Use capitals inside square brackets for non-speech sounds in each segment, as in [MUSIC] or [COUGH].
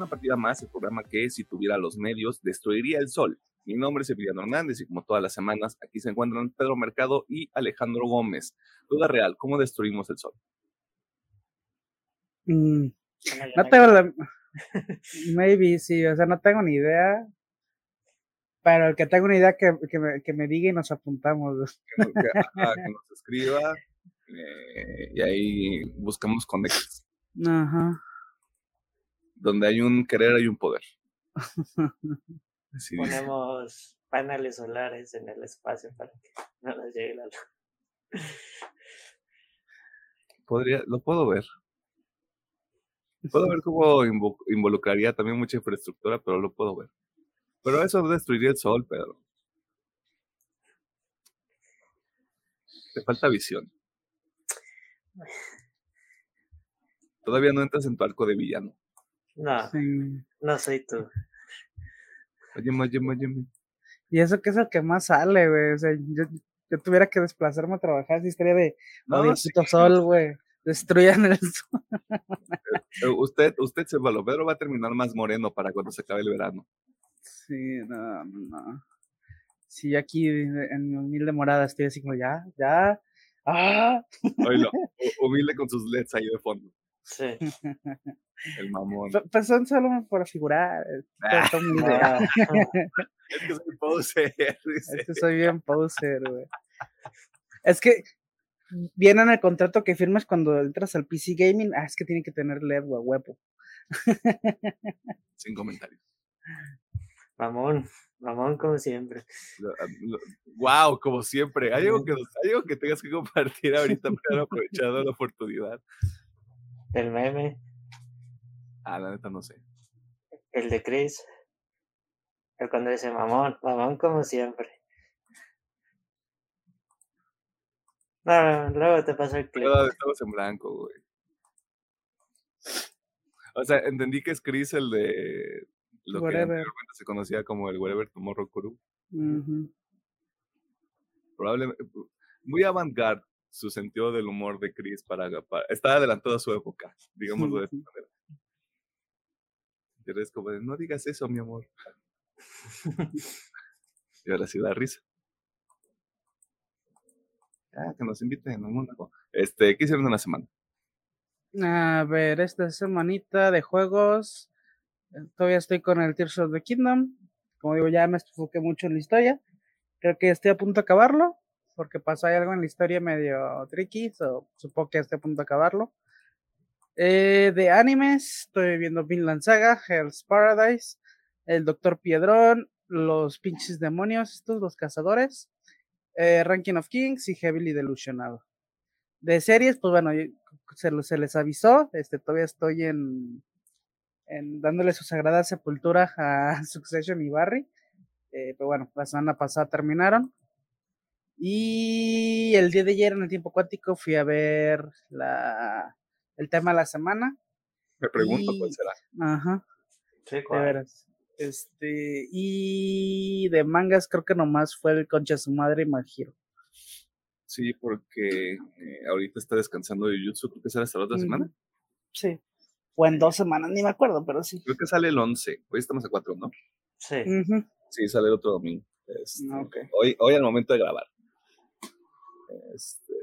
Una partida más, el programa que, si tuviera los medios, destruiría el sol. Mi nombre es Emiliano Hernández y como todas las semanas, aquí se encuentran Pedro Mercado y Alejandro Gómez. Duda real, ¿cómo destruimos el sol? Mm, no tengo la... Maybe, sí, o sea, no tengo ni idea. Pero el que tenga una idea que, que, me, que me diga y nos apuntamos. Que, nos- que- ajá, que nos escriba eh, y ahí buscamos conexiones. Ajá. Donde hay un querer, hay un poder. [LAUGHS] Así dice. Ponemos paneles solares en el espacio para que [LAUGHS] no nos llegue la luz. Podría, lo puedo ver. Puedo ver cómo invo- involucraría también mucha infraestructura, pero lo puedo ver. Pero eso no destruiría el sol, Pedro. Te falta visión. [LAUGHS] Todavía no entras en tu arco de villano. No, Sí. no soy tú. Óyeme, óyeme, óyeme. Y eso que es el que más sale, güey. O sea, yo, yo tuviera que desplazarme a trabajar esa historia de No, sí, sol, güey. Destruyan el sol. pero usted, usted se va, Pedro va a terminar más moreno para cuando se acabe el verano. Sí, no, no, no. Sí, aquí en mi humilde morada estoy así como ya, ya. ¡Ah! Oílo, [LAUGHS] hu- humilde con sus LEDs ahí de fondo. Sí. El mamón. Pues son solo para figurar. eh, Ah. [LAUGHS] Ah, [LAUGHS] Es que soy poser, dice. Es que soy bien poser, güey. Es que viene en el contrato que firmas cuando entras al PC Gaming. Ah, es que tiene que tener LED, güey, huevo. Sin comentarios. mamón, mamón como siempre. Wow, como siempre. ¿Hay algo, que hay algo que tengas que compartir ahorita [LAUGHS] para aprovechado la oportunidad? El meme, Ah, la neta no sé. el de Chris. El cuando dice mamón, mamón como siempre. No, luego te paso el clip. Pero estamos en blanco, güey. O sea, entendí que es Chris el de lo que Whatever. anteriormente se conocía como el Wherever Tomorrow Crew. Ujú. Probablemente muy avant-garde su sentido del humor de Chris para, para está adelantado a su época, digámoslo de esta manera. Y eres como de, no digas eso, mi amor. [LAUGHS] y ahora sí da risa. Ah, que nos inviten en algún lado. Este, ¿qué hicieron en la semana? A ver, esta semanita de juegos. eh, Todavía estoy con el Tears of the Kingdom. Como digo, ya me enfoqué mucho en la historia. Creo que estoy a punto de acabarlo. Porque pasó ahí algo en la historia medio tricky. So, supongo que a punto de acabarlo. Eh, de animes, estoy viendo Vinland Saga, Hell's Paradise, El Doctor Piedrón, Los pinches demonios, estos, los cazadores, eh, Ranking of Kings y Heavily Delusionado. De series, pues bueno, se, se les avisó, este, todavía estoy en, en dándole su sagrada sepultura a [LAUGHS] Succession y Barry. Eh, pero bueno, la semana pasada terminaron. Y el día de ayer en el tiempo cuántico fui a ver la, el tema de la semana. Me pregunto cuál será. Ajá, Sí, de ¿cuál? veras. Este, y de mangas creo que nomás fue el Concha su madre y Majiro. Sí, porque eh, ahorita está descansando de Jutsu, creo que sale hasta la otra semana. Sí. O en dos semanas, ni me acuerdo, pero sí. Creo que sale el 11. Hoy estamos a 4, ¿no? Sí. Sí, sale el otro domingo. Este, Ok. hoy, hoy al momento de grabar. Este,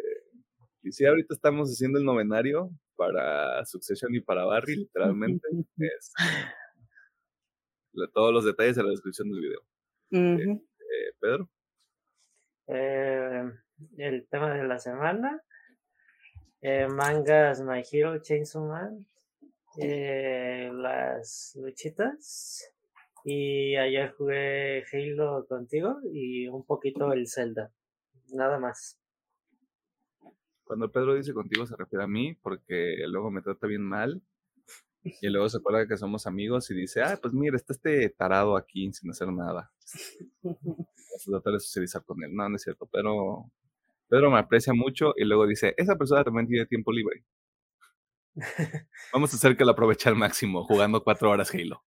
y sí, ahorita estamos haciendo el novenario para Succession y para Barry, literalmente. [LAUGHS] Este, todos los detalles en la descripción del video. Eh, Pedro, Eh, el tema de la semana. eh, mangas My Hero Chainsaw Man. eh, las luchitas. Y ayer jugué Halo contigo y un poquito el Zelda. Nada más. Cuando Pedro dice contigo se refiere a mí porque luego me trata bien mal. Y luego se acuerda que somos amigos y dice, ah, pues mira, está este tarado aquí sin hacer nada. [LAUGHS] Tratar de socializar con él. No, no es cierto, pero Pedro me aprecia mucho y luego dice, esa persona también tiene tiempo libre. Vamos a hacer que lo aproveche al máximo jugando cuatro horas Halo.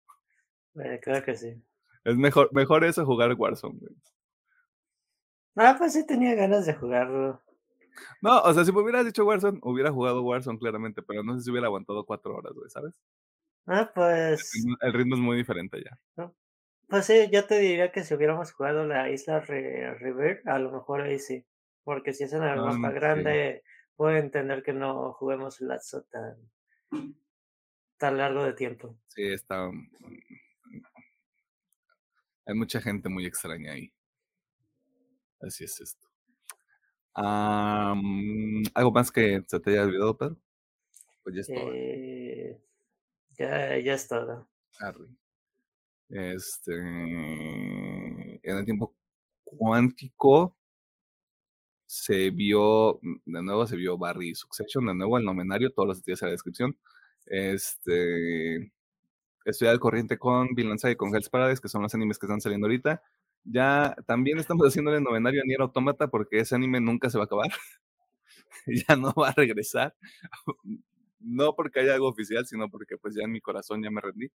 Eh, creo que sí. Es mejor, mejor eso jugar Warzone, güey. Ah, pues sí tenía ganas de jugarlo. No, o sea, si me hubieras dicho Warzone, hubiera jugado Warzone claramente, pero no sé si hubiera aguantado cuatro horas, güey, ¿sabes? Ah, pues. El ritmo, es muy diferente ya. Pues sí, yo te diría que si hubiéramos jugado la isla River, a lo mejor ahí sí. Porque si es en el ah, mapa grande, puedo entender que no juguemos Lazo tan, tan largo de tiempo. Sí, está. Mm, hay mucha gente muy extraña ahí. Así es esto. ¿Algo más que se te haya olvidado, Pedro? Pues ya es todo. Eh, ya, ya es todo. Este. En el tiempo cuántico se vio, de nuevo se vio Barry Succession, de nuevo el nomenario, todos los días en la descripción. Este. Estoy al corriente con Vinland y con Hell's Paradise, que son los animes que están saliendo ahorita. Ya también estamos haciendo el novenario a Nier Automata porque ese anime nunca se va a acabar. [LAUGHS] ya no va a regresar. [LAUGHS] no porque haya algo oficial, sino porque pues ya en mi corazón ya me rendí.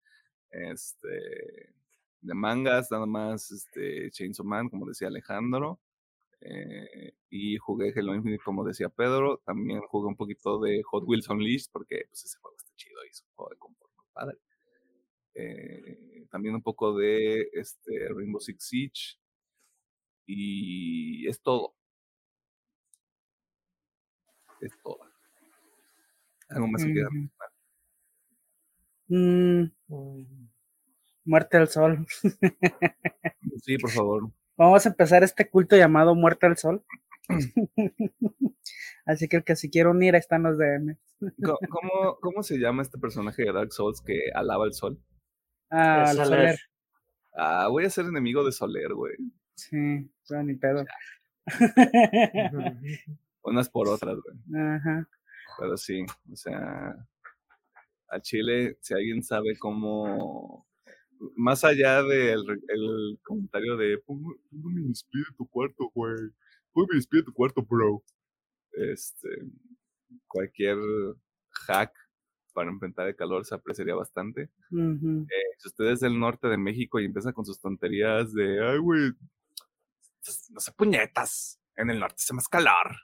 Este, de mangas, nada más este, Chainsaw Man, como decía Alejandro. Eh, y jugué Hello Infinite, como decía Pedro. También jugué un poquito de Hot Wheels Unleashed, porque pues, ese juego está chido y es un juego de confort padre. Eh, también un poco de este, Rainbow Six Siege. Y es todo. Es todo. ¿Algo más que quieras mm. Muerte al sol. [LAUGHS] sí, por favor. Vamos a empezar este culto llamado Muerte al Sol. [CLEARS THROAT] Así que el que si quiere unir está en los DM. ¿Cómo, ¿Cómo se llama este personaje de Dark Souls que alaba el sol? Ah, Soler. Ah, voy a ser enemigo de Soler, güey. Sí, no, ni pedo. [LAUGHS] Unas por otras, güey. Ajá. Pero sí, o sea, a Chile, si alguien sabe cómo, más allá del el comentario de, pongo, mi espíritu cuarto, güey, pongo mi espíritu cuarto, bro. Este, cualquier hack para enfrentar el calor se apreciaría bastante. Eh, si usted es del norte de México y empieza con sus tonterías de, ay, güey, no sé, puñetas, en el norte se más calor.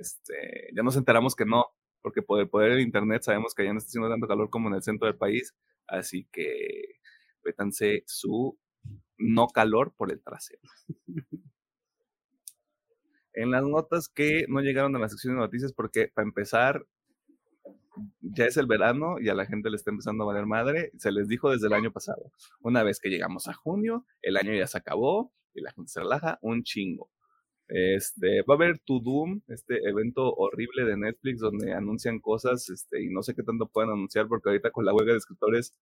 Este, ya nos enteramos que no, porque por el poder del internet sabemos que allá no está haciendo tanto calor como en el centro del país, así que vétanse su no calor por el trasero. [LAUGHS] en las notas que no llegaron a la sección de noticias, porque para empezar, ya es el verano y a la gente le está empezando a valer madre. Se les dijo desde el año pasado. Una vez que llegamos a junio, el año ya se acabó y la gente se relaja un chingo. Este, va a haber To Doom, este evento horrible de Netflix donde anuncian cosas este, y no sé qué tanto pueden anunciar porque ahorita con la huelga de escritores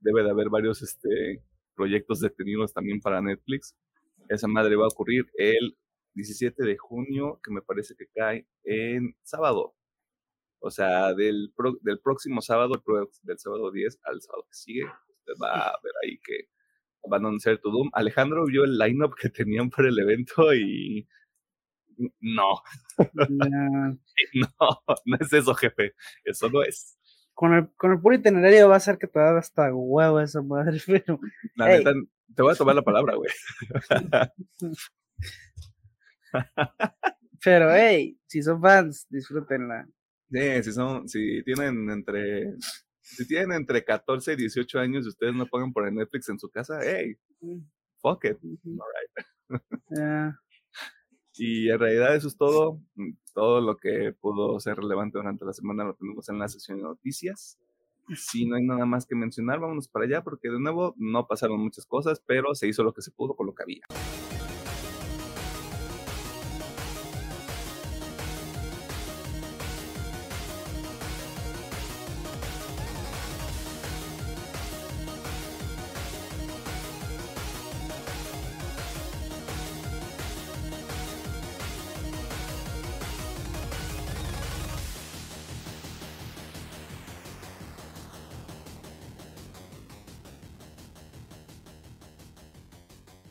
debe de haber varios este, proyectos detenidos también para Netflix. Esa madre va a ocurrir el 17 de junio, que me parece que cae en sábado. O sea, del, del próximo sábado, del sábado 10 al sábado que sigue, usted va a ver ahí que van a anunciar tu Doom. Alejandro vio el lineup que tenían para el evento y no. [LAUGHS] no, no es eso, jefe. Eso no es. Con el, con el puro itinerario va a ser que te da hasta huevo esa madre, [LAUGHS] pero. La neta, te voy a tomar la palabra, güey. [LAUGHS] pero, hey, si son fans, disfrútenla. Sí, si son, si tienen entre, si tienen entre 14 y 18 años y ustedes no pagan por el Netflix en su casa, hey, fuck it. All [LAUGHS] Y en realidad eso es todo. Mm, todo lo que pudo ser relevante durante la semana lo tenemos en la sesión de noticias. Si no hay nada más que mencionar, vámonos para allá porque de nuevo no pasaron muchas cosas, pero se hizo lo que se pudo con lo que había.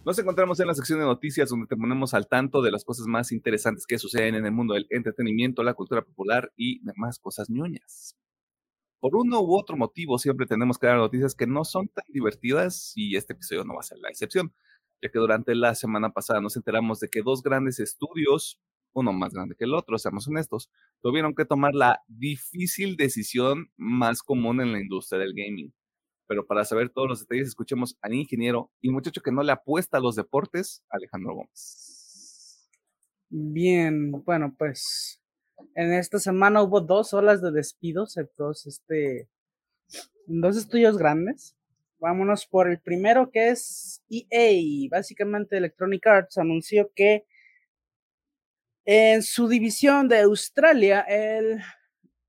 Nos encontramos en la sección de noticias donde te ponemos al tanto de las cosas más interesantes que suceden en el mundo del entretenimiento, la cultura popular y demás cosas ñoñas. Por uno u otro motivo siempre tenemos que dar noticias que no son tan divertidas y este episodio no va a ser la excepción, ya que durante la semana pasada nos enteramos de que dos grandes estudios, uno más grande que el otro, seamos honestos, tuvieron que tomar la difícil decisión más común en la industria del gaming Pero para saber todos los detalles, escuchemos al ingeniero y muchacho que no le apuesta a los deportes, Alejandro Gómez. Bien, bueno, pues en esta semana hubo dos olas de despidos en dos, este, dos estudios grandes. Vámonos por el primero que es EA. Básicamente Electronic Arts anunció que en su división de Australia, el,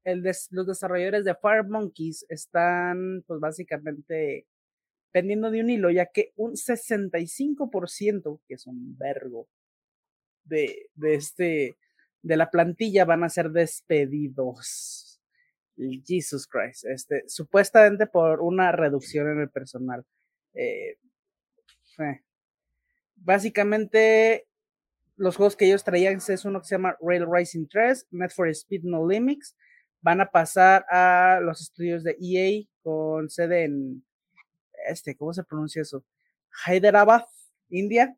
el los desarrolladores de Fire Monkeys están, pues básicamente, pendiendo de un hilo, ya que un 65%, que es un vergo, de, de este, de la plantilla van a ser despedidos. Jesus Christ, este, supuestamente por una reducción en el personal. Eh, eh. Básicamente, los juegos que ellos traían es uno que se llama Rail Racing 3, Net for Speed No Limits. Van a pasar a los estudios de EA con sede en este, ¿cómo se pronuncia eso? Hyderabad, India.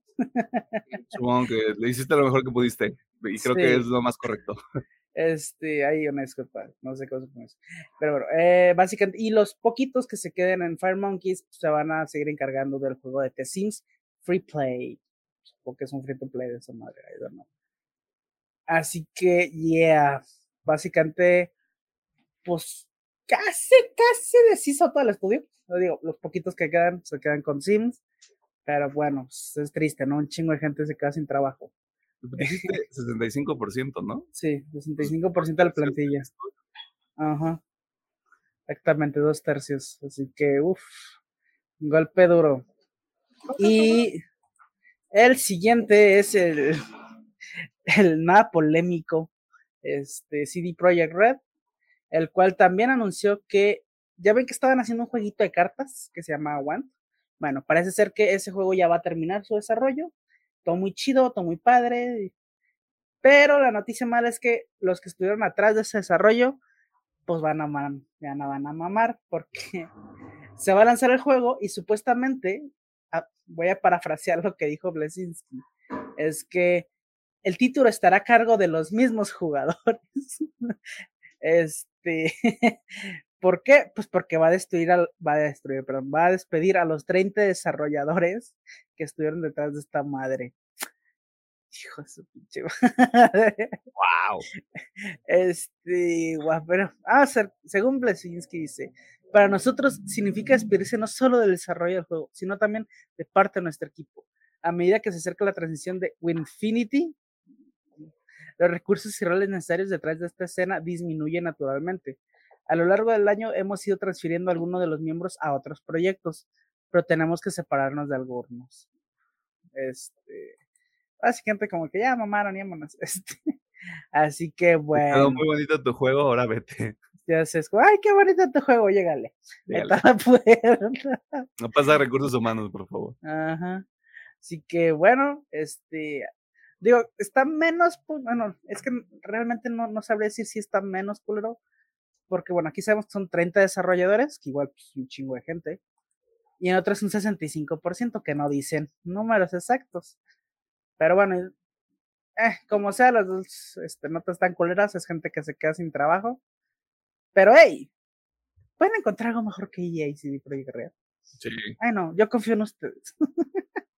Supongo que le hiciste lo mejor que pudiste y creo que es lo más correcto. Este, hay una disculpa, no sé cómo se pronuncia. Pero bueno, eh, básicamente, y los poquitos que se queden en Fire Monkeys se van a seguir encargando del juego de The Sims Free Play porque es un free to play de esa madre, I don't know. Así que, yeah, básicamente, pues casi, casi deshizo todo el estudio. Lo digo, los poquitos que quedan se quedan con Sims, pero bueno, pues, es triste, ¿no? Un chingo de gente se queda sin trabajo. Dijiste 65%, [LAUGHS] ¿no? Sí, 65% de la plantilla. Ajá. Exactamente, dos tercios. Así que, uff, golpe duro. Y el siguiente es el, [LAUGHS] el nada polémico este, CD Projekt Red, el cual también anunció que ya ven que estaban haciendo un jueguito de cartas que se llama Want. Bueno, parece ser que ese juego ya va a terminar su desarrollo. Todo muy chido, todo muy padre. Pero la noticia mala es que los que estuvieron atrás de ese desarrollo, pues van a, ya no van a mamar porque [LAUGHS] se va a lanzar el juego y supuestamente voy a parafrasear lo que dijo Blesinski, es que el título estará a cargo de los mismos jugadores. [LAUGHS] este, [LAUGHS] ¿por qué? Pues porque va a destruir, va a destruir, perdón, va a despedir a los 30 desarrolladores [LAUGHS] que estuvieron detrás de esta madre. Hijo de su pinche [LAUGHS] Wow. Este, guau, pero, ah, según Blesinski dice, para nosotros significa despedirse no solo del desarrollo del juego, sino también de parte de nuestro equipo. A medida que se acerca la transición de Winfinity, los recursos y roles necesarios detrás de esta escena disminuyen naturalmente. A lo largo del año hemos ido transfiriendo a algunos de los miembros a otros proyectos, pero tenemos que separarnos de algunos. Este, básicamente como que ya mamaron, ya [LAUGHS] Este, así que bueno. Quedó muy bonito tu juego, ahora vete. Ya haces, ay, qué bonito tu juego, llégale. [LAUGHS] No pasa recursos humanos, por favor. Ajá. Así que bueno, este, digo, está menos, bueno, es que realmente no, no sabré decir si está menos culero, porque bueno, aquí sabemos que son 30 desarrolladores, que igual pues un chingo de gente, y en otros un 65% que no dicen números exactos. Pero bueno, eh, como sea, las dos este, notas tan culeras, es gente que se queda sin trabajo. Pero hey, pueden encontrar algo mejor que EA y CD Projekt Red. Sí. Ay, no, yo confío en ustedes. [LAUGHS]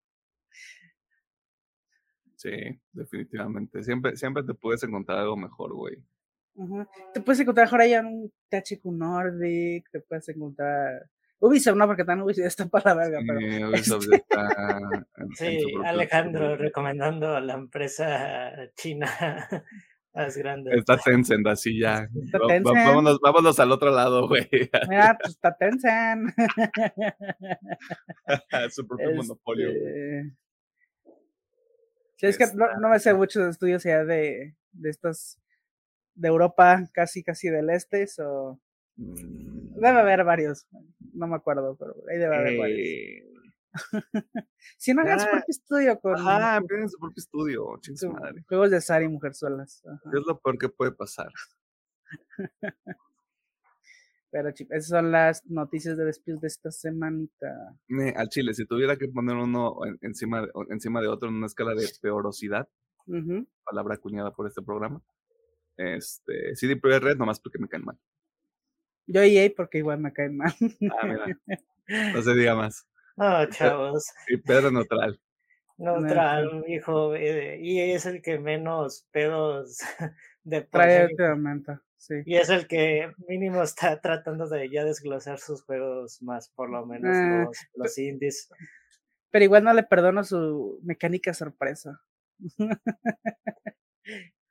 sí, definitivamente. Siempre, siempre te puedes encontrar algo mejor, güey. Te puedes encontrar mejor allá un THQ Nordic, te puedes encontrar Ubisoft, no, porque también Ubisoft está para la verga, pero. Ubisoft este está. [LAUGHS] sí, Alejandro recomendando a la empresa china [LAUGHS] más grande. Está Tencent, así ya. Vámonos, vámonos al otro lado, güey. Mira, pues está Tencent. [LAUGHS] Su propio monopolio. Sí, es que no, me sé muchos estudios ya de, de estos de Europa, casi, casi del este, o mm. debe haber varios, no me acuerdo, pero ahí debe haber varios. Eh, [LAUGHS] si no hagan su propio estudio con. Ah, empiecen su propio estudio, madre. Juegos de Sari y Mujerzuelas. ¿Qué es lo peor que puede pasar? [LAUGHS] Pero esas son las noticias de despidos de esta semanita. al chile, si tuviera que poner uno encima, de, encima de otro en una escala de peorosidad, palabra acuñada por este programa, este, CD Projekt Red nomás porque me caen mal. Yo EA porque igual me caen mal. Ah, mira. [LAUGHS] No se diga más. No, chavos. Y Pedro neutral. [LAUGHS] Neutral, hijo. eh, EA es el que menos pedos [LAUGHS] de Trae últimamente, sí. Y es el que mínimo está tratando de ya desglosar sus juegos más, por lo menos Ah, los, los indies. Pero igual no le perdono su mecánica sorpresa.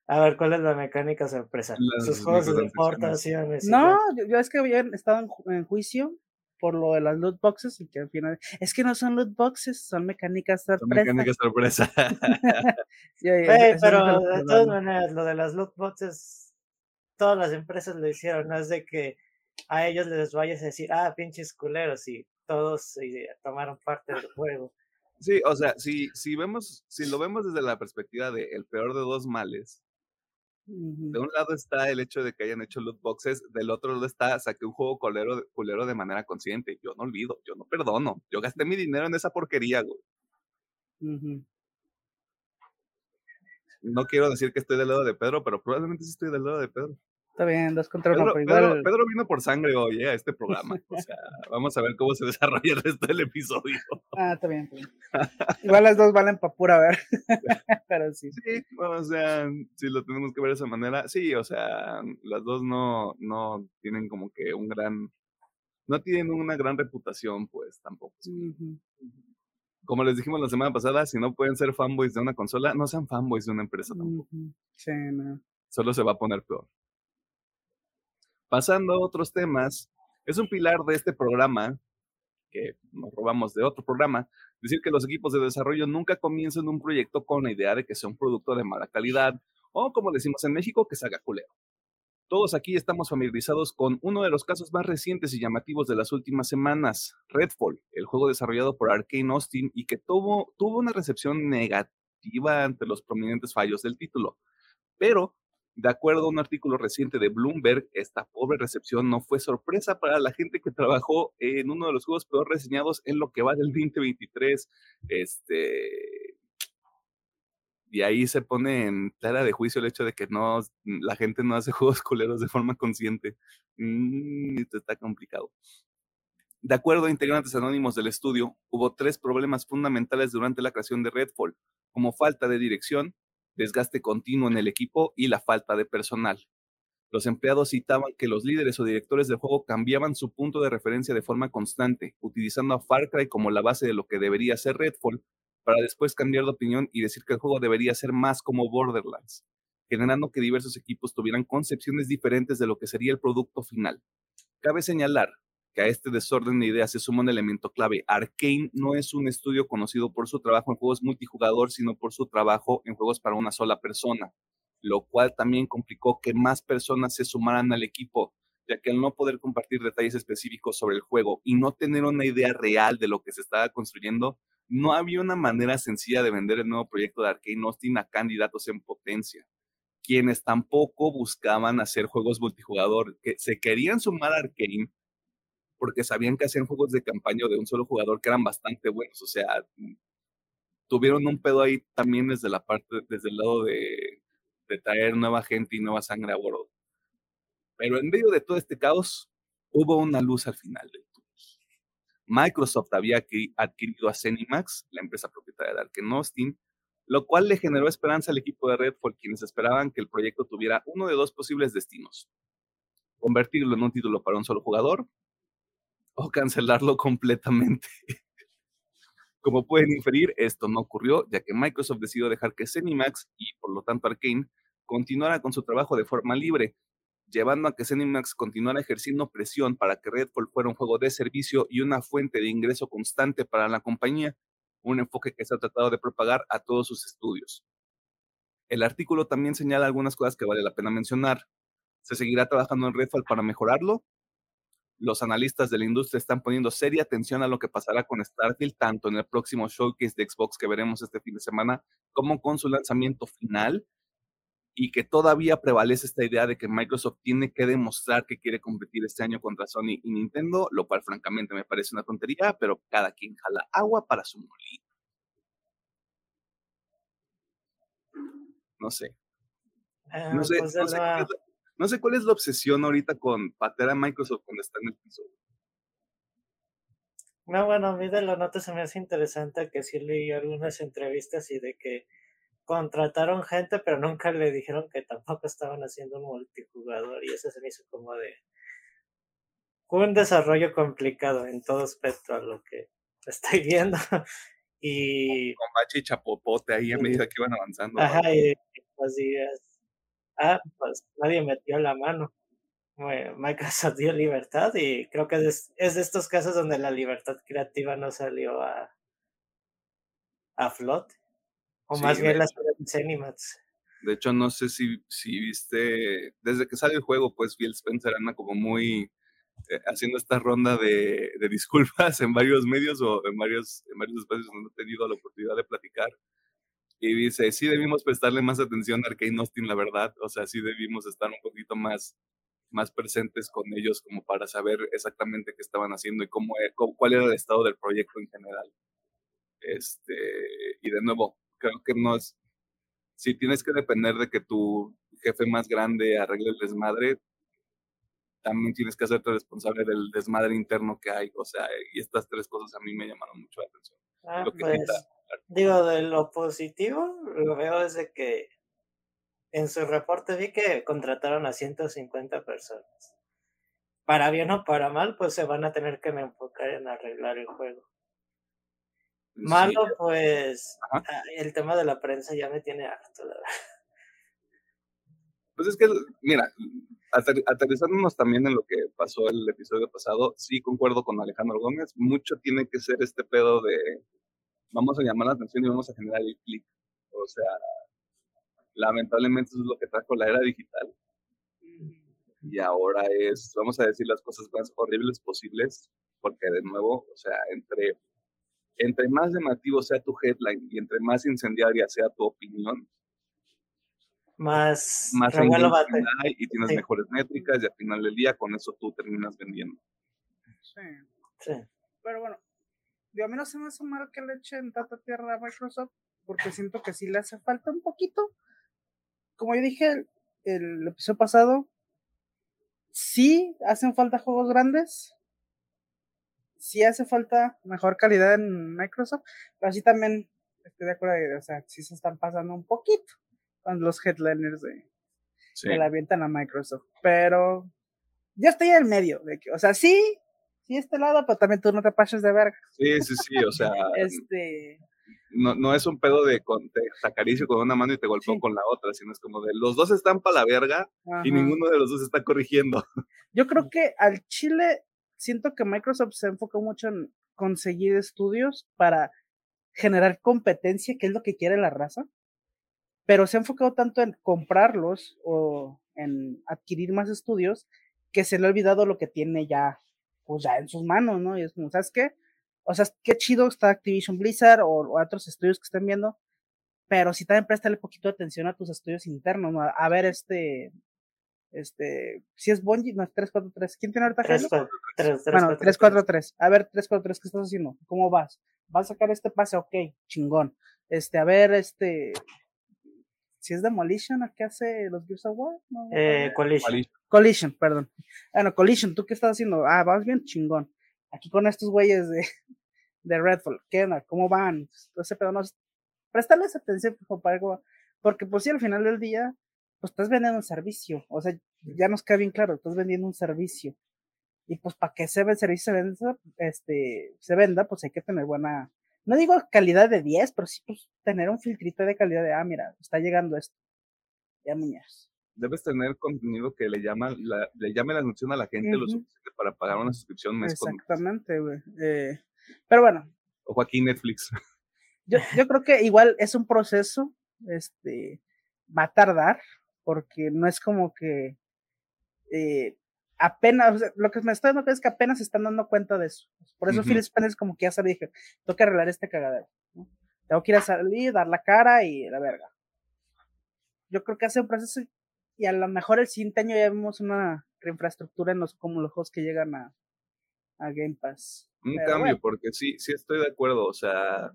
A ver, ¿cuál es la mecánica sorpresa? Las Sus juegos de y No, yo, yo es que habían estado en, ju- en juicio por lo de las loot boxes y que al final es que no son loot boxes, son mecánicas Son sorpresas. mecánica sorpresa. [LAUGHS] Oye, Güey, eso nunca pero de todas maneras, lo de las loot boxes, todas las empresas lo hicieron, no es de que a ellos les vayas a decir, ah, pinches culeros, y todos tomaron parte del juego. Sí, o sea, si, si vemos, si lo vemos desde la perspectiva de el peor de dos males, de un lado está el hecho de que hayan hecho loot boxes, del otro lado está saqué un juego culero, de- culero de manera consciente. Yo no olvido, yo no perdono. Yo gasté mi dinero en esa porquería, güey. No quiero decir que estoy del lado de Pedro, pero probablemente sí estoy del lado de Pedro. Está bien, dos contra uno, Pedro, pero igual. Pedro vino por sangre hoy eh, a este programa. O sea, [LAUGHS] vamos a ver cómo se desarrolla el resto del episodio. Ah, está bien, está bien. Igual las dos valen para pura ver. [LAUGHS] pero sí. Sí, o sea, si lo tenemos que ver de esa manera, sí, o sea, las dos no, no tienen como que un gran, no tienen una gran reputación, pues tampoco. Ujú. Como les dijimos la semana pasada, si no pueden ser fanboys de una consola, no sean fanboys de una empresa tampoco. Sí, no. Solo se va a poner peor. Pasando a otros temas, es un pilar de este programa, que nos robamos de otro programa, decir que los equipos de desarrollo nunca comienzan un proyecto con la idea de que sea un producto de mala calidad, o como decimos en México, que salga culero. Todos aquí estamos familiarizados con uno de los casos más recientes y llamativos de las últimas semanas, Redfall, el juego desarrollado por Arkane Austin y que tuvo, una recepción negativa ante los prominentes fallos del título. Pero, de acuerdo a un artículo reciente de Bloomberg, esta pobre recepción no fue sorpresa para la gente que trabajó en uno de los juegos peor reseñados en lo que va del 2023. Este, y ahí se pone en clara de juicio el hecho de que no, la gente no hace [LAUGHS] juegos culeros de forma consciente. Mm, esto está complicado. De acuerdo a integrantes anónimos del estudio, hubo tres problemas fundamentales durante la creación de Redfall, como falta de dirección, desgaste continuo en el equipo y la falta de personal. Los empleados citaban que los líderes o directores del juego cambiaban su punto de referencia de forma constante, utilizando a Far Cry como la base de lo que debería ser Redfall, para después cambiar de opinión y decir que el juego debería ser más como Borderlands, generando que diversos equipos tuvieran concepciones diferentes de lo que sería el producto final. Cabe señalar que a este desorden de ideas se suma un elemento clave. Arkane no es un estudio conocido por su trabajo en juegos multijugador, sino por su trabajo en juegos para una sola persona, lo cual también complicó que más personas se sumaran al equipo, ya que al no poder compartir detalles específicos sobre el juego y no tener una idea real de lo que se estaba construyendo, no había una manera sencilla de vender el nuevo proyecto de Arkane Austin a candidatos en potencia, quienes tampoco buscaban hacer juegos multijugador, que se querían sumar a Arkane porque sabían que hacían juegos de campaña de un solo jugador que eran bastante buenos, o sea, tuvieron un pedo ahí también desde la parte, desde el lado de, de traer nueva gente y nueva sangre a bordo. Pero en medio de todo este caos, hubo una luz al final del. Microsoft había adqui- adquirido a Zenimax, la empresa propietaria de Arkane Austin, lo cual le generó esperanza al equipo de Redfall, quienes esperaban que el proyecto tuviera uno de dos posibles destinos. Convertirlo en un título para un solo jugador o cancelarlo [LAUGHS] completamente. Como pueden inferir, esto no ocurrió, ya que Microsoft decidió dejar que Zenimax y por lo tanto Arkane continuara con su trabajo de forma libre, llevando a que Zenimax continuara ejerciendo presión para que Redfall fuera un juego de servicio y una fuente de ingreso constante para la compañía, un enfoque que se ha tratado de propagar a todos sus estudios. El artículo también señala algunas cosas que vale la pena mencionar. Se seguirá trabajando en Redfall para mejorarlo, los analistas de la industria están poniendo seria atención a lo que pasará con Starfield, tanto en el próximo showcase de Xbox que veremos este fin de semana, como con su lanzamiento final, y que todavía prevalece esta idea de que Microsoft tiene que demostrar que quiere competir este año contra Sony y Nintendo, lo cual francamente me parece una tontería, pero cada quien jala agua para su molino. No sé. Ah, No sé, pues no sé No sé cuál es la obsesión ahorita con patear a Microsoft cuando está en el piso. No, bueno, a mí de la nota se me hace interesante que sí leí algunas entrevistas y de que contrataron gente, pero nunca le dijeron que tampoco estaban haciendo un multijugador y eso se me hizo como de un desarrollo complicado en todo aspecto a lo que [LAUGHS] estoy viendo. y con bache y chapopote ahí a medida que iban avanzando. Ajá, y así es. Ah, pues nadie metió la mano. Microsoft dio libertad y creo que es, es de estos casos donde la libertad creativa no salió a, a flote. O más bien las Animats. De hecho, no sé si, si viste, desde que sale el juego, pues Phil Spencer anda como muy eh, haciendo esta ronda de, de, disculpas [LAUGHS] en varios medios o en varios, en varios espacios donde he tenido la oportunidad de platicar. Y dice, sí debimos prestarle más atención a Arkane Austin, la verdad. O sea, sí debimos estar un poquito más, más presentes con ellos como para saber exactamente qué estaban haciendo y cómo, e, cuál era el estado del proyecto en general. Este, y de nuevo, creo que no es, si tienes que depender de que tu jefe más grande arregle el desmadre, también tienes que hacerte responsable del desmadre interno que hay. O sea, y estas tres cosas a mí me llamaron mucho la atención. Ah, pues, digo, de lo positivo, lo veo desde que en su reporte vi que contrataron a 150 personas. Para bien o para mal, pues se van a tener que enfocar en arreglar el juego. Malo, pues ah, el tema de la prensa ya me tiene harto, la verdad. Pues es que, mira, aterrizándonos también en lo que pasó el episodio pasado, sí concuerdo con Alejandro Gómez, mucho tiene que ser este pedo de vamos a llamar la atención y vamos a generar el clic. O sea, lamentablemente eso es lo que trajo la era digital. Y ahora es, vamos a decir las cosas más horribles posibles, porque de nuevo, o sea, entre, entre más llamativo sea tu headline y entre más incendiaria sea tu opinión, más, más y tienes mejores métricas y al final del día con eso tú terminas vendiendo. Sí. sí. Pero bueno, a mí no se me hace mal que le echen tanta tierra a Microsoft porque siento que sí le hace falta un poquito. Como yo dije el, el episodio pasado, sí hacen falta juegos grandes, sí hace falta mejor calidad en Microsoft, pero así también estoy de acuerdo, o sea, sí se están pasando un poquito con los headliners de que la avientan a Microsoft. Pero yo estoy en el medio, de que, o sea, sí, sí este lado, pero también tú no te pases de verga. Sí, sí, sí, o sea. [LAUGHS] este. No, no es un pedo de con, te acaricio con una mano y te golpeo con la otra, sino es como de los dos están para la verga y ninguno de los dos está corrigiendo. Yo creo que al Chile siento que Microsoft se enfocó mucho en conseguir estudios para generar competencia, que es lo que quiere la raza pero se ha enfocado tanto en comprarlos o en adquirir más estudios que se le ha olvidado lo que tiene ya, pues ya en sus manos, ¿no? Y es como, ¿sabes qué? O sea, qué chido está Activision Blizzard o, otros estudios que estén viendo, pero sí también préstale poquito de atención a tus estudios internos, ¿no? A, ver, este, este, si es Bungie, no, 343, ¿quién tiene ahorita? 3, 3, 3, bueno, 343, a ver, 343, ¿qué estás haciendo? ¿Cómo vas? ¿Vas a sacar este pase? Ok, chingón. Este, a ver, este, si es Demolition, ¿a qué hace los Gears of War? eh, Collision. Collision, perdón. Bueno, Collision, ¿tú qué estás haciendo? Ah, vas bien chingón. Aquí con estos güeyes de, [LAUGHS] de Redfall, ¿qué onda? ¿Cómo van? Ese pedo no. Prestarles atención, porque pues sí, al final del día, pues estás vendiendo un servicio. O sea, ya nos queda bien claro, estás vendiendo un servicio. Y pues para que ese servicio se venda, este, se venda, pues hay que tener buena no digo calidad de 10, pero sí pues, tener un filtrito de calidad de, ah, mira, está llegando esto. Ya, muñas. Debes tener contenido que le llama la, le llame la atención a la gente lo suficiente para pagar una suscripción mes Exactamente, güey. Eh, pero bueno. Ojo aquí Netflix. Yo, yo creo que igual es un proceso, este, va a tardar, porque no es como que eh, apenas, lo que me estoy dando es que apenas se están dando cuenta de eso. Por eso uh Phil Spencer como que ya se dije, tengo que arreglar este cagadero. Tengo que ir a salir, dar la cara y la verga. Yo creo que hace un proceso y a lo mejor el siguiente año ya vemos una infraestructura en los, como los juegos que llegan a, a Game Pass. Un cambio, porque sí, sí estoy de acuerdo, o sea,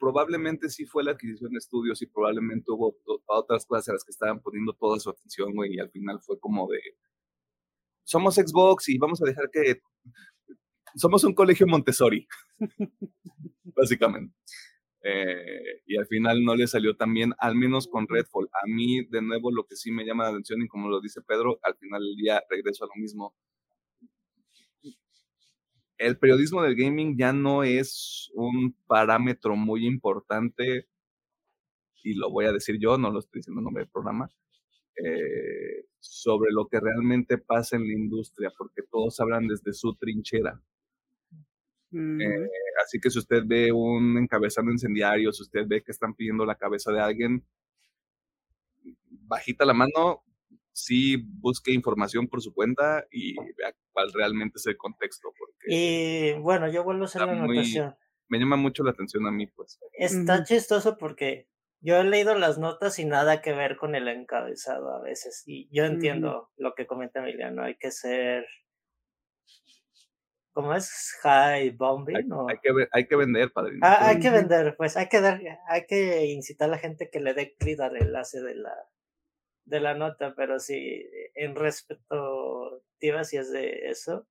probablemente sí fue la adquisición de estudios y probablemente hubo otras cosas a las que estaban poniendo toda su atención, güey, y al final fue como de, somos Xbox y vamos a dejar que, somos un colegio Montessori, [LAUGHS] básicamente. Eh, y al final no le salió tan bien, al menos con Redfall. A mí, de nuevo, lo que sí me llama la atención, y como lo dice Pedro, al final del día regreso a lo mismo. El periodismo del gaming ya no es un parámetro muy importante, y lo voy a decir yo, no lo estoy diciendo en nombre del programa, eh, sobre lo que realmente pasa en la industria, porque todos hablan desde su trinchera. Eh, así que si usted ve un encabezado incendiario, si usted ve que están pidiendo la cabeza de alguien, bajita la mano, sí busque información por su cuenta y vea cuál realmente es el contexto. Porque y bueno, yo vuelvo a hacer la anotación. Me llama mucho la atención a mí, pues. Está chistoso porque yo he leído las notas y nada que ver con el encabezado a veces. Y yo entiendo lo que comenta Emiliano, hay que ser ¿Cómo es? High bombing. Hay, hay, que, hay que vender, padre. Ah, hay que vender, pues hay que dar, hay que incitar a la gente que le dé clic al enlace de la, de la nota, pero sí, en respecto, si es de eso,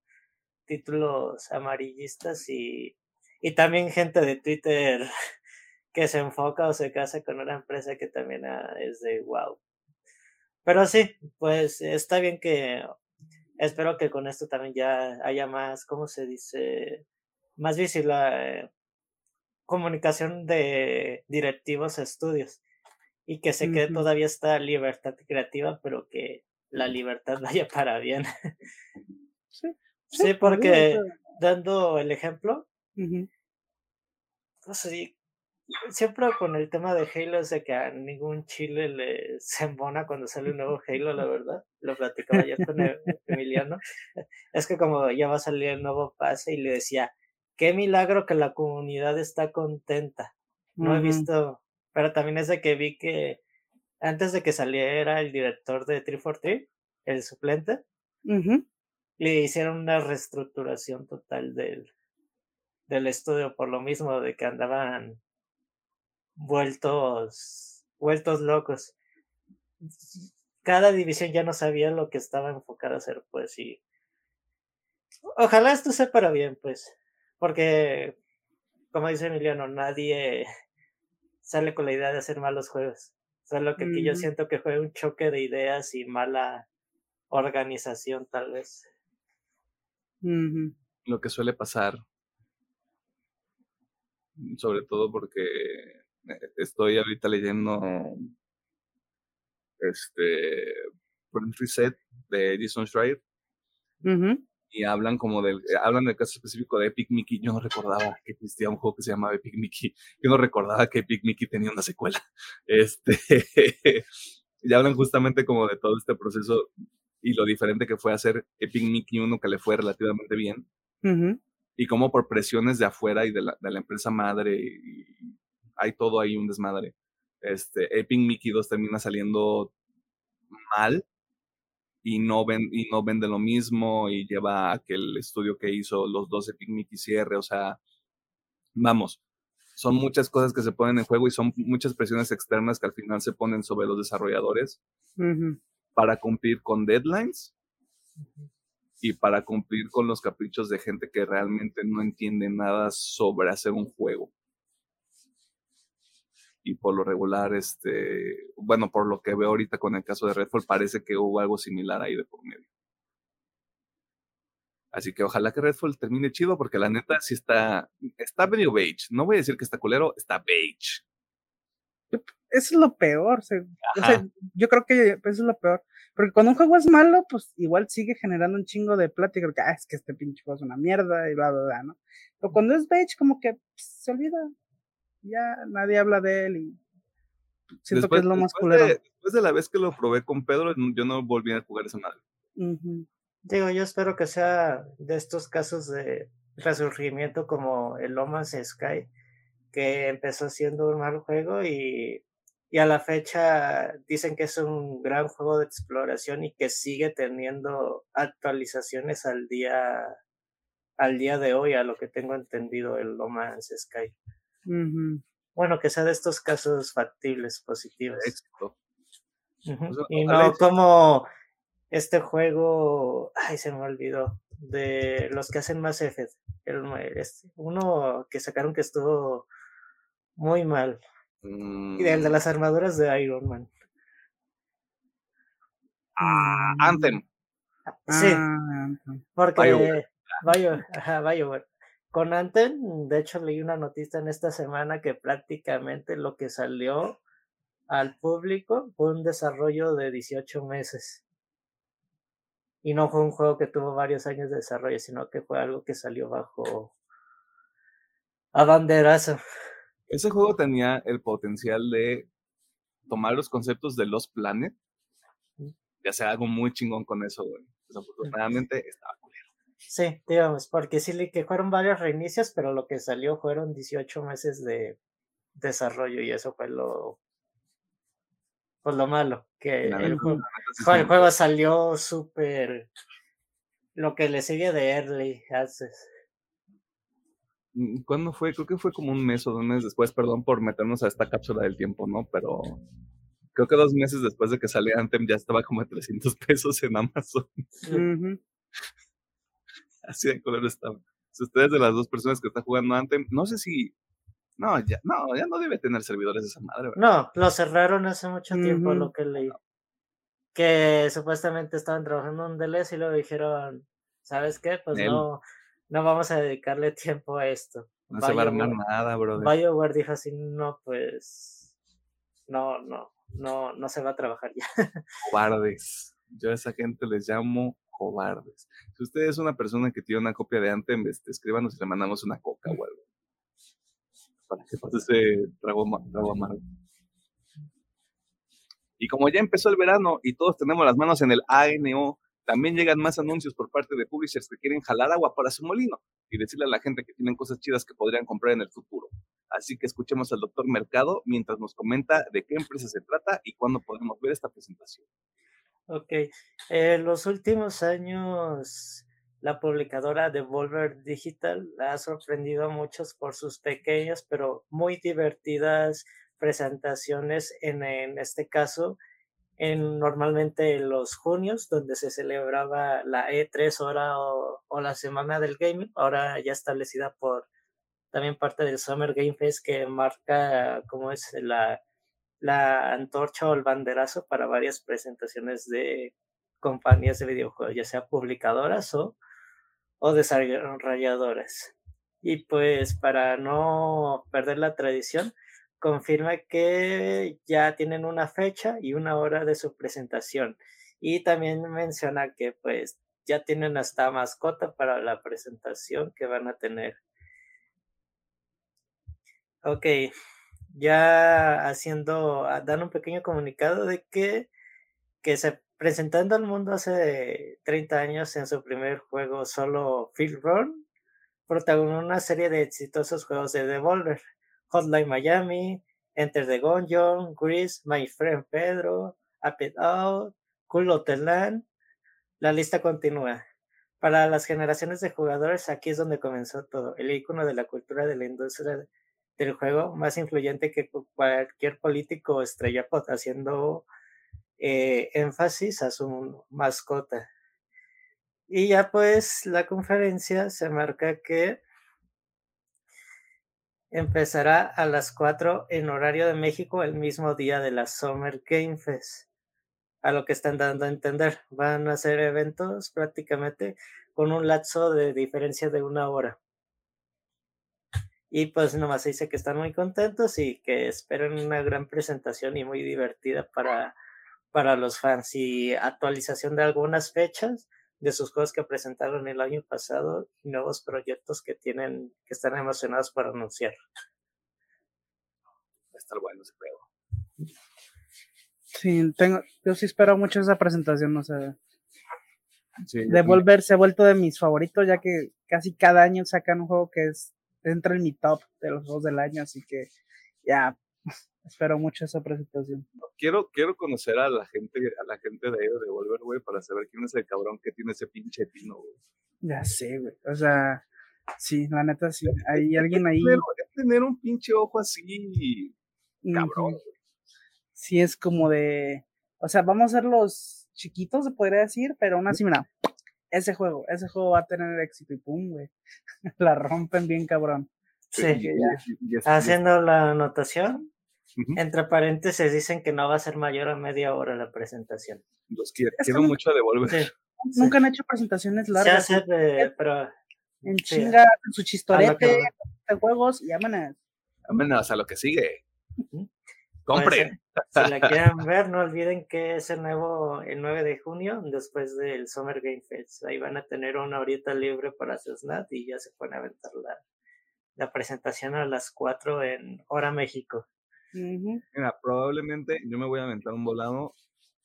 títulos amarillistas y, y también gente de Twitter [LAUGHS] que se enfoca o se casa con una empresa que también ah, es de wow. Pero sí, pues está bien que espero que con esto también ya haya más, ¿cómo se dice? Más visible eh, comunicación de directivos a estudios y que se quede todavía esta libertad creativa, pero que la libertad [LAUGHS] vaya para bien. Sí, sí, porque dando el ejemplo, no sé, siempre con el tema de Halo es de que a ningún chile le se embona cuando sale un nuevo Halo, la verdad. Lo platicaba ayer con e-, Emiliano. Es que como ya va a salir el nuevo pase y le decía, qué milagro que la comunidad está contenta. No he visto, pero también es de que vi que antes de que saliera el director de 343, el suplente, le hicieron una reestructuración total del, del estudio por lo mismo de que andaban vueltos, vueltos locos. Cada división ya no sabía lo que estaba enfocada a hacer, pues, y ojalá esto sea para bien, pues, porque, como dice Emiliano, nadie [LAUGHS] sale con la idea de hacer malos juegos. Solo que aquí yo siento que fue un choque de ideas y mala organización, tal vez. Lo que suele pasar. Sobre todo porque estoy ahorita leyendo este Reset de Jason Schreier y hablan como del hablan del caso específico de Epic Mickey. Yo no recordaba que existía un juego que se llamaba Epic Mickey. Yo no recordaba que Epic Mickey tenía una secuela. [LAUGHS] Este [LAUGHS] y hablan justamente como de todo este proceso y lo diferente que fue hacer Epic Mickey uno que le fue relativamente bien. Y como por presiones de afuera y de la, de la empresa madre y, hay todo ahí un desmadre. Este, Epic Mickey 2 termina saliendo mal y no, ven, y no vende lo mismo y lleva a que el estudio que hizo los dos Epic Mickey cierre, o sea, vamos, son muchas cosas que se ponen en juego y son muchas presiones externas que al final se ponen sobre los desarrolladores para cumplir con deadlines y para cumplir con los caprichos de gente que realmente no entiende nada sobre hacer un juego y por lo regular, este, bueno, por lo que veo ahorita con el caso de Redfall, parece que hubo algo similar ahí de por medio. Así que ojalá que Redfall termine chido, porque la neta sí está, está medio beige. No voy a decir que está culero, está beige. Eso es lo peor. yo creo que eso es lo peor. Porque cuando un juego es malo, pues igual sigue generando un chingo de plática. Que, ah, es que este pinche juego es una mierda y bla, bla, bla, ¿no? Pero cuando es beige, como que pues, se olvida ya nadie habla de él y siento que es lo más culero. después de la vez que lo probé con Pedro, yo no volví a jugar esa madre. Digo, yo espero que sea de estos casos de resurgimiento como el Lomas Sky, que empezó siendo un mal juego y, y a la fecha dicen que es un gran juego de exploración y que sigue teniendo actualizaciones al día al día de hoy, a lo que tengo entendido el Lomas Sky. Bueno, que sea de estos casos factibles, positivos. Éxito. Y no como este juego, ay, se me olvidó, de los que hacen Mass Effect. El, este, uno que sacaron que estuvo muy mal. Y el de Mm, las armaduras de Iron Man. ah, Anthem. Sí, Ah, porque BioWare. Bio- ajá, BioWare. Con Anthem, de hecho, leí una noticia en esta semana que prácticamente lo que salió al público fue un desarrollo de 18 meses. Y no fue un juego que tuvo varios años de desarrollo, sino que fue algo que salió bajo a banderazo. Ese juego tenía el potencial de tomar los conceptos de Los Planet y hacer algo muy chingón con eso, güey. Desafortunadamente estaba. Sí, digamos, porque sí le que fueron varios reinicios, pero lo que salió fueron 18 meses de desarrollo y eso fue lo pues lo malo, que el, juego salió súper lo que le sigue de Early Access. Mm, ¿Cuándo fue? Creo que fue como un mes o dos meses después, perdón por meternos a esta cápsula del tiempo, ¿no? Pero creo que dos meses después de que salió Anthem ya estaba como a 300 pesos en Amazon. Así de color estaba. Si ustedes de las dos personas que están jugando Anthem, no sé si... No, ya no, ya no debe tener servidores esa madre, ¿verdad? No, lo cerraron hace mucho tiempo, lo que leí. Que supuestamente estaban trabajando en DLC y luego dijeron, ¿sabes qué? Pues no, no vamos a dedicarle tiempo a esto. No se va a armar nada, brother. BioWare dijo así, no, pues, no, no, no, no se va a trabajar ya. cobardes. Yo a esa gente les llamo cobardes. Si usted es una persona que tiene una copia de Anthem, este, escríbanos y le mandamos una coca o algo. Para que pase ese trago, trago amargo. Y como ya empezó el verano y todos tenemos las manos en el ANO, también llegan más anuncios por parte de publishers que quieren jalar agua para su molino y decirle a la gente que tienen cosas chidas que podrían comprar en el futuro. Así que escuchemos al doctor Mercado mientras nos comenta de qué empresa se trata y cuándo podemos ver esta presentación. Ok, en los últimos años la publicadora Devolver Digital ha sorprendido a muchos por sus pequeñas pero muy divertidas presentaciones en, en este caso en normalmente los junios donde se celebraba la E3 ahora o, o la semana del gaming ahora ya establecida por también parte del Summer Game Fest que marca como es la la antorcha o el banderazo para varias presentaciones de compañías de videojuegos, ya sea publicadoras o, o desarrolladoras. Y pues para no perder la tradición, confirma que ya tienen una fecha y una hora de su presentación. Y también menciona que pues ya tienen hasta mascota para la presentación que van a tener. Ok, ya haciendo, ah, dan un pequeño comunicado de que, que se presentando al mundo hace 30 años en su primer juego solo Field Run, protagonizó una serie de exitosos juegos de Devolver, Hotline Miami, Enter the Gungeon, Grease, My Friend Pedro, Up It Out, Cool Hotel Land, la lista continúa. Para las generaciones de jugadores, aquí es donde comenzó todo, el icono de la cultura de la industria del juego más influyente que cualquier político estrella haciendo eh, énfasis a su mascota. Y ya pues la conferencia se marca que empezará a las 4 en horario de México el mismo día de la Summer Game Fest. A lo que están dando a entender, van a ser eventos prácticamente con un lapso de diferencia de una hora. Y pues nomás dice que están muy contentos y que esperan una gran presentación y muy divertida para, para los fans y actualización de algunas fechas de sus juegos que presentaron el año pasado y nuevos proyectos que tienen, que están emocionados por anunciar. Va a estar bueno ese juego. Sí, tengo, yo sí espero mucho esa presentación, o sea, Sí, Devolver se ha vuelto de mis favoritos, ya que casi cada año sacan un juego que es, entra en mi top de los juegos del año, así que ya espero mucho esa presentación. quiero, quiero conocer a la gente, a la gente de ahí de Devolver, güey, para saber quién es el cabrón que tiene ese pinche pino, güey. Ya sé, güey, o sea, sí, la neta sí, hay alguien ahí, Pero tener un pinche ojo así, cabrón. Sí, es como de. O sea, vamos a ser los chiquitos, se podría decir, pero aún así, mira, ese juego, ese juego va a tener éxito y pum, güey. [LAUGHS] la rompen bien cabrón. Sí, haciendo la anotación, entre paréntesis dicen que no va a ser mayor a media hora la presentación. Los quiero, quiero mucho devolver. Nunca han hecho presentaciones largas. Se hace pero en chinga, en su chistorete, de juegos y vámonos. Vámonos a lo que sigue. Compren. Si la quieren ver, no olviden que es el nuevo, el 9 de junio, después del Summer Game Fest. Ahí van a tener una horita libre para su snap y ya se pueden aventar la, la presentación a las 4 en Hora México. Mira, probablemente yo me voy a aventar un volado.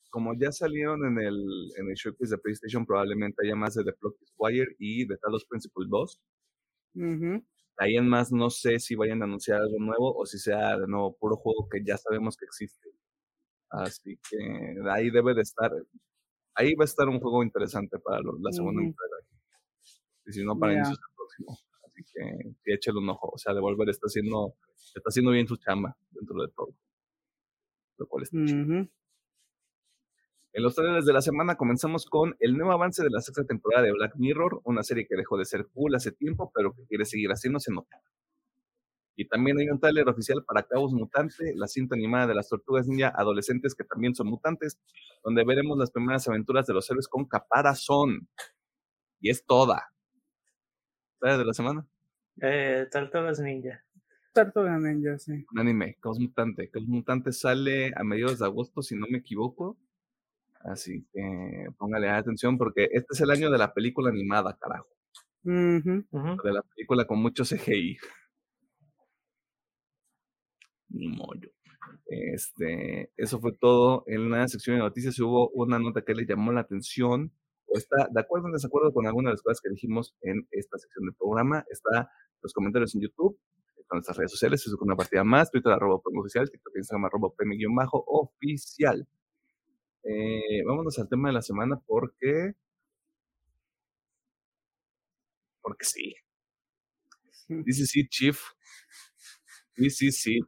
Como ya salieron en el, en el showcase de PlayStation, probablemente haya más de The Plot Wire y de Talos Principle 2. Ahí en más no sé si vayan a anunciar algo nuevo o si sea de nuevo puro juego que ya sabemos que existe. Así que ahí debe de estar, ahí va a estar un juego interesante para la segunda entrega. Y si no, para yeah. inicios del próximo. Así que, que échale un ojo. O sea, Devolver está haciendo, está haciendo bien su chamba dentro de todo. Lo cual está chido. En los trailers de la semana comenzamos con el nuevo avance de la sexta temporada de Black Mirror, una serie que dejó de ser cool hace tiempo, pero que quiere seguir haciéndose notar. Y también hay un trailer oficial para Cabos Mutante, la cinta animada de las tortugas ninja adolescentes que también son mutantes, donde veremos las primeras aventuras de los héroes con caparazón. Y es toda. ¿Trailer de la semana? Eh, Tortugas Ninja. Tortugas Ninja, sí. Un anime, Caos Mutante. Caos Mutante sale a mediados de agosto, si no me equivoco. Así que póngale atención porque este es el año de la película animada, carajo. De la película con mucho CGI. Ni mollo. Este, eso fue todo. En la sección de noticias hubo una nota que le llamó la atención. O está de acuerdo o en desacuerdo con alguna de las cosas que dijimos en esta sección del programa. Está los comentarios en YouTube, con nuestras redes sociales, es una partida más, Twitter arroba oficial, TikTok Instagram arroba oficial. Eh, vámonos al tema de la semana porque. Porque sí. This is it, Chief. This is it.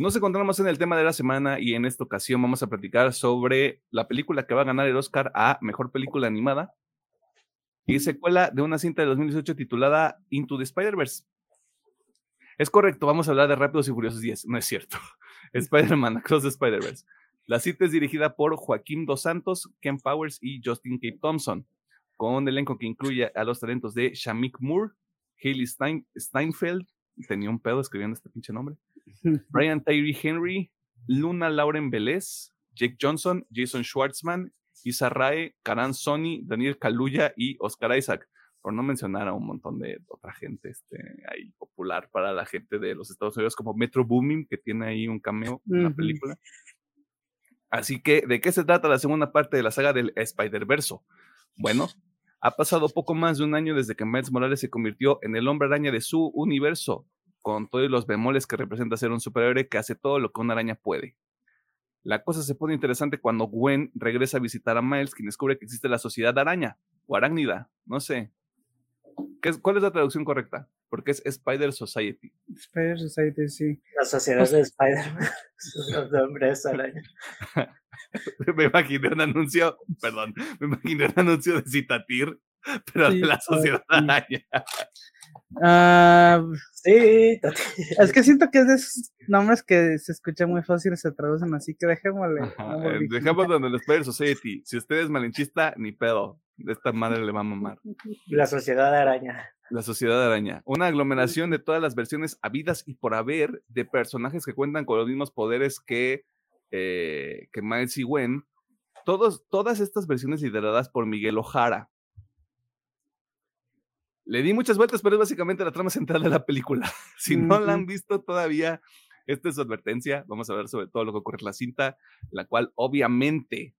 Nos encontramos en el tema de la semana y en esta ocasión vamos a platicar sobre la película que va a ganar el Oscar a Mejor Película Animada y secuela de una cinta de 2018 titulada Into the Spider-Verse. Es correcto, vamos a hablar de Rápidos y Furiosos 10, no es cierto. [LAUGHS] Spider-Man Across the Spider-Verse. La cinta es dirigida por Joaquín Dos Santos, Ken Powers y Justin K. Thompson, con un elenco que incluye a los talentos de Shamik Moore, Haley Steinfeld, tenía un pedo escribiendo este pinche nombre, Brian Tyree Henry, Luna Lauren Vélez, Jake Johnson, Jason Schwartzman, Isa Rae, Karan Sony, Daniel Kaluuya y Oscar Isaac, por no mencionar a un montón de otra gente este, ahí popular para la gente de los Estados Unidos, como Metro Booming, que tiene ahí un cameo en la película. Así que, ¿de qué se trata la segunda parte de la saga del Spider-Verso? Bueno, ha pasado poco más de un año desde que Miles Morales se convirtió en el hombre araña de su universo, con todos los bemoles que representa ser un superhéroe que hace todo lo que una araña puede. La cosa se pone interesante cuando Gwen regresa a visitar a Miles, quien descubre que existe la sociedad araña o arácnida, no sé. ¿Qué es, ¿Cuál es la traducción correcta? Porque es Spider Society. Spider Society, sí. La sociedad de Spider-Man. [LAUGHS] Los hombres araña. [LAUGHS] me imaginé un anuncio, perdón, me imaginé un anuncio de Citatir, pero de la sociedad araña. Ah, sí, [LAUGHS] es que siento que es de esos nombres que se escuchan muy fácil y se traducen así que dejémosle. Eh, dejemos [LAUGHS] donde el Spider Society. Si usted es malinchista, ni pedo. De esta madre le va a mamar. La sociedad de araña. La sociedad de araña. Una aglomeración de todas las versiones habidas y por haber de personajes que cuentan con los mismos poderes que, eh, que Miles y Gwen. Todos, todas estas versiones lideradas por Miguel Ojara, le di muchas vueltas, pero es básicamente la trama central de la película. [LAUGHS] Si no la han visto todavía, esta es su advertencia. Vamos a hablar sobre todo lo que ocurre en la cinta, la cual obviamente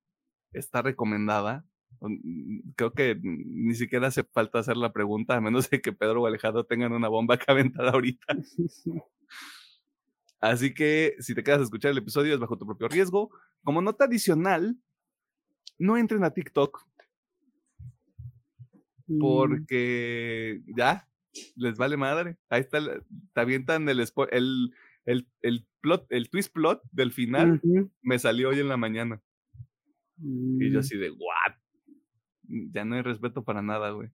está recomendada. Mm, Creo que ni siquiera hace falta hacer la pregunta, a menos de que Pedro o Alejandro tengan una bomba que [LAUGHS] aventar ahorita. [LAUGHS] Así que si te quedas a escuchar el episodio es bajo tu propio riesgo. Como nota adicional, no entren a TikTok Mm, porque ya les vale madre. Ahí está, te avientan el, el, el, el plot, el twist plot del final. Me salió hoy en la mañana. Y yo mm, así de, ¿what? Ya no hay respeto para nada, güey.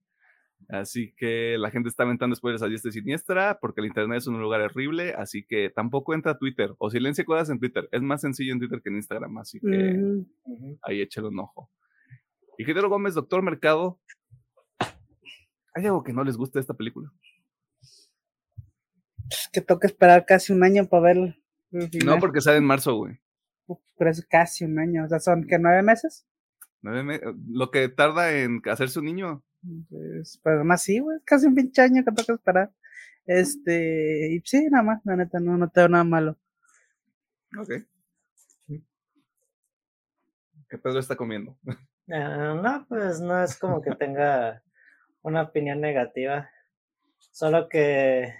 Así que la gente está aventando spoilers a diestra y siniestra porque el internet es un lugar horrible. Así que tampoco entra a Twitter o silencia cosas en Twitter. Es más sencillo en Twitter que en Instagram. Así que ahí échale un ojo. Ingeniero Gómez, doctor Mercado. ¿Hay algo que no les guste de esta película? Es que toca esperar casi un año para verlo. el No, porque sale en marzo, güey. Uf, Pero es casi un año. O sea, son que nueve meses. Nueve me- Lo que tarda en hacerse un niño. Pues, pero más sí, güey. Casi un pinche año que toca esperar. Este, y sí, nada más, la neta, no, no tengo nada malo. Ok. ¿Qué Pedro está comiendo? Ah, no, pues no es como que tenga una opinión negativa. Solo que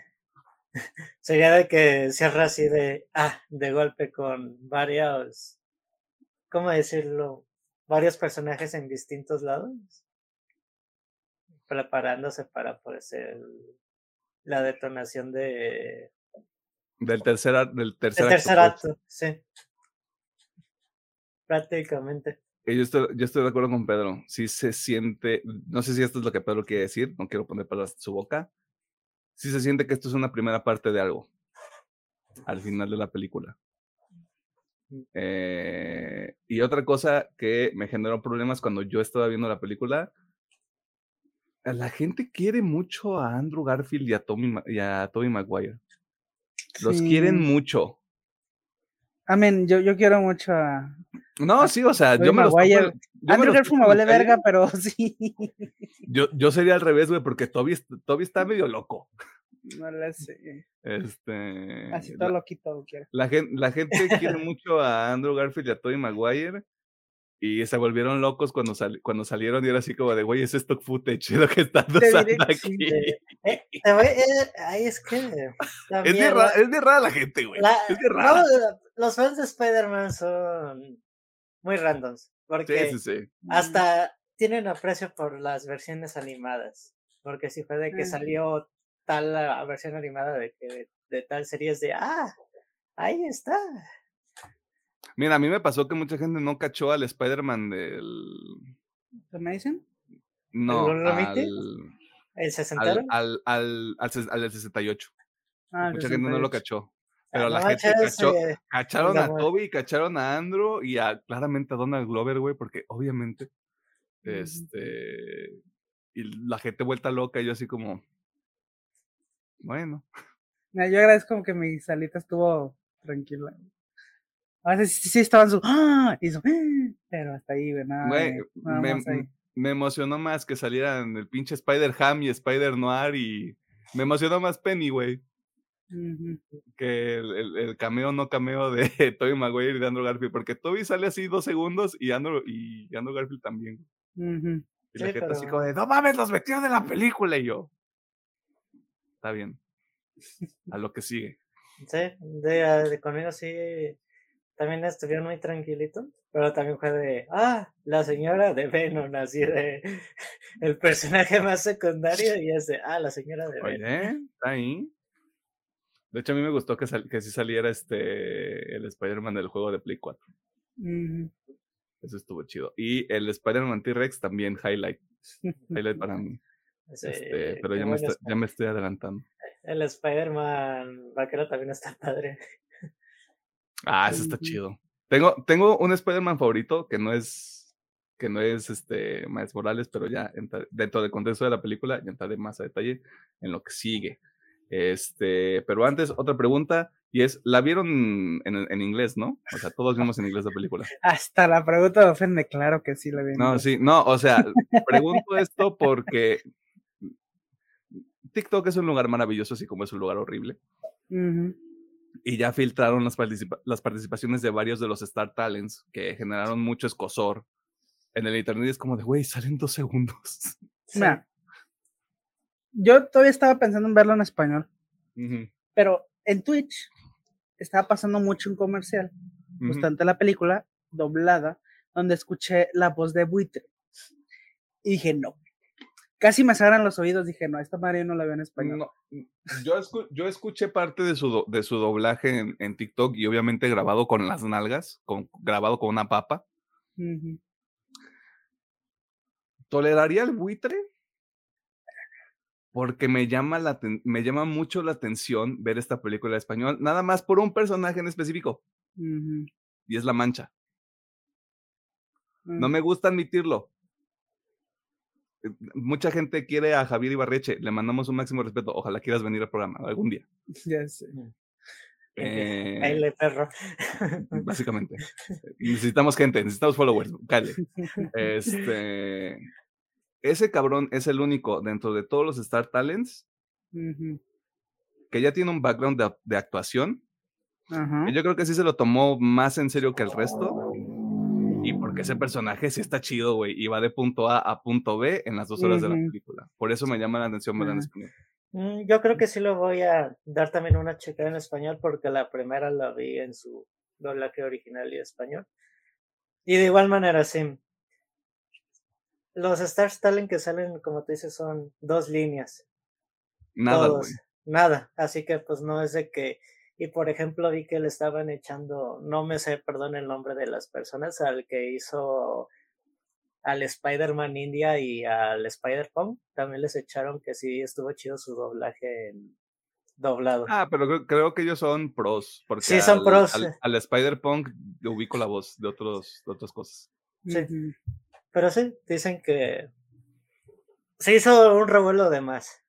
[LAUGHS] sería de que cierra así de, ah, de golpe con varios, ¿cómo decirlo? Varios personajes en distintos lados. Preparándose para pues el- la detonación de, Del tercer, del tercer, el tercer acto, pues. acto, sí. Prácticamente. Yo estoy, yo estoy de acuerdo con Pedro. Sí se siente, no sé si esto es lo que Pedro quiere decir, no quiero poner palabras en su boca. Sí se siente que esto es una primera parte de algo. Al final de la película. Eh, y otra cosa que me generó problemas cuando yo estaba viendo la película. La gente quiere mucho a Andrew Garfield y a Tommy, y a Tobey Maguire. Los Sí. quieren mucho. I mean, yo, yo quiero mucho a No, sí, o sea, yo me los topo yo Andrew Garfield me vale verga, pero [LAUGHS] sí. Yo, yo sería al revés, güey, porque Toby, Toby está medio loco. No le sé. Este. Así la- todo loquito lo quiero. La gente, la gente quiere mucho a Andrew Garfield y a Tobey Maguire. Y se volvieron locos cuando, sal- cuando salieron y era así como de, güey, es stock footage lo que que [LAUGHS] sí. aquí. Eh, eh, te voy- eh, ay, es que [LAUGHS] Es de, es rara la gente, güey. la- Es de rara. no, los fans de Spider-Man son muy randoms. Porque Sí, sí, sí. hasta tienen aprecio por las versiones animadas. Porque si fue de que Mm. salió tal ah, versión animada de que de, de tal serie es de ah, ahí está. Mira, a mí me pasó que mucha gente no cachó al Spider-Man del. ¿Qué me dicen? No, ¿Lo remite? al, El al, 60 al, al, al, al del 68. Ah, Mucha gente no lo 68. cachó. Ah, Pero la no gente cachó, cacharon a Gamora. Toby, cacharon a Andrew y a claramente a Donald Glover, güey, porque obviamente, este, y la gente vuelta loca, y yo así como, bueno, Mira, yo agradezco que mi salita estuvo tranquila. A veces sí, sí estaban su. ¡Ah! Y su, ¡Ah! Pero hasta ahí, güey. Nada, güey, de- nada me, más ahí. me emocionó más que salieran el pinche Spider-Ham y Spider-Noir y me emocionó más Penny, güey, Que el, el- el cameo no cameo de [LAUGHS] Tobey Maguire y de Andrew Garfield, porque Toby sale así dos segundos y Andrew, y Andrew Garfield también. Y la Sí, gente así como de, no mames, los metieron en la película y yo. Está bien. A lo que sigue. Sí, de, ah, de conmigo sí, también estuvieron muy tranquilitos, pero también fue de, ah, la señora de Venom, así de, [LAUGHS] el personaje más secundario y es de, ah, la señora de Venom. Oye, está ahí. De hecho, a mí me gustó que, sal- que sí saliera este el Spider-Man del juego de Play 4. Ujú. Eso estuvo chido. Y el Spider-Man T-Rex también highlight. [LAUGHS] Highlight para mí. Sí, Este, pero ya me, Sp- ya me estoy adelantando. El Spider-Man vaquero también está padre. Ah, eso está chido. Tengo, tengo un Spider-Man favorito que no es que no es este Miles Morales, pero ya entra- dentro del contexto de la película ya entraré más a detalle en lo que sigue. Este, pero antes, otra pregunta, y es, ¿la vieron en, en inglés, no? O sea, todos vimos en inglés la película. [LAUGHS] Hasta la pregunta me ofende, claro que sí la vi. en No, inglés. sí, no, o sea, pregunto esto porque TikTok es un lugar maravilloso, así como es un lugar horrible. Y ya filtraron las, participa- las participaciones de varios de los Star Talents que generaron mucho escosor en el internet. Y es como de, güey, salen dos segundos. [LAUGHS] Sí. Mira, yo todavía estaba pensando en verlo en español, pero en Twitch estaba pasando mucho un comercial, de la película, doblada, donde escuché la voz de buitre. Y dije, no. Casi me sangran los oídos, dije, no, esta madre yo no la veo en español. No, yo, escu- yo escuché parte de su, do- de su doblaje en, en TikTok y obviamente grabado con las nalgas, con, grabado con una papa. ¿Toleraría el buitre? Porque me llama, la, me llama mucho la atención ver esta película en español, nada más por un personaje en específico, y es La Mancha. No Mm. me gusta admitirlo. Eh, Mucha gente quiere a Javier Ibarreche, le mandamos un máximo respeto. Ojalá quieras venir al programa algún día. [LAUGHS] Ya sé. [LAUGHS] Eh, Baile perro. básicamente. [LAUGHS] Necesitamos gente, necesitamos followers. Cale. Este, ese cabrón es el único dentro de todos los Star Talents que ya tiene un background de, de actuación. Que Yo creo que sí se lo tomó más en serio que el resto. Y porque ese personaje sí está chido, güey. Y va de punto A a punto B en las dos horas de la película. Por eso me llama la atención verla en Ajá. español. Mm, Yo creo que sí lo voy a dar también una checada en español porque la primera la vi en su doblaje original y español. Y de igual manera, sí. Los Stars Talent que salen, como te dices, son dos líneas. Nada, todos. Nada. Así que pues no es de que. Y por ejemplo, vi que le estaban echando, no me sé, perdón el nombre de las personas, al que hizo al Spider-Man India y al Spider-Punk, también les echaron que sí estuvo chido su doblaje en doblado. Ah, pero creo, creo que ellos son pros. Porque Sí, son al- pros, Al, al Spider-Punk ubico la voz de, otros, de otras cosas. Sí. Pero sí, dicen que se hizo un revuelo de más.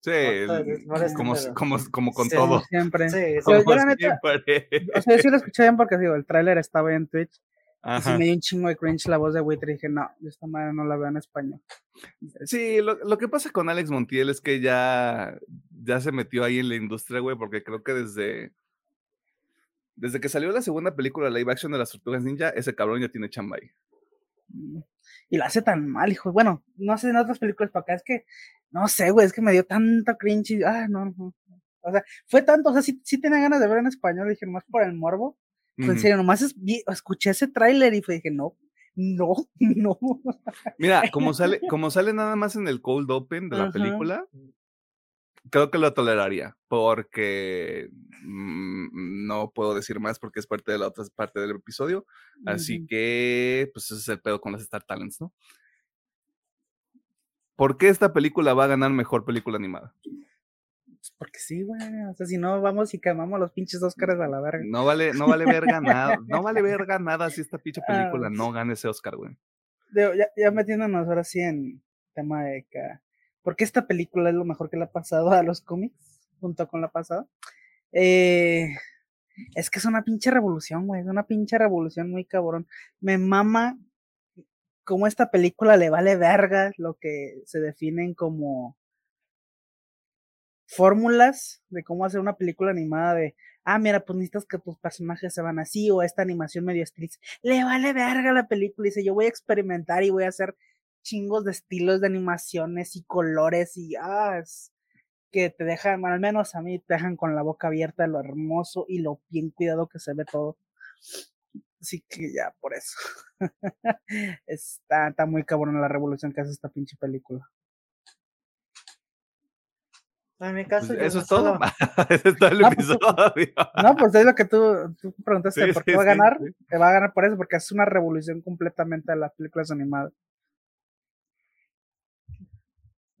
Sí, este como, como, como con Sí. todo. Siempre. Sí, sí. Como yo la neta- siempre. O sea, yo sí lo escuché bien porque digo, el tráiler estaba en Twitch. Y me dio un chingo de cringe la voz de Wither y dije, no, yo esta madre no la veo en español. Sí, lo, lo que pasa con Alex Montiel es que ya, ya se metió ahí en la industria, güey, porque creo que desde, desde que salió la segunda película live action de las Tortugas Ninja, ese cabrón ya tiene chamba ahí. Mm. Y la hace tan mal, hijo. Bueno, no sé en otras películas para acá, es que, no sé, güey, es que me dio tanto cringe. Y, ah, no, no. O sea, fue tanto, o sea, sí, sí tenía ganas de ver en español, dije, nomás por el morbo. Pues, en serio, nomás es- vi- escuché ese tráiler y fue, dije, no, no, [LAUGHS] no. Mira, [LAUGHS] como sale, como sale nada más en el cold open de la película, creo que lo toleraría, porque mm, no puedo decir más porque es parte de la otra parte del episodio. Así que, pues ese es el pedo con las Star Talents, ¿no? ¿Por qué esta película va a ganar mejor película animada? Pues porque sí, güey. O sea, si no, vamos y quemamos los pinches Óscares a la verga. No vale, no vale verga nada, [LAUGHS] no vale verga nada si esta pinche película Ah, no gana ese Oscar, güey. Ya, ya metiéndonos ahora sí en tema de que. ¿Por qué esta película es lo mejor que le ha pasado a los cómics? Junto con la pasada. Eh, es que es una pinche revolución, güey. Es una pinche revolución muy cabrón. Me mama cómo esta película le vale verga lo que se definen como fórmulas de cómo hacer una película animada de, ah, mira, pues necesitas que tus personajes se van así o esta animación medio estilizada. Le vale verga la película dice, yo voy a experimentar y voy a hacer chingos de estilos de animaciones y colores y, ah, es que te dejan, bueno, al menos a mí te dejan con la boca abierta de lo hermoso y lo bien cuidado que se ve todo. Así que ya, por eso. [LAUGHS] está, está muy cabrón la revolución que hace esta pinche película. En mi Pues caso, yo eso no es todo. Ese es todo el No, pues, episodio. [LAUGHS] No, pues es lo que tú, tú preguntaste, Sí, ¿por sí, qué va a sí, ganar? sí. Te va a ganar por eso, porque es una revolución completamente de las películas animadas.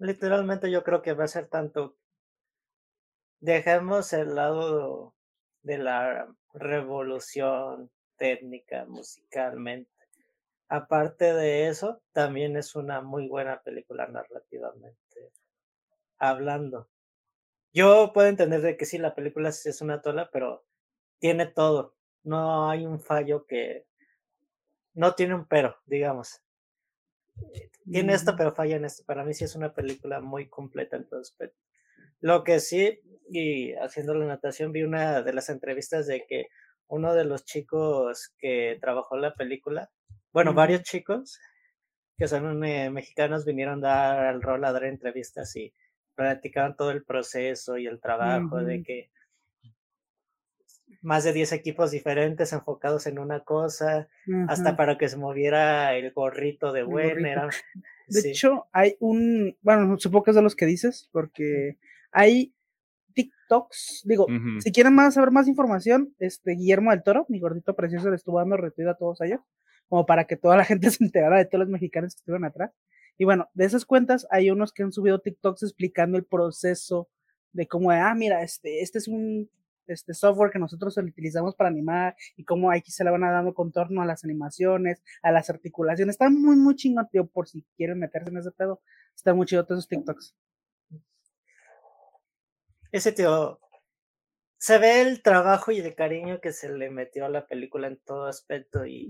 Literalmente yo creo que va a ser tanto. Dejemos el lado de la revolución técnica musicalmente. Aparte de eso, también es una muy buena película narrativamente hablando. Yo puedo entender de que sí, la película es una tola, pero tiene todo. No hay un fallo que no tiene un pero, digamos. Tiene esto, pero falla en esto. Para mí sí es una película muy completa en todo aspecto. Lo que sí, y haciendo la natación, vi una de las entrevistas de que uno de los chicos que trabajó la película, bueno, varios chicos que son eh, mexicanos vinieron a dar al rol a dar entrevistas y platicaban todo el proceso y el trabajo de que más de 10 equipos diferentes enfocados en una cosa, hasta para que se moviera el gorrito de buena. De hecho, hay un, bueno, supongo que es de los que dices, porque hay TikToks, digo, si quieren más saber más información, este Guillermo del Toro, mi gordito precioso, le estuvo dando retweet a todos ellos, como para que toda la [LAUGHS] gente se enterara de todos los mexicanos que estuvieron atrás. Y bueno, de esas cuentas hay unos que han subido TikToks explicando el proceso de cómo, ah, mira, este, este es un este software que nosotros utilizamos para animar y cómo aquí se le van a dando contorno a las animaciones, a las articulaciones. Está muy, muy chingón, tío, por si quieren meterse en ese pedo. Está muy chido todos esos TikToks. Ese tío, se ve el trabajo y el cariño que se le metió a la película en todo aspecto y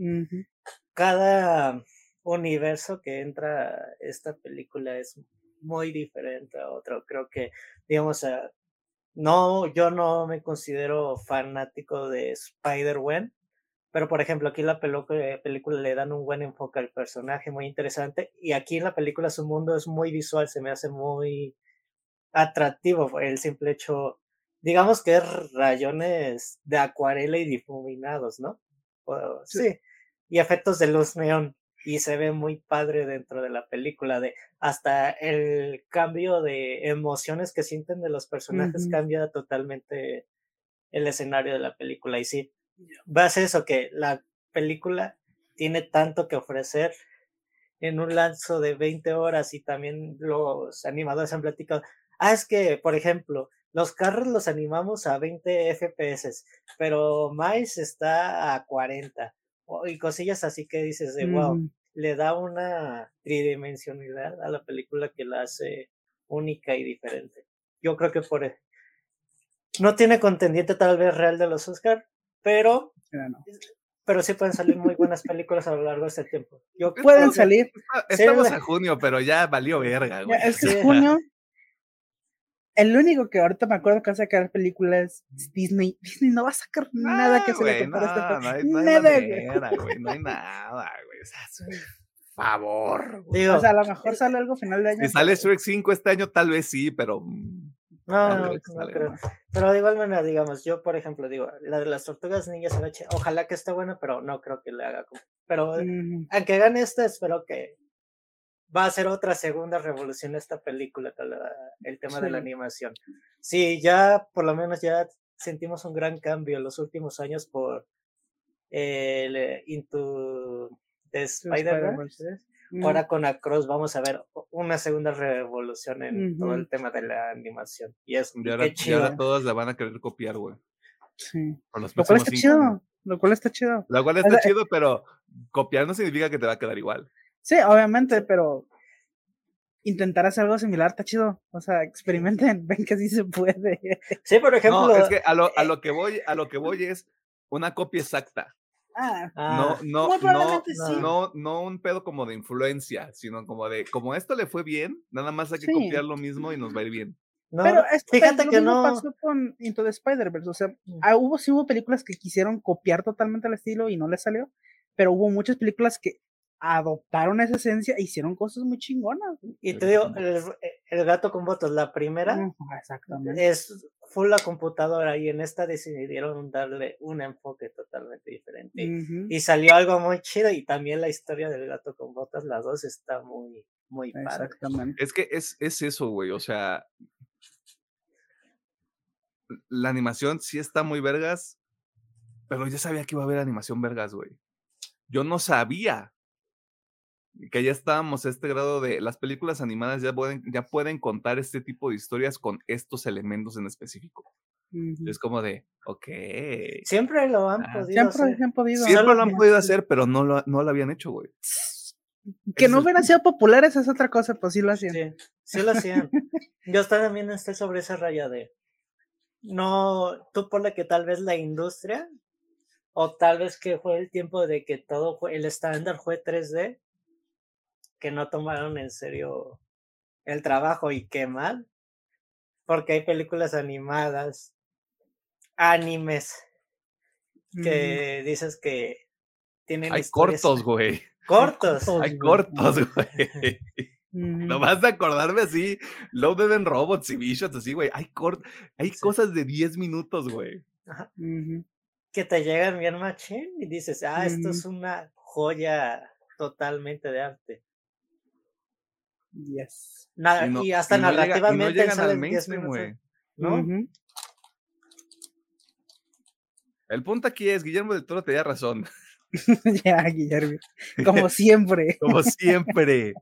cada universo que entra esta película es muy diferente a otro. Creo que, digamos, a no, yo no me considero fanático de Spider-Man, pero por ejemplo, aquí en la película le dan un buen enfoque al personaje, muy interesante, y aquí en la película su mundo es muy visual, se me hace muy atractivo el simple hecho, digamos que es rayones de acuarela y difuminados, ¿no? sí, y efectos de luz neón y se ve muy padre dentro de la película de hasta el cambio de emociones que sienten de los personajes cambia totalmente el escenario de la película y sí va a ser eso que la película tiene tanto que ofrecer en un lanzo de 20 horas y también los animadores han platicado ah es que por ejemplo los carros los animamos a 20 FPS pero Mice está a 40 y cosillas así que dices de wow, le da una tridimensionalidad a la película que la hace única y diferente. Yo creo que por e, no tiene contendiente tal vez real de los Oscar, pero pero sí pueden salir muy buenas películas a lo largo de este tiempo. Yo pueden salir. Estamos a junio, pero ya valió verga, güey. Es que junio el único que ahorita me acuerdo que va a sacar películas es Disney. Disney no va a sacar nada que se le compare no, este no, hay, no hay nada, güey. No hay nada, güey. O sea, favor. Digo, o sea, a lo mejor sale algo final de año. Si sale Shrek 5 este año, tal vez sí, pero. Mm, no, no, no, creo. Pero de igual manera, digamos, yo, por ejemplo, digo, la de las tortugas ninjas se ojalá que esté buena, pero no creo que le haga como. Pero aunque gane esta, espero que va a ser otra segunda revolución esta película, el tema de la animación. Sí, ya por lo menos ya sentimos un gran cambio en los últimos años por el eh, Into the Spider-Man. Ahora con Across vamos a ver una segunda revolución en todo el tema de la animación. Y es y ahora, todos la van a querer copiar, güey. Sí. Lo cual está chido. Lo cual está chido. Lo cual está chido, pero copiar no significa que te va a quedar igual. Sí, obviamente, pero intentar hacer algo similar está chido. O sea, experimenten, [LAUGHS] ven que sí se puede. Sí, por ejemplo. No, es que a lo, a lo que voy, a lo que voy es una copia exacta. Ah, no, no, no, no, no, un pedo como de influencia, sino como de, como esto le fue bien, nada más hay que copiar lo mismo y nos va a ir bien. pero fíjate que no pasó con Into the Spider-Verse, o sea, mm. ah, hubo sí hubo películas que quisieron copiar totalmente el estilo y no les salió, pero hubo muchas películas que adoptaron esa esencia e hicieron cosas muy chingonas. Y te digo, el, gato con botas, la primera exactamente. es full la computadora y en esta decidieron darle un enfoque totalmente diferente. Y salió algo muy chido y también la historia del gato con botas, las dos está muy, muy padre. Exactamente. Es que es, es eso, güey, o sea, la animación sí está muy vergas, pero yo sabía que iba a haber animación vergas, güey. Yo no sabía que ya estábamos a este grado de las películas animadas ya pueden, ya pueden contar este tipo de historias con estos elementos en específico. Es como de, ok. Siempre lo han podido siempre hacer. Han podido siempre lo han podido hacer, pero no lo, no lo habían hecho, güey. Que no hubieran sido populares es otra cosa, pues sí lo hacían. Sí, sí lo hacían. Yo también estoy sobre esa raya de. No, tú ponle que tal vez la industria, o tal vez que fue el tiempo de que todo fue, el estándar fue 3D, que no tomaron en serio el trabajo y qué mal. porque hay películas animadas, animes, Ujú. que dices que tienen Hay historias cortos, güey. [LAUGHS] cortos. [LAUGHS] Hay cortos, [LAUGHS] güey. Ujú. Nomás de acordarme así, Loaded en Robots y Bichos, así, güey. Hay, cort hay Sí. cosas de 10 minutos, güey. Ajá, que te llegan bien machín y dices, ah, esto es una joya totalmente de arte. Yes. Na- Y no- y hasta y no llega- y no narrativamente llegan al salen 10 mainstream. El punto aquí es, Guillermo del Toro tenía razón. [LAUGHS] ya, Guillermo. Como [LAUGHS] siempre. Como [LAUGHS] siempre.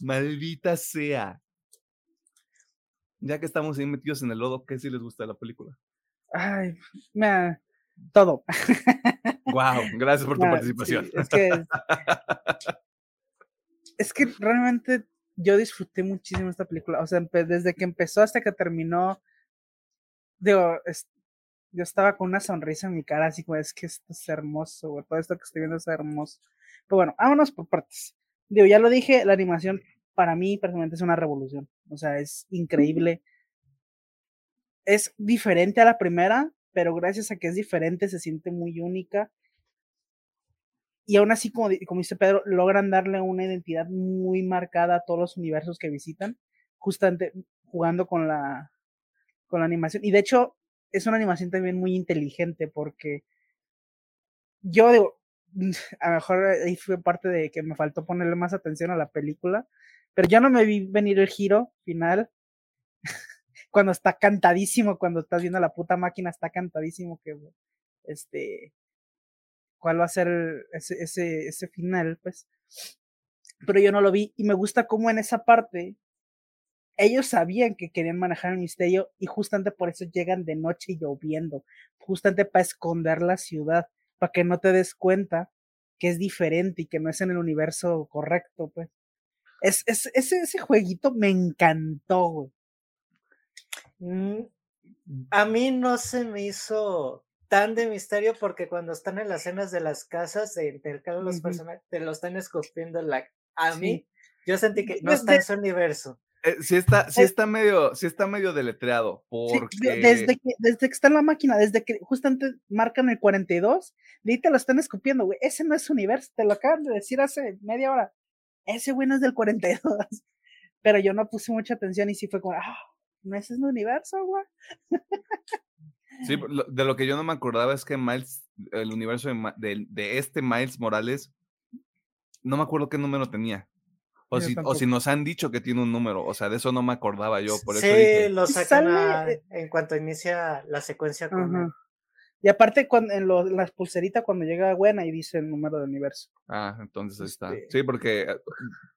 Maldita sea. Ya que estamos ahí metidos en el lodo, ¿qué sí les gusta de la película? Ay, mira, todo. Wow, gracias por tu participación. sí, es que es que realmente yo disfruté muchísimo esta película. O sea, desde que empezó hasta que terminó, digo, es- yo estaba con una sonrisa en mi cara, así como es que esto es hermoso, güey, todo esto que estoy viendo es hermoso. Pero bueno, vámonos por partes. Digo, ya lo dije, la animación para mí personalmente es una revolución. O sea, es increíble. Es diferente a la primera, pero gracias a que es diferente se siente muy única y aún así, como, di- como dice Pedro, logran darle una identidad muy marcada a todos los universos que visitan, justamente jugando con la, con la animación. Y de hecho, es una animación también muy inteligente porque yo digo, [LAUGHS] a lo mejor ahí fue parte de que me faltó ponerle más atención a la película, pero yo no me vi venir el giro final. [LAUGHS] cuando está cantadísimo, cuando estás viendo la puta máquina, está cantadísimo que este cuál va a ser ese, ese, ese final, pues. Pero yo no lo vi y me gusta cómo en esa parte ellos sabían que querían manejar el misterio y justamente por eso llegan de noche lloviendo, justamente para esconder la ciudad, para que no te des cuenta que es diferente y que no es en el universo correcto, pues. Es, es, ese, ese jueguito me encantó, güey. Mm, A mí no se me hizo tan de misterio porque cuando están en las escenas de las casas de intercambio los Ujú. personajes, te lo están escupiendo en la... A Sí. mí, yo sentí que no está en su universo. Eh, sí está, sí está medio, sí está medio deletreado, porque de- desde, que, desde que está en la máquina, desde que justamente marcan el 42, de ahí te lo están escupiendo, güey. Ese no es su universo, te lo acaban de decir hace media hora. Ese güey no es del 42. [LAUGHS] Pero yo no puse mucha atención y sí fue como, ah, no ese es mi universo, güey. Sí, de lo que yo no me acordaba es que Miles, el universo de, Ma- de- de este Miles Morales, no me acuerdo qué número tenía. O si, o si nos han dicho que tiene un número, o sea, de eso no me acordaba yo, por eso sí, dije, lo sacan a- en cuanto inicia la secuencia con. Ajá. Y aparte, cuando, en, lo- en las pulseritas, cuando llega buena y dice el número de universo. ah, entonces ahí está. Este- Sí, porque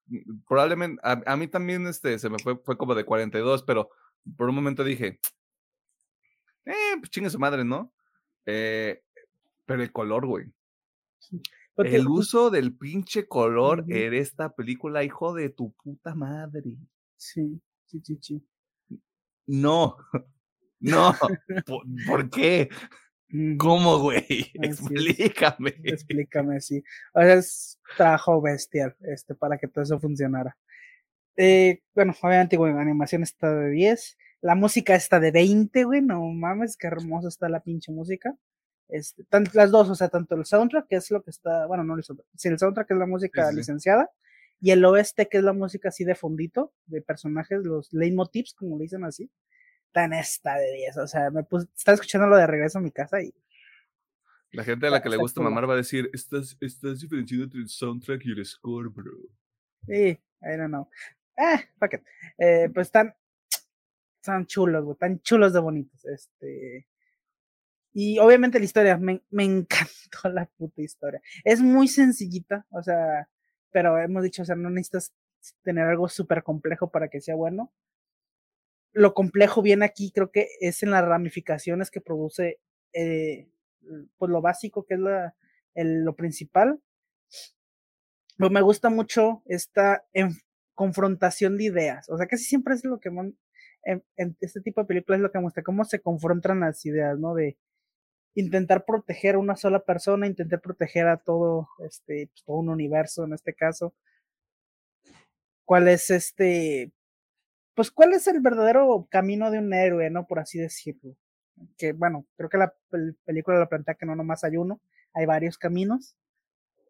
mm, probablemente, a, a mí también este, se me fue, fue como de 42, pero por un momento dije, eh, pues chingue su madre, ¿no? Eh, pero el color, güey. Te- El uso del pinche color Ujú. en esta película, hijo de tu puta madre. Sí, sí, sí, sí. No, [LAUGHS] no. ¿Por, por qué? ¿Cómo, güey? [LAUGHS] Así es. Explícame. Explícame, sí. O sea, es trabajo bestial este, para que todo eso funcionara. Eh, bueno, obviamente, güey, animación está de 10. La música está de 20, güey. No mames, qué hermosa está la pinche música. Este, las dos, o sea, tanto el soundtrack, que es lo que está, bueno, no el soundtrack, sí, el soundtrack que es la música sí, sí. licenciada, y el oeste, que es la música así de fondito, de personajes, los leitmotivs, como le dicen así, tan está de 10. O sea, me puse, estaba escuchando lo de regreso a mi casa y La gente a la que le gusta mamar va a decir, estás, estás diferenciando entre el soundtrack y el score, bro. Sí, I don't know. Eh, fuck it. Eh, pues están, están chulos, güey, tan chulos de bonitos. Este. Y obviamente la historia, me, me [LAUGHS] encantó la puta historia. Es muy sencillita, o sea, pero hemos dicho, o sea, no necesitas tener algo súper complejo para que sea bueno. Lo complejo viene aquí, creo que es en las ramificaciones que produce, eh, pues lo básico, que es la, el- lo principal. Pero me gusta mucho esta confrontación de ideas. O sea, casi siempre es lo que en, en este tipo de películas es lo que muestra, cómo se confrontan las ideas, ¿no? De intentar proteger a una sola persona, intentar proteger a todo, este, pues, todo un universo en este caso. ¿Cuál es este, pues, ¿cuál es el verdadero camino de un héroe, no? Por así decirlo. Que, bueno, creo que la película la plantea que no nomás hay uno, hay varios caminos.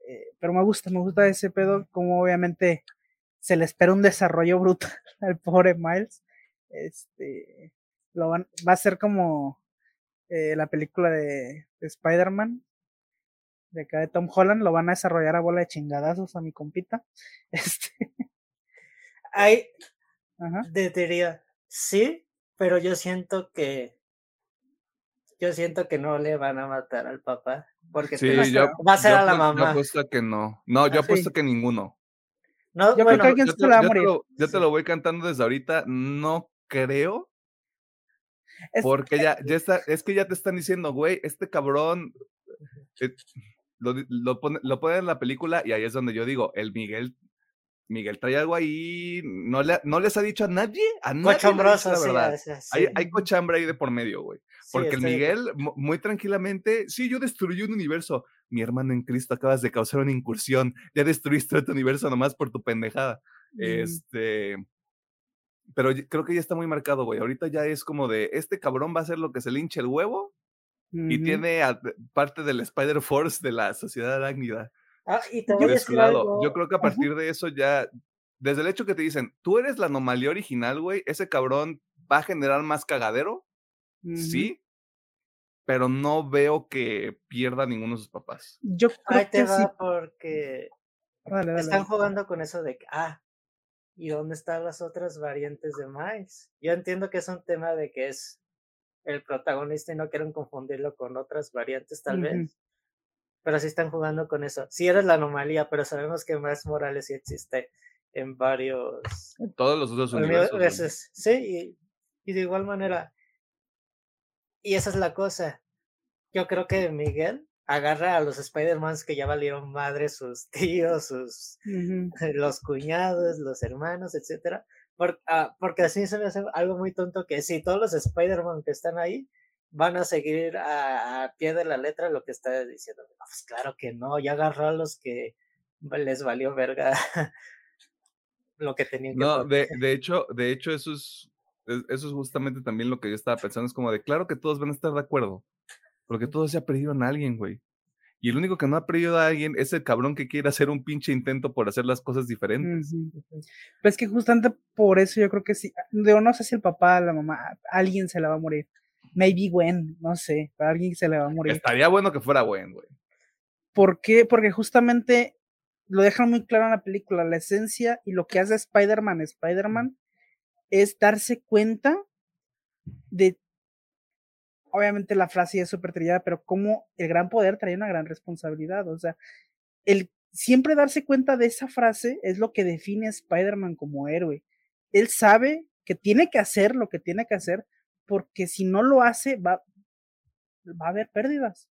Eh, pero me gusta, me gusta ese pedo, como obviamente se le espera un desarrollo brutal [LAUGHS] al pobre Miles. Este, lo van, va a ser como eh, la película de, de Spider-Man, de acá de Tom Holland, lo van a desarrollar a bola de chingadazos a mi compita. [LAUGHS] Este. Hay, diría, sí, pero yo siento que yo siento que no le van a matar al papá. Porque sí, va a ser a la mamá. Yo apuesto que no. No, yo apuesto que ninguno. No, yo creo que alguien se va a morir. yo te lo voy cantando desde ahorita. No creo. porque ya, ya está, es que ya te están diciendo, güey, este cabrón eh, lo, lo, pone, lo pone en la película y ahí es donde yo digo, el Miguel Miguel trae algo ahí, no, le, no les ha dicho a nadie, a nadie. Cochambroso, la verdad. Hay, hay, cochambre ahí de por medio, güey. Porque el Miguel, muy tranquilamente, sí, yo destruí un universo. Mi hermano en Cristo, acabas de causar una incursión. Ya destruiste tu universo nomás por tu pendejada. Este. Pero creo que ya está muy marcado, güey. Ahorita ya es como de, este cabrón va a hacer lo que se le hinche el huevo y tiene parte del Spider-Force de la sociedad arácnida. Ah, y yo, yo creo que a partir de eso ya, desde el hecho que te dicen, tú eres la anomalía original, güey, ese cabrón va a generar más cagadero, sí, pero no veo que pierda ninguno de sus papás. Yo creo que sí. porque están jugando con eso de que, ah, ¿y dónde están las otras variantes de Miles? Yo entiendo que es un tema de que es el protagonista y no quieren confundirlo con otras variantes tal vez pero sí están jugando con eso. Sí eres la anomalía, pero sabemos que más Morales sí existe en varios... En todos los otros universos. Sí, y, de igual manera, y esa es la cosa. Yo creo que Miguel agarra a los Spider-Mans que ya valieron madre, sus [LAUGHS] tíos, sus los cuñados, los hermanos, etcétera. Ah, porque así se me hace algo muy tonto que si todos los Spider-Man que están ahí van a seguir a, pie de la letra lo que está diciendo. pues claro que no, ya agarró a los que les valió verga [LAUGHS] lo que tenían que No, de, de, hecho, de hecho, eso es, eso es justamente también lo que yo estaba pensando. Es como de claro que todos van a estar de acuerdo. Porque todos se ha perdido a alguien, güey. Y el único que no ha perdido a alguien es el cabrón que quiere hacer un pinche intento por hacer las cosas diferentes. Pues que justamente por eso yo creo que sí. no sé si el papá, la mamá, alguien se la va a morir maybe Gwen, no sé, para alguien se le va a morir. Estaría bueno que fuera Gwen, güey. ¿Por qué? Porque justamente lo dejan muy claro en la película, la esencia y lo que hace Spider-Man, Spider-Man, es darse cuenta de, obviamente la frase es súper trillada, pero como el gran poder trae una gran responsabilidad, o sea, el siempre darse cuenta de esa frase es lo que define a Spider-Man como héroe. Él sabe que tiene que hacer lo que tiene que hacer porque si no lo hace, va, va a haber pérdidas.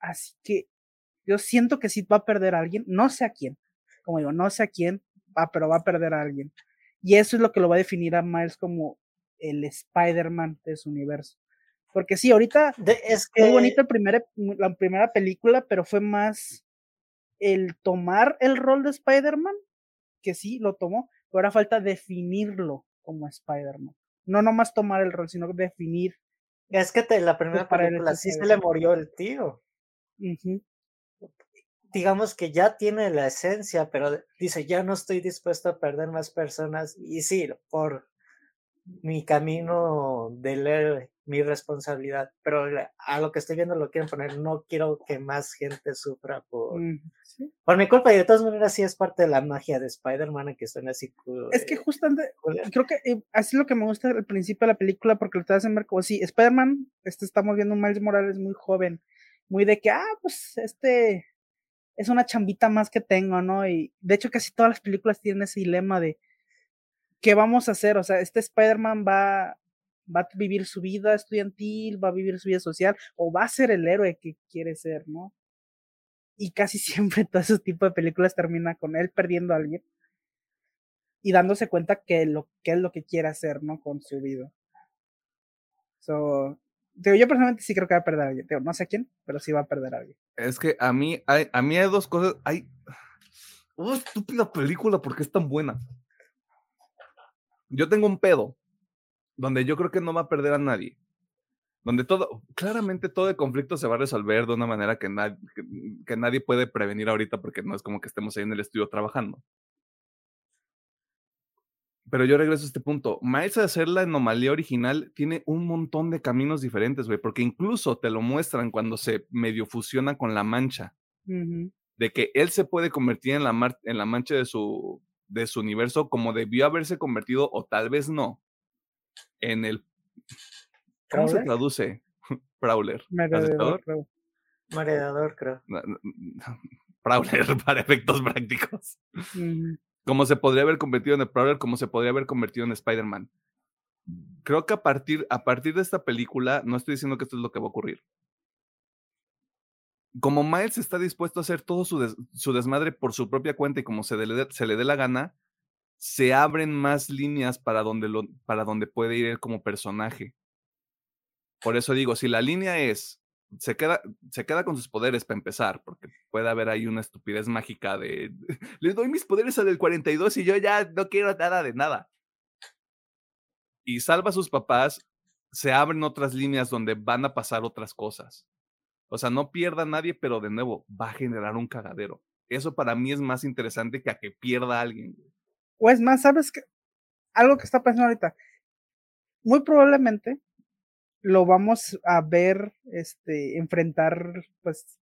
Así que yo siento que sí va a perder a alguien, no sé a quién, como digo, no sé a quién, va, pero va a perder a alguien. Y eso es lo que lo va a definir a Miles como el Spider-Man de su universo. Porque sí, ahorita es que... bonita el primer, la primera película, pero fue más el tomar el rol de Spider-Man, que sí, lo tomó, pero ahora falta definirlo como Spider-Man no nomás tomar el rol, sino definir. Es que te, la primera pues, película sí se le murió el tío. Digamos que ya tiene la esencia, pero dice, ya no estoy dispuesto a perder más personas. Y sí, por mi camino del héroe, mi responsabilidad, pero a lo que estoy viendo lo quieren poner, no quiero que más gente sufra por, por mi culpa y de todas maneras sí es parte de la magia de Spider-Man que suena así. Es que justamente, creo que eh, así es lo que me gusta al principio de la película porque lo te hacen ver como si Spider-Man, este, estamos viendo un Miles Morales muy joven, muy de que, ah, pues este es una chambita más que tengo, ¿no? Y de hecho casi todas las películas tienen ese dilema de, ¿qué vamos a hacer? O sea, este Spider-Man va, va a vivir su vida estudiantil, va a vivir su vida social, o va a ser el héroe que quiere ser, ¿no? Y casi [LAUGHS] siempre todo ese tipo de películas termina con él perdiendo a alguien y dándose cuenta que lo que es lo que quiere hacer, ¿no? Con su vida. So, digo, yo personalmente sí creo que va a perder a alguien. no sé quién, pero sí va a perder a alguien. Es que a mí hay, a mí hay dos cosas. Hay. Oh, estúpida película, porque es tan buena? Yo tengo un pedo donde yo creo que no va a perder a nadie. Donde todo, claramente todo el conflicto se va a resolver de una manera que, que, nadie puede prevenir ahorita porque no es como que estemos ahí en el estudio trabajando. Pero yo regreso a este punto. Miles de hacer la anomalía original tiene un montón de caminos diferentes, güey, porque incluso te lo muestran cuando se medio fusiona con la mancha. De que él se puede convertir en la, en la mancha de su, de su universo como debió haberse convertido, o tal vez no, en el... ¿Cómo se traduce? [LAUGHS] Prowler. Mareador, creo. [LAUGHS] Prowler [LAUGHS] para efectos prácticos. Como se podría haber convertido en el Prowler, como se podría haber convertido en Spider-Man. Creo que a partir, a partir de esta película, no estoy diciendo que esto es lo que va a ocurrir. Como Miles está dispuesto a hacer todo su, desmadre por su propia cuenta y como se, le dé la gana, se abren más líneas para donde, puede ir él como personaje. Por eso digo, si la línea es, se queda, se queda con sus poderes para empezar, porque puede haber ahí una estupidez mágica de, [LAUGHS] le doy mis poderes al del 42 y yo ya no quiero nada de nada. Y salva a sus papás, se abren otras líneas donde van a pasar otras cosas. O sea, no pierda a nadie, pero de nuevo, va a generar un cagadero. Eso para mí es más interesante que a que pierda a alguien. O es más, ¿sabes qué? Algo que está pasando ahorita. Muy probablemente lo vamos a ver este, enfrentar pues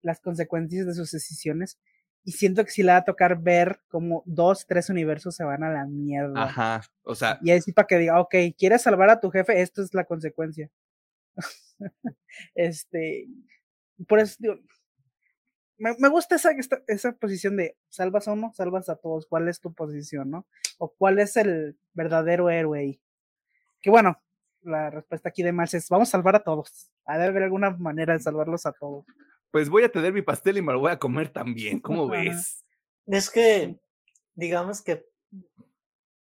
las consecuencias de sus decisiones. Y siento que sí le va a tocar ver como dos, tres universos se van a la mierda. Ajá, o sea. Y así para que diga, ok, quieres salvar a tu jefe, esto es la consecuencia. [LAUGHS] este, por eso digo, me, gusta esa, esa, posición de salvas a uno, salvas a todos. ¿Cuál es tu posición, no? O cuál es el verdadero héroe ahí. Que bueno, la respuesta aquí de Marx es: vamos a salvar a todos. Ha de haber alguna manera de salvarlos a todos. Pues voy a tener mi pastel y me lo voy a comer también. ¿Cómo ves? Es que, digamos que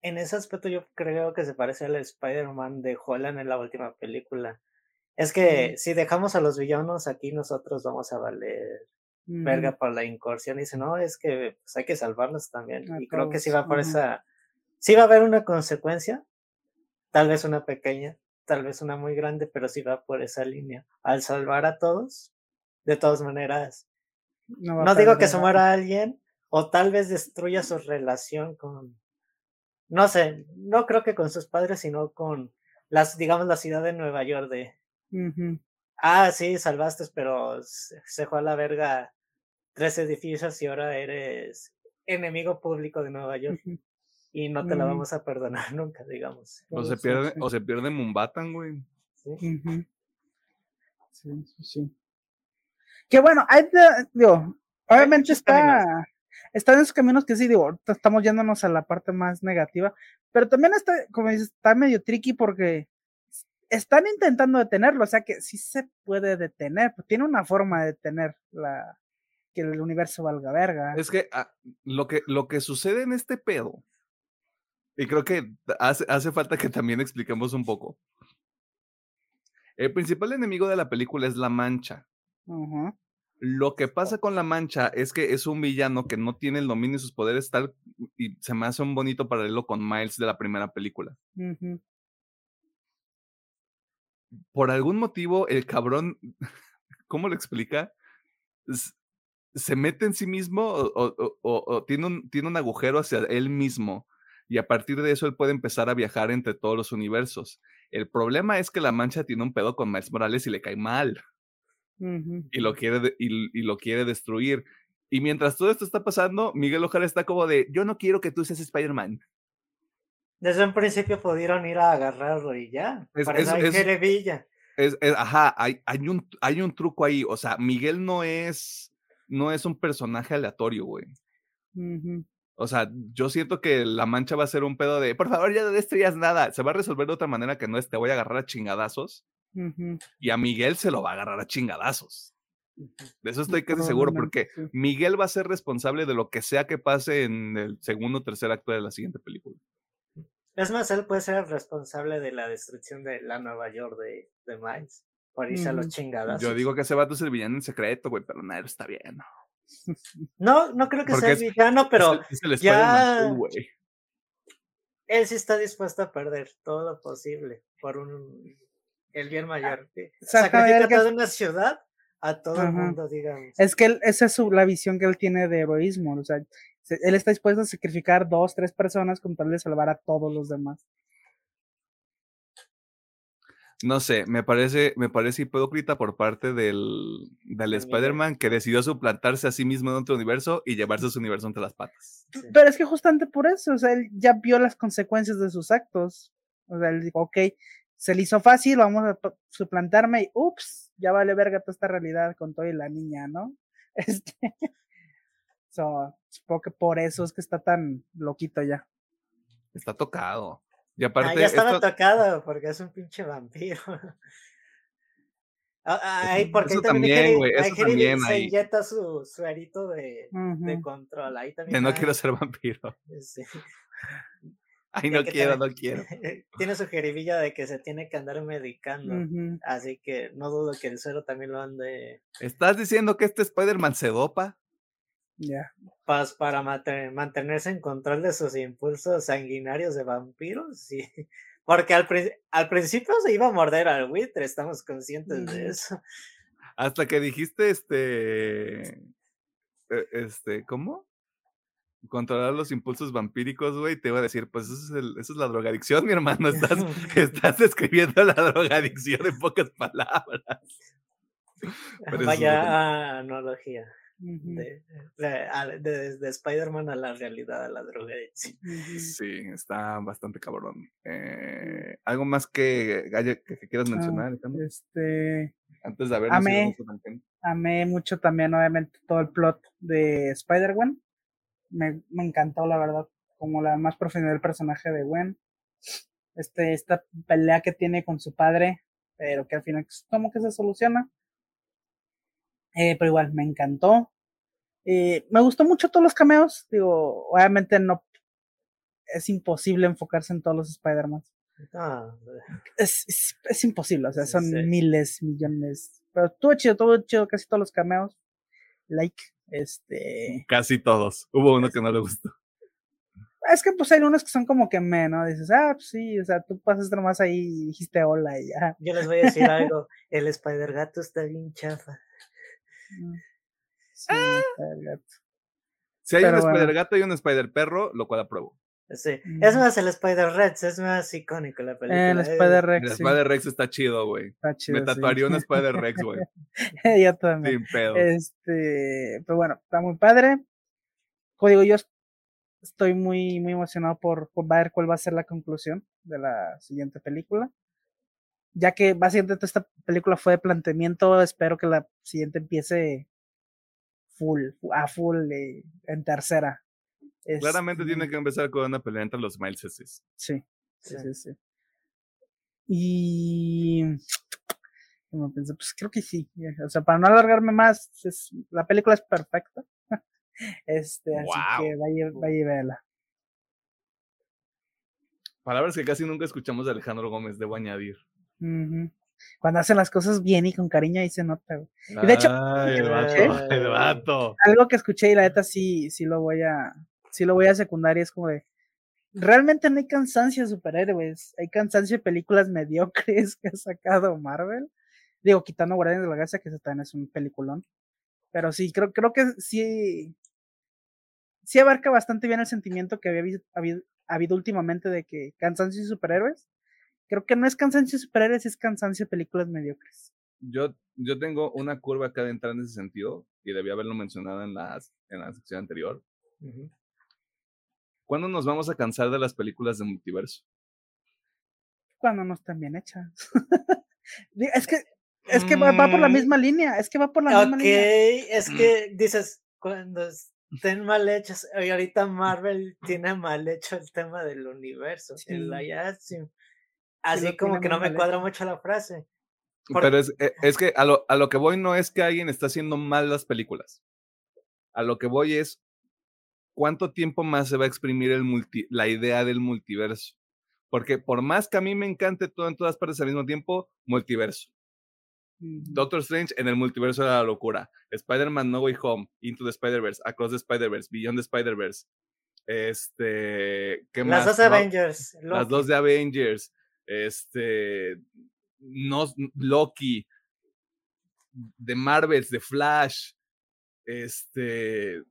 en ese aspecto yo creo que se parece al Spider-Man de Holland en la última película. Es que si dejamos a los villanos aquí, nosotros vamos a valer verga por la incursión. Y dice, no, es que pues, hay que salvarlos también. y creo que sí va por esa, sí va a haber una consecuencia, tal vez una pequeña, tal vez una muy grande, pero sí va por esa línea. Al salvar a todos, de todas maneras, no, digo que se muera alguien, o tal vez destruya su relación con, no sé, no creo que con sus padres, sino con las, digamos, la ciudad de Nueva York de, ah, sí, salvaste, pero se fue a la verga tres edificios y ahora eres enemigo público de Nueva York. Y no te la mm. vamos a perdonar [LAUGHS] nunca, digamos. O se pierde, o se pierde Mumbatan, güey. Sí. sí, sí, Que bueno, hay digo, obviamente está, está en esos caminos que sí, digo, estamos yéndonos a la parte más negativa, pero también está, como dices, está medio tricky porque están intentando detenerlo, o sea que sí se puede detener, tiene una forma de detener la, que el universo valga verga. Es que ah, lo que lo que sucede en este pedo, y creo que hace, hace falta que también expliquemos un poco. El principal enemigo de la película es la mancha. Lo que pasa con la mancha es que es un villano que no tiene el dominio de sus poderes tal y se me hace un bonito paralelo con Miles de la primera película. Por algún motivo, el cabrón, [LAUGHS] ¿cómo lo explica? se mete en sí mismo o, tiene, un, tiene un agujero hacia él mismo y a partir de eso él puede empezar a viajar entre todos los universos. El problema es que la mancha tiene un pedo con Miles Morales y le cae mal y, lo quiere y, lo quiere destruir. Y mientras todo esto está pasando, Miguel Ojara está como de, yo no quiero que tú seas Spider-Man. Desde un principio pudieron ir a agarrarlo y ya. Es, para es, ajá, hay, hay, un, hay un truco ahí. O sea, Miguel no es no es un personaje aleatorio, güey. O sea, yo siento que la mancha va a ser un pedo de, por favor, ya no destruyas nada. Se va a resolver de otra manera que no es, te voy a agarrar a chingadazos. Y a Miguel se lo va a agarrar a chingadazos. De eso estoy casi seguro, porque Miguel va a ser responsable de lo que sea que pase en el segundo o tercer acto de la siguiente película. Es más, él puede ser responsable de la destrucción de la Nueva York de, de Miles. Por irse a los chingadas. Yo digo que ese vato es el villano en secreto, güey, pero nada, está bien. No, no creo que sea el villano, pero ya... él sí está dispuesto a perder todo lo posible por un el bien mayor. Sacrifica toda una ciudad a todo el mundo, digamos. Es que él, esa es su, la visión que él tiene de heroísmo. O sea, él está dispuesto a sacrificar dos, tres personas con tal de salvar a todos los demás. No sé, me parece, me parece hipócrita por parte del, del Spider-Man que decidió suplantarse a sí mismo en otro universo y llevarse su universo entre las patas. Pero es que justamente por eso, o sea, él ya vio las consecuencias de sus actos. O sea, él dijo, ok, se le hizo fácil, vamos a suplantarme y ups, ya vale verga toda esta realidad con todo y la niña, ¿no? [LAUGHS] Este, so, supongo que por eso es que está tan loquito ya. Está tocado. Y ah, aparte. ya estaba tocado porque es un pinche vampiro. [LAUGHS] Ah, ah, ahí porque eso también, güey. Eso también. Se inyecta su suerito de, de control. Ahí también. no quiero ser vampiro. [LAUGHS] Sí. Ay, no quiero, no [LAUGHS] quiero. Tiene su jeribilla de que se tiene que andar medicando. Así que no dudo que el suero también lo ande. ¿Estás diciendo que este Spider-Man se dopa? Ya. para mantenerse en control de sus impulsos sanguinarios de vampiros, sí. [LAUGHS] Porque al, al principio se iba a morder al buitre, estamos conscientes de eso. Hasta que dijiste este. E, este, ¿cómo? controlar los impulsos vampíricos, güey, te iba a decir, pues eso es, eso es la drogadicción, [LAUGHS] mi hermano. Estás, [LAUGHS] estás describiendo la drogadicción en pocas palabras. Vaya analogía. De, de, Spider-Man a la realidad, a la drogadicción. Sí, está bastante cabrón. Eh, ¿Algo más que, que, quieras ah, mencionar? este, Antes de haber amé, amé mucho también, obviamente, todo el plot de Spider-Man me, me encantó, la verdad, como la más profundidad del personaje de Gwen. Este, esta pelea que tiene con su padre, pero que al final como que se soluciona. Eh, pero igual, me encantó. Eh, me gustó mucho todos los cameos. Digo, obviamente no es imposible enfocarse en todos los Spider-Man. Ah, es, es, imposible, o sea, son miles, millones. Pero todo chido, todo chido, casi todos los cameos. Like. Este. Casi todos. Hubo uno que no le gustó. Es que pues hay unos que son como que menos. Dices, ah, pues sí, o sea, tú pasaste nomás ahí y dijiste hola y ya. Yo les voy a decir algo. El Spider Gato está bien chafa. Mm. Sí, ah. Spider Gato. Si hay un Spider Gato y un Spider Perro, lo cual apruebo. Sí. Es más, el Spider Rex es más icónico la película. El Spider Rex. El Spider Rex está chido, güey. Está chido. Me tatuaría un Spider Rex, [LAUGHS] güey. yo también. Sin pedo. Este, pero bueno, está muy padre. Como digo, yo estoy muy, muy emocionado por, por ver cuál va a ser la conclusión de la siguiente película. Ya que básicamente esta película fue de planteamiento, espero que la siguiente empiece full, a full eh, en tercera Claramente tiene este que empezar con una pelea entre los Mileses. Sí, sí, sí, sí. Y [TSK] como pensé, pues creo que sí. O sea, para no alargarme más, la película es perfecta. [LAUGHS] Este, así que vaya, vaya y véala. Palabras que casi nunca escuchamos de Alejandro Gómez, debo añadir. Cuando hacen las cosas bien y con cariño ahí se nota. Y de hecho, [LAUGHS] el vato, algo que escuché y la neta sí, sí lo voy a, si lo voy a secundaria, es como de, realmente no hay cansancio de superhéroes, hay cansancio de películas mediocres que ha sacado Marvel. Digo, quitando Guardianes de la Galaxia, que también es un peliculón. Pero sí, creo, creo que sí, sí abarca bastante bien el sentimiento que había habido, habido últimamente de que cansancio de superhéroes. Creo que no es cansancio de superhéroes, es cansancio de películas mediocres. Yo, yo tengo una curva acá de entrar en ese sentido y debía haberlo mencionado en, las, en la sección anterior. ¿Cuándo nos vamos a cansar de las películas de multiverso? Cuando no están bien hechas. [LAUGHS] es que es que va, por la mm. misma línea, es que va por la misma línea. Ok, es que dices, cuando estén mal hechas, y ahorita [LAUGHS] Marvel tiene mal hecho el tema del universo, Así como que no me cuadra mucho la frase. Pero es, e, es que a lo, a lo que voy no es que alguien está haciendo mal las películas. A lo que voy es ¿cuánto tiempo más se va a exprimir el la idea del multiverso? Porque por más que a mí me encante todo en todas partes al mismo tiempo, multiverso. Doctor Strange en el multiverso de la locura. Spider-Man No Way Home, Into the Spider-Verse, Across the Spider-Verse, Beyond the Spider-Verse. Este, ¿qué Las más? dos Avengers. las dos de Avengers. Este, no, Loki, de Marvels, de Flash. Este,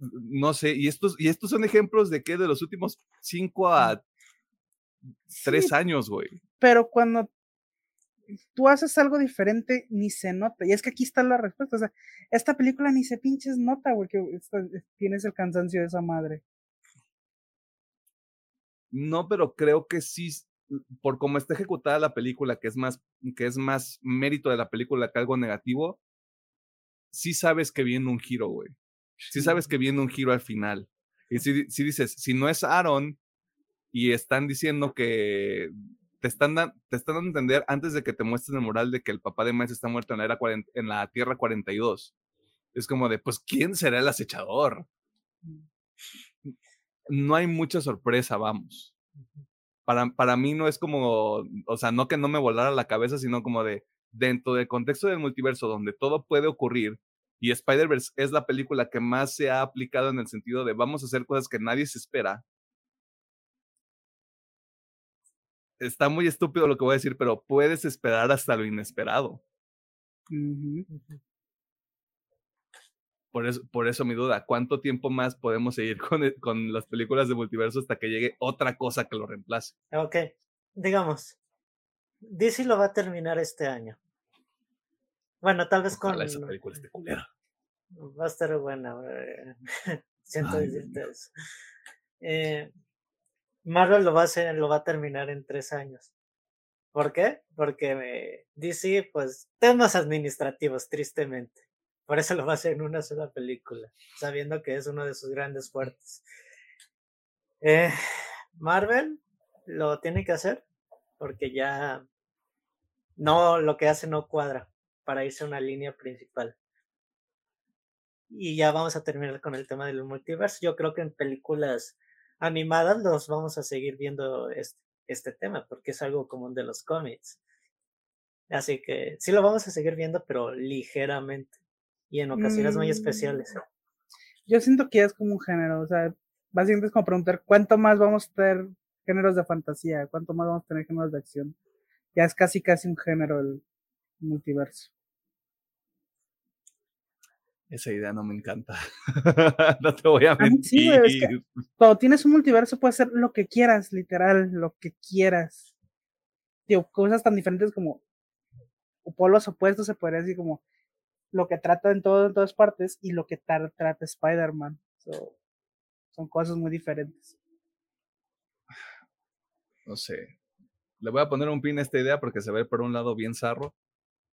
no sé, y estos, y estos son ejemplos de que de los últimos cinco a tres Sí, años, güey. pero cuando tú haces algo diferente, ni se nota. Y es que aquí está la respuesta. O sea, esta película ni se pinches nota, güey, que esta- tienes el cansancio de esa madre. No, pero creo que sí, por cómo está ejecutada la película, que es más, que es más mérito de la película que algo negativo, sí sabes que viene un giro, güey. Sí sabes que viene un giro al final. Y si, si dices, si no es Aaron y están diciendo que te están, dan- te están dando a entender antes de que te muestren el moral de que el papá de Miles está muerto en la, era 40 en la Tierra 42. Es como de, pues, ¿quién será el acechador? No hay mucha sorpresa, vamos. Para, para mí no es como, o sea, no que no me volara la cabeza, sino como de, dentro del contexto del multiverso donde todo puede ocurrir, y Spider-Verse es la película que más se ha aplicado en el sentido de vamos a hacer cosas que nadie se espera. Está muy estúpido lo que voy a decir, pero puedes esperar hasta lo inesperado. Por eso, por eso mi duda, ¿cuánto tiempo más podemos seguir con, el- con las películas de multiverso hasta que llegue otra cosa que lo reemplace? Ok, digamos, DC lo va a terminar este año. Bueno, tal vez con... Esa película esté culera. Va a estar buena. eh, [LAUGHS] Siento Ay, decirte Dios. eso. Eh, Marvel lo va a hacer, lo va a terminar en tres años. ¿Por qué? Porque eh, DC, pues, temas administrativos, tristemente. Por eso lo va a hacer en una sola película, sabiendo que es uno de sus grandes fuertes. Eh, Marvel lo tiene que hacer porque ya no, lo que hace no cuadra para irse a una línea principal. Y ya vamos a terminar con el tema del multiverso. Yo creo que en películas animadas los vamos a seguir viendo este, este tema porque es algo común de los cómics. Así que sí lo vamos a seguir viendo, pero ligeramente y en ocasiones muy especiales. Mm, Yo siento que ya es como un género, o sea, básicamente es como preguntar cuánto más vamos a tener géneros de fantasía, cuánto más vamos a tener géneros de acción. Ya es casi casi un género el multiverso. Esa idea no me encanta. [LAUGHS] no te voy a sí, mentir. güey, es que- Cuando tienes un multiverso puedes hacer lo que quieras, literal, lo que quieras. Digo, cosas tan diferentes como o polos opuestos se podría decir como lo que trata en todo en todas partes y lo que trata Spider-Man. So, son cosas muy diferentes. No sé. Le voy a poner un pin a esta idea porque se ve por un lado bien zarro.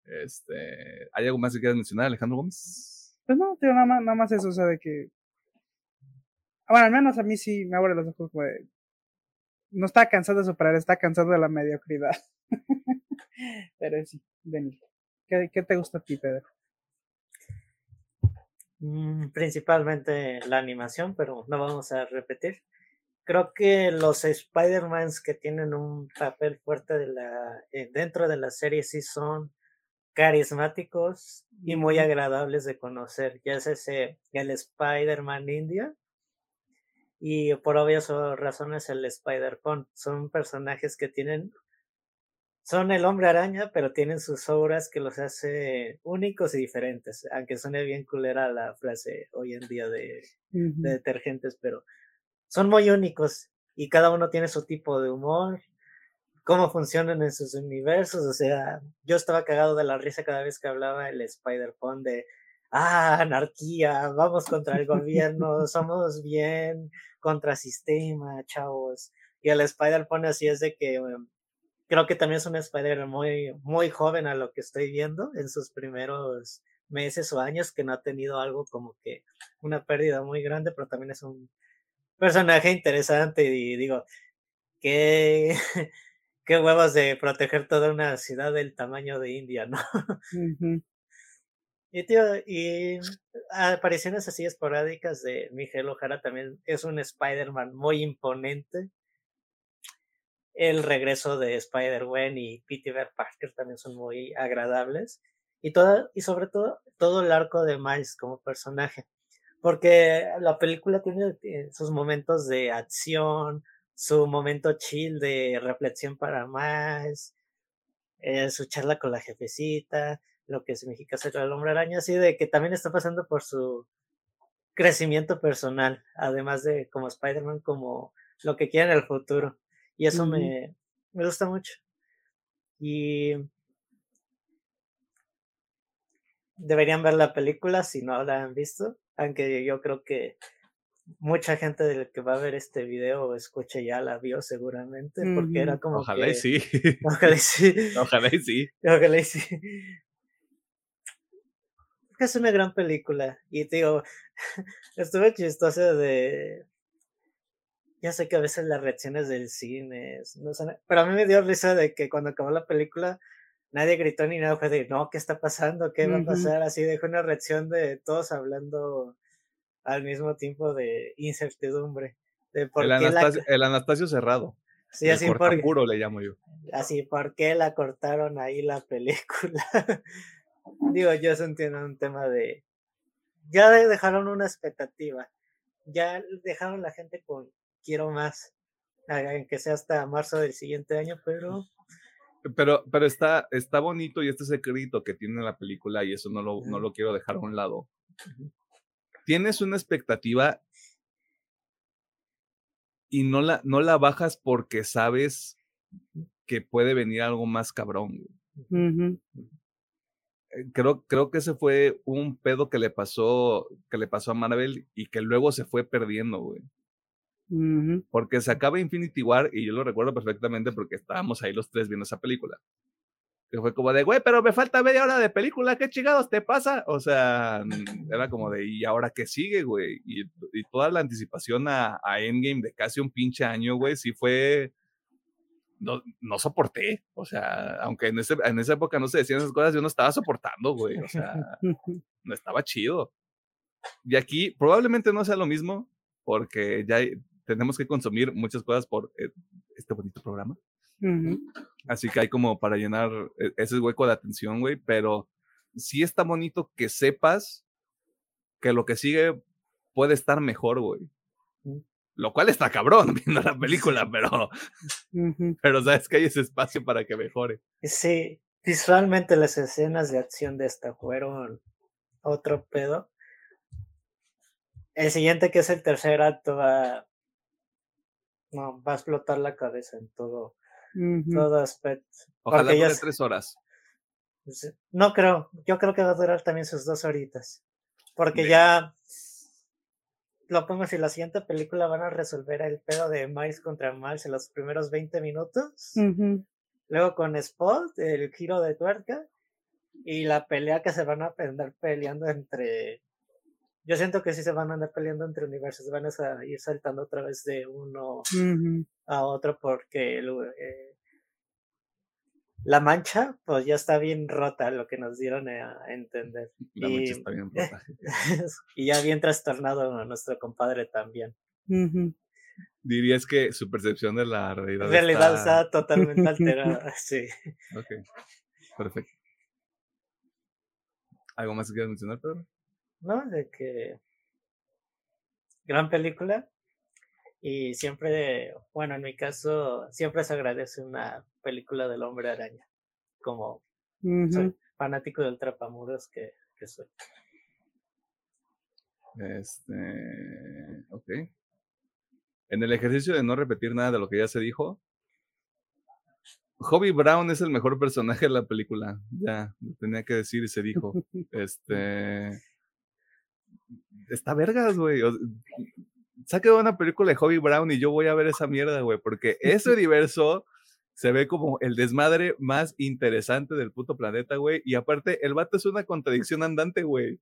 Este, ¿Hay algo más que quieras mencionar, Alejandro Gómez? Pues no, tío, nada más, nada más eso, o sea, de que. Bueno, al menos a mí sí me abre los ojos, güey. No está cansado de superar, está cansado de la mediocridad. [LAUGHS] Pero sí, Denis. ¿Qué, ¿Qué te gusta a ti, Pedro? Mm, Principalmente la animación, pero no vamos a repetir. Creo que los Spider-Mans que tienen un papel fuerte de la, eh, dentro de la serie sí son carismáticos y muy agradables de conocer. Ya es ese, el Spider-Man India y por obvias razones el Spider-Punk. Son personajes que tienen, son el hombre araña, pero tienen sus obras que los hace únicos y diferentes. Aunque suene bien culera la frase hoy en día de detergentes, pero son muy únicos y cada uno tiene su tipo de humor, cómo funcionan en sus universos, o sea, yo estaba cagado de la risa cada vez que hablaba el Spider-Punk de, ah, anarquía, vamos contra el gobierno, [LAUGHS] somos bien contra sistema, chavos, y el Spider-Punk así es de que um, creo que también es un Spider muy, muy joven a lo que estoy viendo en sus primeros meses o años que no ha tenido algo como que una pérdida muy grande, pero también es un personaje interesante y digo, qué, [LAUGHS] qué huevos de proteger toda una ciudad del tamaño de India, ¿no? [LAUGHS] Y, tío, y apariciones así esporádicas de Miguel Ojara también es un Spider-Man muy imponente. El regreso de Spider-Gwen y Peter Parker también son muy agradables. Y, y sobre todo, todo el arco de Miles como personaje. porque la película tiene eh, sus momentos de acción, su momento chill de reflexión para más, eh, su charla con la jefecita, lo que significa ser el hombre araña, así de que también está pasando por su crecimiento personal, además de como Spider-Man, como lo que quiere en el futuro. Y eso me, me gusta mucho. Y deberían ver la película si no la han visto, aunque yo creo que mucha gente del que va a ver este video o escuche ya la vio seguramente, porque era como Ojalá y sí. [LAUGHS] Ojalá y sí. [LAUGHS] Ojalá y sí. Ojalá y sí. Es una gran película. Y digo, [LAUGHS] estuve chistoso de. Ya sé que a veces las reacciones del cine no son... Pero a mí me dio risa de que cuando acabó la película nadie gritó ni nada, fue de, no, ¿qué está pasando? ¿Qué va a pasar? Así dejó una reacción de todos hablando al mismo tiempo de incertidumbre. De por el, qué Anastasio, el, Anastasio, cerrado. Sí, así por puro le llamo yo. Así, ¿por qué la cortaron ahí la película? [LAUGHS] Digo, yo eso entiendo un tema de. Ya dejaron una expectativa. Ya dejaron la gente con quiero más. Que sea hasta marzo del siguiente año, pero. Pero, pero está, está bonito y este secreto que tiene la película, y eso no lo, no lo quiero dejar a un lado. Tienes una expectativa y no la, no la bajas porque sabes que puede venir algo más cabrón. Eh, creo, creo que ese fue un pedo que le pasó, que le pasó a Marvel y que luego se fue perdiendo, güey. Porque se acaba Infinity War y yo lo recuerdo perfectamente porque estábamos ahí los tres viendo esa película. Que fue como de, güey, pero me falta media hora de película, ¿qué chingados te pasa? O sea, era como de, ¿y ahora qué sigue, güey? Y, y, toda la anticipación a, a, Endgame de casi un pinche año, güey, sí fue. No, no soporté. O sea, aunque en, ese, en esa época no se decían esas cosas, yo no estaba soportando, güey. O sea, [LAUGHS] no estaba chido. Y aquí probablemente no sea lo mismo, porque ya tenemos que consumir muchas cosas por eh, este bonito programa. Así que hay como para llenar e, ese hueco de atención, güey, pero sí está bonito que sepas que lo que sigue puede estar mejor, güey. Lo cual está cabrón [LAUGHS] viendo la película, pero, pero sabes que hay ese espacio para que mejore. Sí, visualmente las escenas de acción de esta fueron otro pedo. El siguiente, que es el tercer acto, va, no, va a explotar la cabeza en todo, todo aspecto. Ojalá dure ya... tres horas. No creo, yo creo que va a durar también sus dos horitas. Porque ya lo pongo si la siguiente película van a resolver el pedo de Miles contra Miles en los primeros 20 minutos. Luego con Spot, el giro de tuerca. Y la pelea que se van a andar peleando entre yo siento que sí se van a andar peleando entre universos, van a ir saltando otra vez de uno a otro porque eh, la mancha pues ya está bien rota, lo que nos dieron a, entender. La y, mancha está bien [LAUGHS] rota. y ya bien trastornado a nuestro compadre también. Dirías que su percepción de la realidad, la realidad está... totalmente alterada, [LAUGHS] sí. Ok, perfecto. ¿Algo más que quieras mencionar, Pedro? ¿No? De que gran película y siempre, bueno, en mi caso, siempre se agradece una película del hombre araña, como soy fanático del trapamuros que, que soy. Este, ok. En el ejercicio de no repetir nada de lo que ya se dijo, Hobby Brown es el mejor personaje de la película. Ya, lo tenía que decir y se dijo. [LAUGHS] Este está vergas, güey. saque una película de Hobby Brown y yo voy a ver esa mierda, güey, porque ese [LAUGHS] universo se ve como el desmadre más interesante del puto planeta, güey. Y aparte, el vato es una contradicción andante, güey.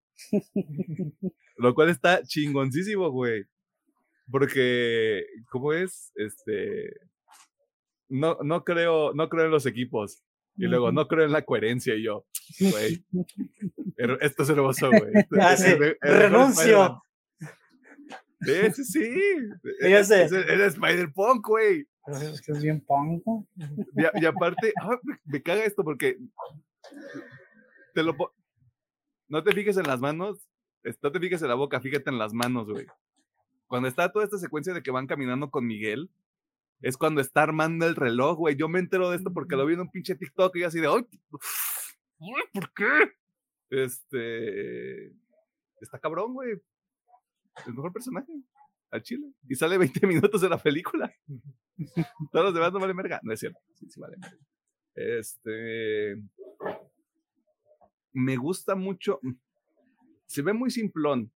Lo cual está chingoncísimo, güey. Porque, ¿cómo es? Este. No, no creo, no creo en los equipos. Y luego, no creo en la coherencia. Y yo, güey, [LAUGHS] esto es hermoso, güey. [LAUGHS] Ah, sí. Renuncio. Sí, sí, sí. [LAUGHS] Es, Spider-Punk, güey. Es que es bien punk. Y, y aparte, ah, me, caga esto porque te lo no te fijes en las manos, no te fijas en la boca, fíjate en las manos, güey. Cuando está toda esta secuencia de que van caminando con Miguel, es cuando está armando el reloj, güey. Yo me entero de esto porque lo vi en un pinche TikTok y así de, ¡ay! ¿Por qué? Este. Está cabrón, güey. El mejor personaje. Al chile. Y sale 20 [LAUGHS] minutos de la película. [LAUGHS] Todos los demás no valen verga. No es cierto. Sí, sí valen verga. Este. Me gusta mucho. Se ve muy simplón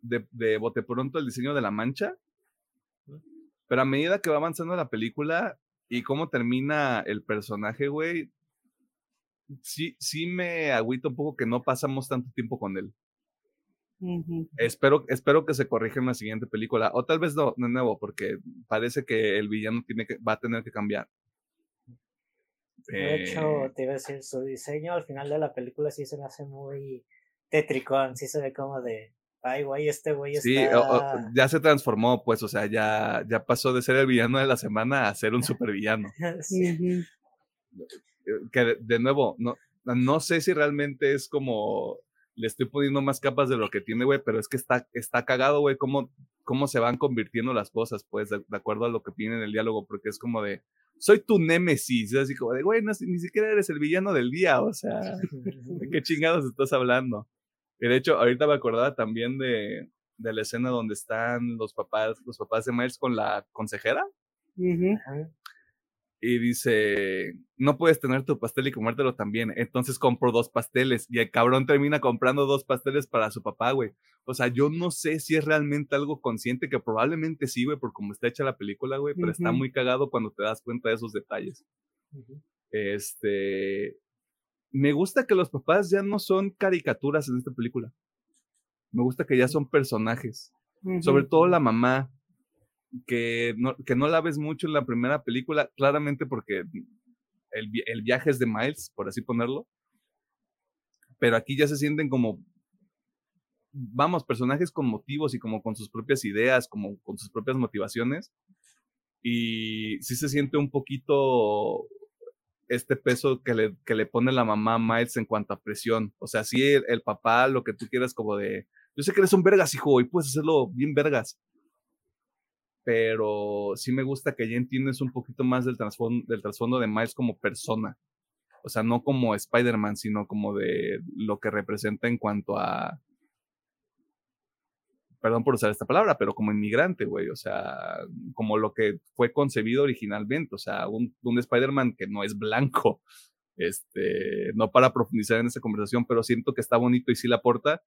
de, de bote pronto el diseño de la mancha. Pero a medida que va avanzando la película y cómo termina el personaje, güey, sí, sí me agüito un poco que no pasamos tanto tiempo con él. Espero, espero que se corrija en la siguiente película. O tal vez no, de nuevo, porque parece que el villano tiene que, va a tener que cambiar. De hecho, eh te iba a decir, su diseño al final de la película sí se me hace muy tetricón, sí se ve como de, ay, güey, este güey sí, está... ya se transformó, pues, o sea, ya, ya pasó de ser el villano de la semana a ser un supervillano. [LAUGHS] sí. Que de, nuevo, no, no sé si realmente es como le estoy poniendo más capas de lo que tiene, güey, pero es que está, está cagado, güey, cómo, cómo se van convirtiendo las cosas, pues, de, acuerdo a lo que viene en el diálogo, porque es como de, soy tu némesis, así como de, güey, ni siquiera eres el villano del día, o sea, [LAUGHS] ¿de qué chingados estás hablando? Y de hecho, ahorita me acordaba también de, de la escena donde están los papás, los papás de Miles con la consejera y dice, no puedes tener tu pastel y comértelo también. Entonces compro dos pasteles y el cabrón termina comprando dos pasteles para su papá, güey. O sea, yo no sé si es realmente algo consciente, que probablemente sí, güey, por cómo está hecha la película, güey, pero está muy cagado cuando te das cuenta de esos detalles. Este, me gusta que los papás ya no son caricaturas en esta película. Me gusta que ya son personajes. Sobre todo la mamá que no, que no la ves mucho en la primera película, claramente porque el, el viaje es de Miles, por así ponerlo. Pero aquí ya se sienten como, vamos, personajes con motivos y como con sus propias ideas, como con sus propias motivaciones. Y sí se siente un poquito este peso que le, que le pone la mamá a Miles en cuanto a presión. O sea, sí, el, papá, lo que tú quieras, como de, yo sé que eres un vergas, hijo, y puedes hacerlo bien vergas, pero sí me gusta que ya entiendes un poquito más del trasfondo, del trasfondo de Miles como persona. O sea, no como Spider-Man, sino como de lo que representa en cuanto a... Perdón por usar esta palabra, pero como inmigrante, güey. O sea, como lo que fue concebido originalmente. O sea, un, un Spider-Man que no es blanco. Este, no para profundizar en esta conversación, pero siento que está bonito y sí la aporta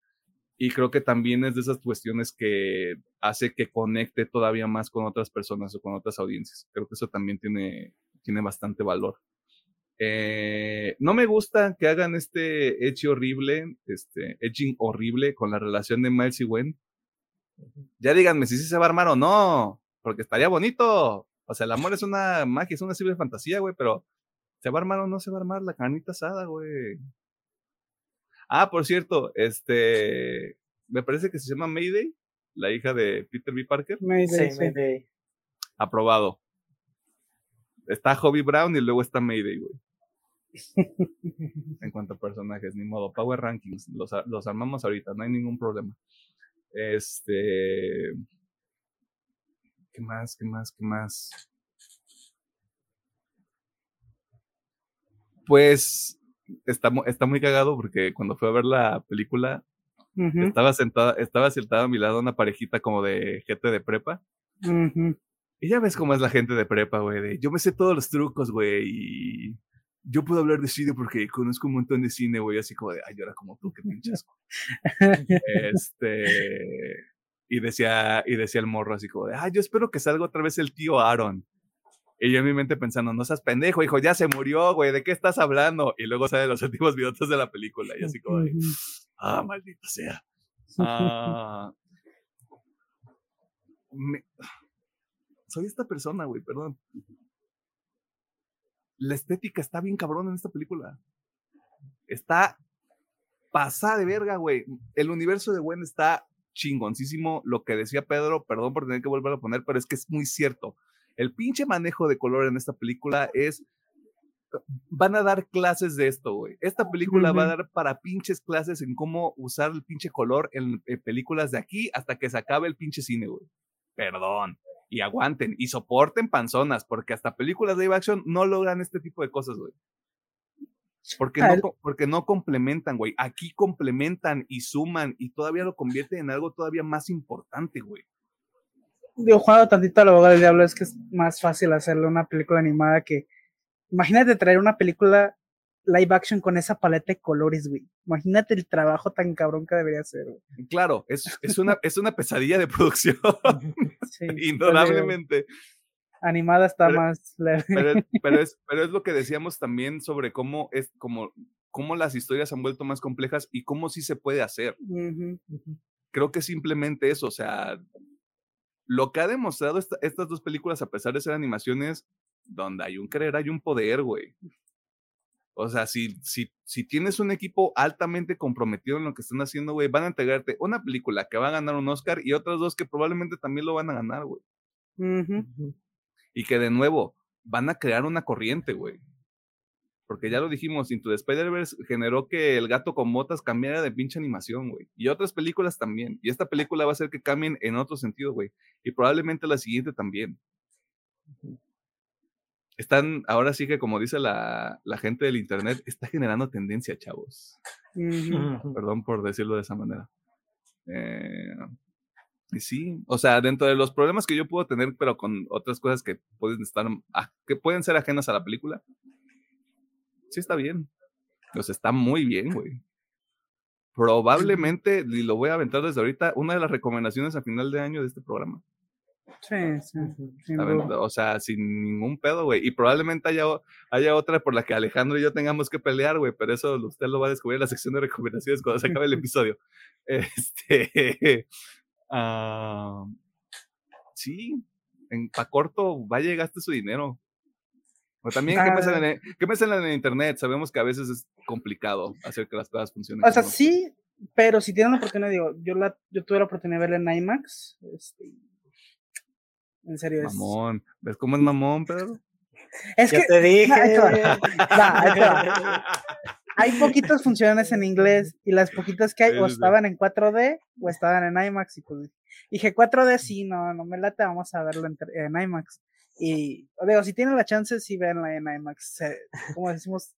y creo que también es de esas cuestiones que hace que conecte todavía más con otras personas o con otras audiencias. Creo que eso también tiene, tiene bastante valor. Eh, no me gusta que hagan este edge horrible, este edging horrible con la relación de Miles y Gwen. Ya díganme si sí se va a armar o no, porque estaría bonito. O sea, el amor es una magia, es una simple fantasía, güey, pero ¿se va a armar o no se va a armar la canita asada, güey? Ah, por cierto, este, me parece que se llama Mayday, la hija de Peter B. Parker. Mayday, sí, Mayday. Aprobado. Está Hobby Brown y luego está Mayday, güey. [LAUGHS] en cuanto a personajes, ni modo. Power Rankings, los, los armamos ahorita, no hay ningún problema. Este. ¿Qué más? ¿Qué más? ¿Qué más? Pues está, está muy cagado porque cuando fui a ver la película, estaba sentada, estaba sentada a mi lado una parejita como de gente de prepa. Y ya ves cómo es la gente de prepa, güey. Yo me sé todos los trucos, güey. Y yo puedo hablar de cine porque conozco un montón de cine, güey. Así como de, ay, yo era como tú, que pinchasco. [LAUGHS] este. Y decía, y decía el morro así como de, ay, yo espero que salga otra vez el tío Aaron. Y yo en mi mente pensando, no seas pendejo, hijo, ya se murió, güey, ¿de qué estás hablando? Y luego salen los [LAUGHS] últimos minutos de la película y así como de, ah, maldito sea. Ah, [LAUGHS] soy esta persona, güey, perdón. La estética está bien cabrón en esta película. Está pasada de verga, güey. El universo de Gwen está chingoncísimo. Lo que decía Pedro, perdón por tener que volverlo a poner, pero es que es muy cierto el pinche manejo de color en esta película es van a dar clases de esto, güey. Esta película va a dar para pinches clases en cómo usar el pinche color en, películas de aquí hasta que se acabe el pinche cine, güey. Perdón. Y aguanten y soporten panzonas, porque hasta películas de live action no logran este tipo de cosas, güey. Porque no, porque no complementan, güey. Aquí complementan y suman y todavía lo convierten en algo todavía más importante, güey. Digo, jugando tantito al abogado del diablo, es que es más fácil hacerle una película animada que Imagínate traer una película live action con esa paleta de colores, güey. Imagínate el trabajo tan cabrón que debería ser, güey. Claro, es, es, una, es una pesadilla de producción. [LAUGHS] Sí, [LAUGHS] Indudablemente. Animada está más leve. [LAUGHS] Pero, es, pero, es, lo que decíamos también sobre cómo es como cómo las historias han vuelto más complejas y cómo sí se puede hacer. Creo que simplemente eso, o sea, lo que ha demostrado estas dos películas, a pesar de ser animaciones, donde hay un querer, hay un poder, güey. O sea, si, si, si tienes un equipo altamente comprometido en lo que están haciendo, güey, van a entregarte una película que va a ganar un Oscar y otras dos que probablemente también lo van a ganar, güey. Y que de nuevo, van a crear una corriente, güey. Porque ya lo dijimos, Into the Spider-Verse generó que el gato con botas cambiara de pinche animación, güey. Y otras películas también. Y esta película va a hacer que cambien en otro sentido, güey. Y probablemente la siguiente también están, ahora sí que como dice la, la gente del Internet, está generando tendencia, chavos. Perdón por decirlo de esa manera. Eh, y sí, o sea, dentro de los problemas que yo puedo tener, pero con otras cosas que pueden estar, ah, que pueden ser ajenas a la película, sí está bien. O sea, está muy bien, güey. Probablemente, y lo voy a aventar desde ahorita, una de las recomendaciones a final de año de este programa. Sí, sí. o sea, sin ningún pedo, güey. Y probablemente haya, haya otra por la que Alejandro y yo tengamos que pelear, güey, pero eso usted lo va a descubrir en la sección de recomendaciones cuando se acabe el [LAUGHS] episodio. [LAUGHS] Este. Uh, sí, en pa corto, vaya gaste su dinero. O también, ¿qué me, salen en, ¿qué me salen en internet? Sabemos que a veces es complicado hacer que las cosas funcionen. O sea, sí, pero si tienen la oportunidad, digo, yo, la, yo tuve la oportunidad de verla en IMAX, este, en serio. Es... Mamón. ¿Ves cómo es [LAUGHS] mamón, Pedro? Es que. te [LAUGHS] dije. hay poquitas [LAUGHS] funciones en inglés y las poquitas que hay o estaban en 4D o estaban en IMAX. Y pues dije 4D, sí, no, no me late, vamos a verlo en, IMAX. Y digo, si tienen la chance, sí véanla en IMAX. como decimos,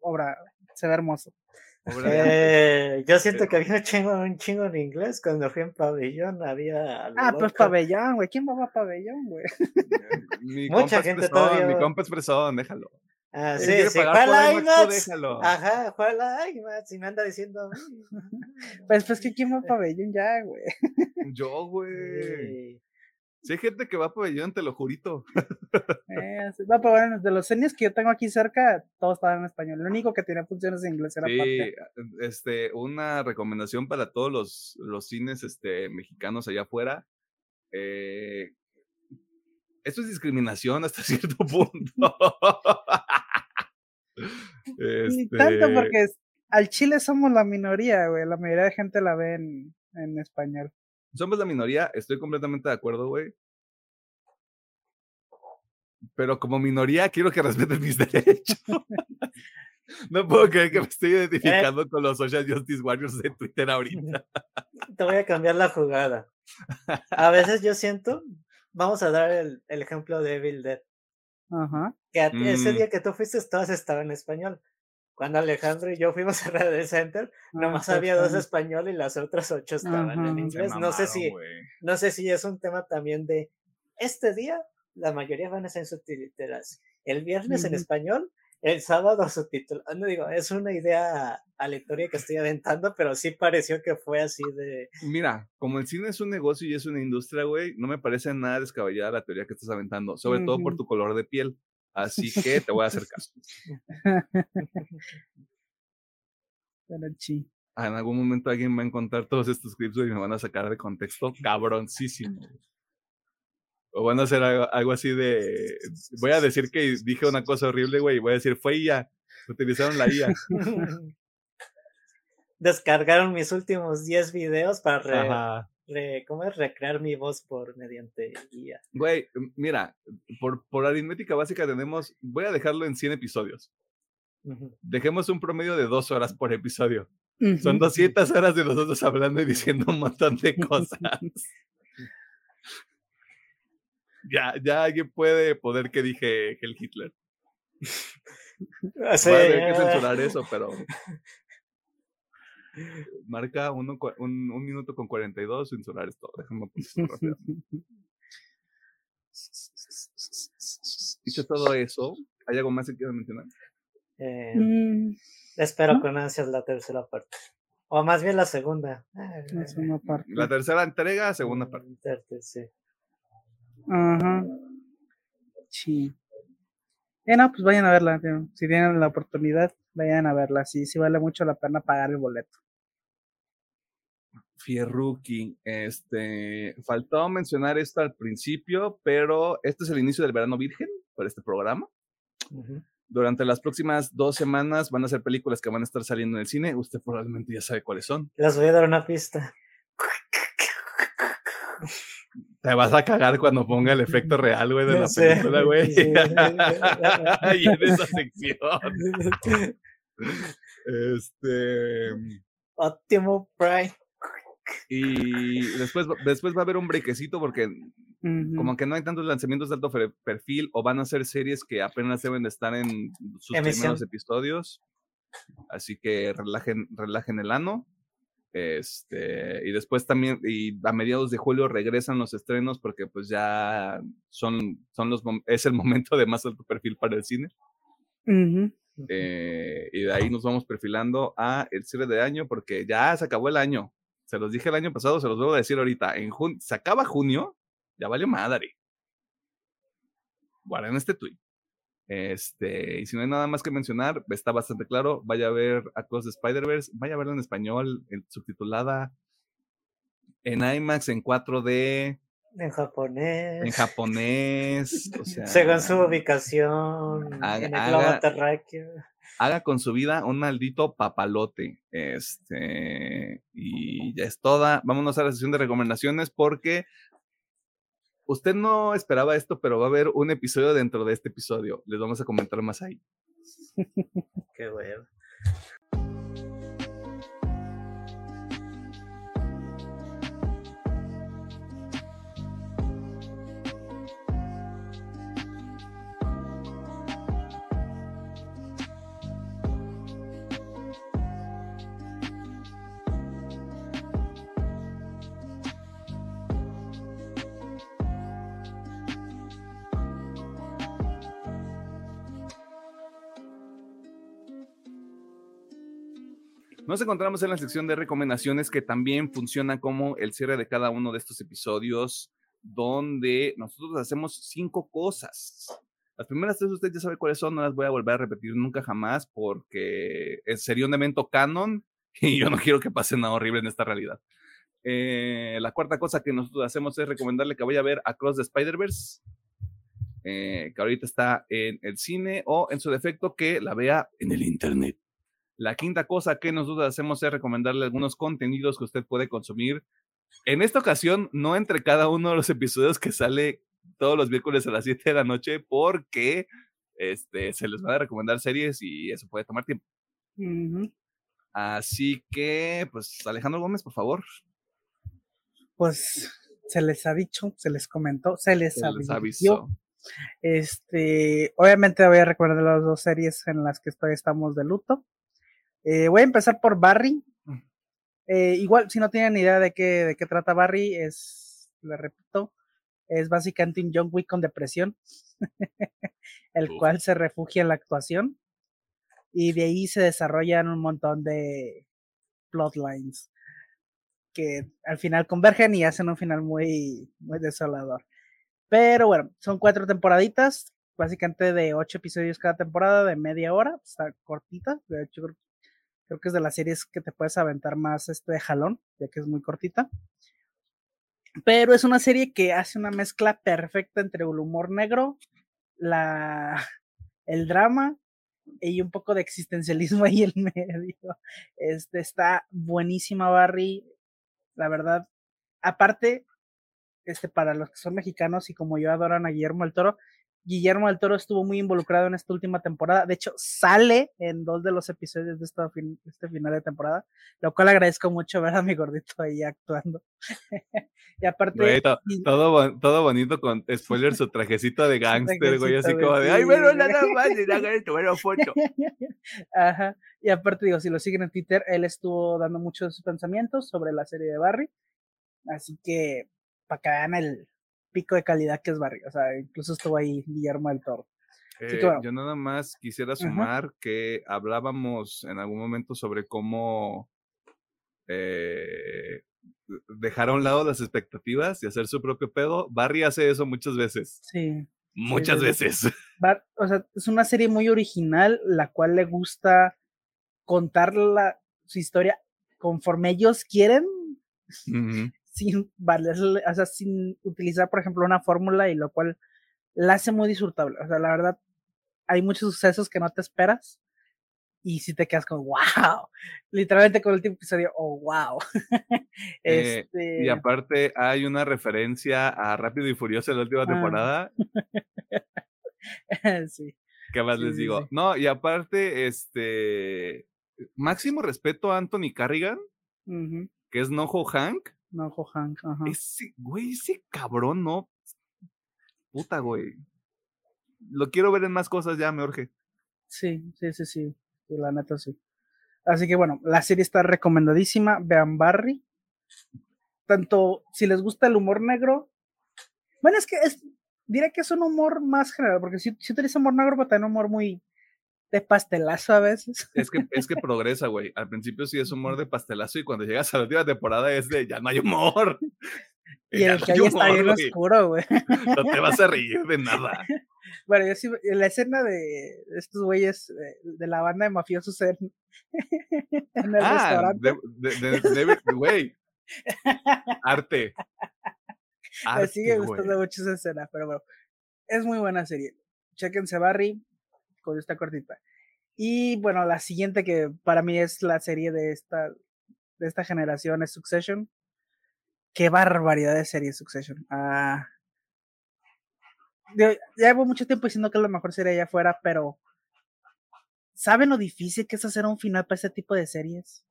obra, se ve hermoso. Eh, yo siento que había un chingo, un chingo en inglés cuando fui en pabellón, había... Ah, pues pabellón, güey, ¿quién va a pabellón, güey? Mucha gente todavía... Mi compa es déjalo. Ah, sí, sí, ¿cuál IMAX? Ajá, ¿cuál IMAX? Y me anda diciendo... pues, pues que quién va a pabellón ya, güey. Yo, güey. Si hay gente que va a pabellón, te lo jurito. Eh, no, pero bueno, de los cines que yo tengo aquí cerca, todos estaban en español. Lo único que tenía funciones en inglés era sí, este, una recomendación para todos los, los cines este, mexicanos allá afuera. Eh, esto es discriminación hasta [LAUGHS] cierto punto. este... Tanto porque al Chile somos la minoría, güey. La mayoría de gente la ve en, en español. Somos la minoría, estoy completamente de acuerdo, güey. Pero como minoría quiero que respeten mis [LAUGHS] derechos. no puedo creer que me estoy eh. identificando con los Social Justice Warriors de Twitter ahorita. [LAUGHS] Te voy a cambiar la jugada. A veces yo siento, vamos a dar el, ejemplo de Evil Dead. Ajá. Que ese mm. día que tú fuiste, todas estaban en español cuando Alejandro y yo fuimos a Red Center, ah, nomás había dos español y las otras ocho estaban en inglés. no sé si, no sé si es un tema también de este día, la mayoría van a ser subtítulos. El viernes en español, el sábado subtítulos. Ah, no digo, es una idea aleatoria que estoy aventando, pero sí pareció que fue así de. Mira, como el cine es un negocio y es una industria, güey, no me parece nada descabellada la teoría que estás aventando, sobre todo por tu color de piel. Así que te voy a hacer caso. Ah, en algún momento alguien va a encontrar todos estos clips y me van a sacar de contexto cabroncísimo. O van a hacer algo, así de. Voy a decir que dije una cosa horrible, güey, y voy a decir, fue IA. Utilizaron la IA. [LAUGHS] Descargaron mis últimos 10 videos para, re- ¿cómo es? Recrear mi voz por mediante guía. Güey, mira, por, por aritmética básica tenemos, voy a dejarlo en 100 episodios. Dejemos un promedio de dos horas por episodio. Son Ujú. 200 horas de nosotros hablando y diciendo un montón de cosas. [LAUGHS] Ya, ya alguien puede poder que dije el Hitler. Sí, Voy a tener que censurar eso, pero. [LAUGHS] Marca uno un, un minuto con 42, censurar esto. Déjame poner. [LAUGHS] Dicho todo eso, ¿hay algo más que quieras mencionar? Eh, Mm, espero ¿no? con ansias la tercera parte. O más bien la segunda. es una parte. La tercera entrega, segunda parte. Mm, terce- sí. Ajá. Sí. Eh, no, pues vayan a verla. tío. Si tienen la oportunidad, vayan a verla. Sí, sí vale mucho la pena pagar el boleto. Fierruki, este, faltó mencionar esto al principio, pero este es el inicio del verano virgen para este programa. Ujú. Durante las próximas dos semanas van a ser películas que van a estar saliendo en el cine. Usted probablemente ya sabe cuáles son. Les voy a dar una pista. Te vas a cagar cuando ponga el efecto [LAUGHS] real, güey, de la sé, película, güey. sí. y [LAUGHS] en esa sección. [LAUGHS] Este. Optimo Prime. Y después, va- después va a haber un brequecito porque como que no hay tantos lanzamientos de alto perfil o van a ser series que apenas deben de estar en sus Emisión. primeros episodios. Así que relajen, relajen el ano. Este, y después también, y a mediados de julio regresan los estrenos porque pues ya son, son los, es el momento de más alto perfil para el cine. Eh, y de ahí nos vamos perfilando a el cierre de año porque ya se acabó el año. Se los dije el año pasado, se los vuelvo a decir ahorita. En jun- se acaba junio, ya valió madre. Guarden este tweet. Este, y si no hay nada más que mencionar, está bastante claro. Vaya a ver Across the Spider-Verse, vaya a verla en español, en- subtitulada en IMAX, en 4D, En japonés. en japonés. O sea, [LAUGHS] Según su ubicación Haga- en el globo terráqueo. Haga con su vida un maldito papalote. Este, y ya es toda. Vámonos a la sesión de recomendaciones porque usted no esperaba esto, pero va a haber un episodio dentro de este episodio. Les vamos a comentar más ahí. [LAUGHS] Qué huevo. Nos encontramos en la sección de recomendaciones que también funciona como el cierre de cada uno de estos episodios, donde nosotros hacemos cinco cosas. Las primeras tres usted ya sabe cuáles son, no las voy a volver a repetir nunca jamás porque es- sería un evento canon [LAUGHS] y yo no quiero que pase nada horrible en esta realidad. Eh, la cuarta cosa que nosotros hacemos es recomendarle que vaya a ver Across the Spider-Verse, eh, que ahorita está en el cine o en su defecto que la vea en el internet. La quinta cosa que nosotros hacemos es recomendarle algunos contenidos que usted puede consumir. En esta ocasión, no entre cada uno de los episodios que sale todos los miércoles a las 7 de la noche, porque este, se les va a recomendar series y eso puede tomar tiempo. Así que, pues, Alejandro Gómez, por favor. Pues se les ha dicho, se les comentó, se les, Se les avisó. Este, obviamente voy a recordar las dos series en las que estoy, estamos de luto. Eh, voy a empezar por Barry. Mm. Eh, igual, si no tienen idea de qué, de qué trata Barry, es, le repito, es básicamente un John Wick con depresión, [LAUGHS] el cual se refugia en la actuación y de ahí se desarrollan un montón de plotlines que al final convergen y hacen un final muy, muy desolador. Pero bueno, son cuatro temporaditas, básicamente de ocho episodios cada temporada, de media hora, está cortita. De hecho, creo, creo que es de las series que te puedes aventar más este de jalón, ya que es muy cortita. Pero es una serie que hace una mezcla perfecta entre el humor negro, la, [LAUGHS] el drama y un poco de existencialismo ahí en [LAUGHS] medio. Este está buenísima, Barry. La verdad, aparte, este, para los que son mexicanos y como yo adoran a Guillermo del Toro, Guillermo del Toro estuvo muy involucrado en esta última temporada. De hecho, sale en dos de los episodios de esta este final de temporada, lo cual agradezco mucho ver a mi gordito ahí actuando. [LAUGHS] y aparte. todo, todo bonito con spoiler su trajecito de [LAUGHS] gángster, güey, así como de, ay, bueno, nada más, y hagan [LAUGHS] esto, bueno, foto. Ajá. Y aparte, digo, si lo siguen en Twitter, él estuvo dando muchos pensamientos sobre la serie de Barry. Así que, para que vean el, pico de calidad que es Barry. O sea, incluso estuvo ahí Guillermo del Toro. Eh, yo nada más quisiera sumar que hablábamos en algún momento sobre cómo eh, dejar a un lado las expectativas y hacer su propio pedo. Barry hace eso muchas veces. Sí. Muchas veces. [LAUGHS] o sea, es una serie muy original, la cual le gusta contar la, su historia conforme ellos quieren sin valerle, o sea, sin utilizar, por ejemplo, una fórmula y lo cual la hace muy disfrutable. O sea, la verdad, hay muchos sucesos que no te esperas y si te quedas con wow, literalmente con el último episodio, oh wow. [LAUGHS] Eh, este... Y aparte hay una referencia a Rápido y Furioso en la última ah. temporada. [LAUGHS] sí. ¿Qué más les digo? No, y aparte, este, máximo respeto a Anthony Carrigan, que es Noho Hank. No, Hank, ajá. Ese, güey, ese cabrón, no. Puta, güey. Lo quiero ver en más cosas ya, me urge. Sí, sí, sí, sí. La neta, sí. Así que bueno, la serie está recomendadísima. Vean Barry. Tanto si les gusta el humor negro. Bueno, es que es, diré que es un humor más general, porque si, si utiliza humor negro, pero también un humor muy, de pastelazo a veces. Es que, es que [LAUGHS] progresa, güey. Al principio sí es humor de pastelazo y cuando llegas a la última temporada es de ya no hay humor. [LAUGHS] Y el que ahí está bien oscuro, güey. [LAUGHS] No te vas a reír de nada. Bueno, yo sí, en la escena de estos güeyes eh, de, la banda de mafiosos en, en el ah, restaurante. güey. Arte. Arte. Me sigue gustando mucho esa escena, pero bueno, es muy buena serie. Chequense Barry, con esta cortita. Y bueno, la siguiente que para mí es la serie de esta, de esta generación es Succession. Qué barbaridad de serie Succession. Ah, ya llevo mucho tiempo diciendo que es la mejor serie allá afuera, pero ¿saben lo difícil que es hacer un final para este tipo de series?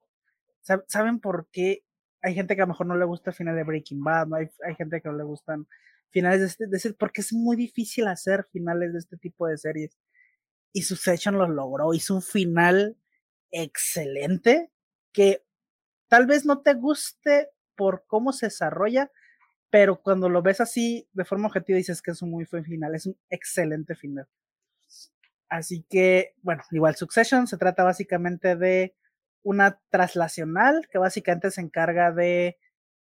¿Saben por qué hay gente que a lo mejor no le gusta el final de Breaking Bad? Hay, hay gente que no le gustan finales de este, de este, porque es muy difícil hacer finales de este tipo de series y Succession lo logró, hizo un final excelente que tal vez no te guste por cómo se desarrolla, pero cuando lo ves así de forma objetiva dices que es un muy buen final, es un excelente final. Así que, bueno, igual Succession se trata básicamente de una traslacional que básicamente se encarga de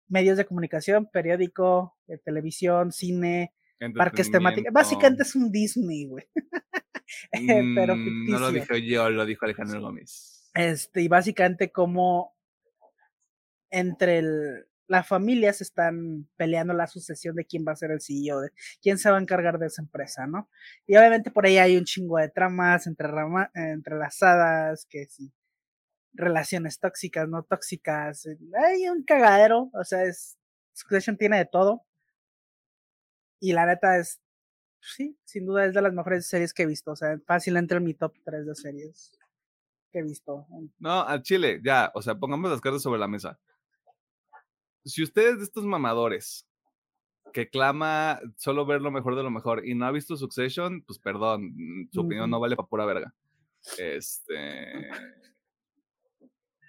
medios de comunicación, periódico, de televisión, cine, parques temáticos. Básicamente es un Disney, güey. [LAUGHS] [LAUGHS] pero mm, No lo dijo yo, lo dijo Alejandro Gómez. Este, y básicamente como entre el, las familias están peleando la sucesión de quién va a ser el CEO, de quién se va a encargar de esa empresa, ¿no? Y obviamente por ahí hay un chingo de tramas entre entrelazadas, que sí, relaciones tóxicas, no tóxicas, hay un cagadero, o sea, es, Succession tiene de todo. Y la neta es sí, sin duda es de las mejores series que he visto. O sea, fácil entre en mi top 3 de series que he visto. No, al Chile, ya, o sea, pongamos las cartas sobre la mesa. Si ustedes de estos mamadores que clama solo ver lo mejor de lo mejor y no ha visto Succession, pues perdón, su opinión no vale para pura verga. Este. [LAUGHS]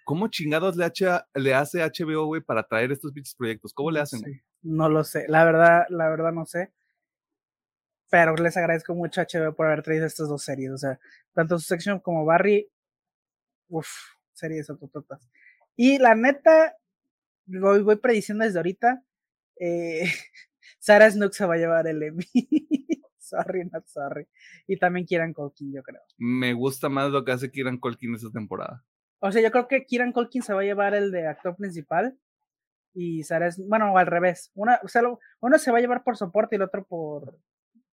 ¿Cómo chingados le, le hace HBO, güey, para traer estos bichos proyectos? ¿Cómo le hacen? No lo sé, la verdad, la verdad no sé pero les agradezco mucho a HBO por haber traído estas dos series. O sea, tanto su sección como Barry, uff, series autototas. Y la neta, voy, voy prediciendo desde ahorita, eh, [LAUGHS] Sarah Snook se va a llevar el Emmy. [LAUGHS] sorry, not sorry. Y también Kieran Colkin, yo creo. Me gusta más lo que hace Kieran Colkin esta temporada. O sea, yo creo que Kieran Colkin se va a llevar el de actor principal y Sarah, bueno, al revés. Una, o sea, uno se va a llevar por soporte y el otro por,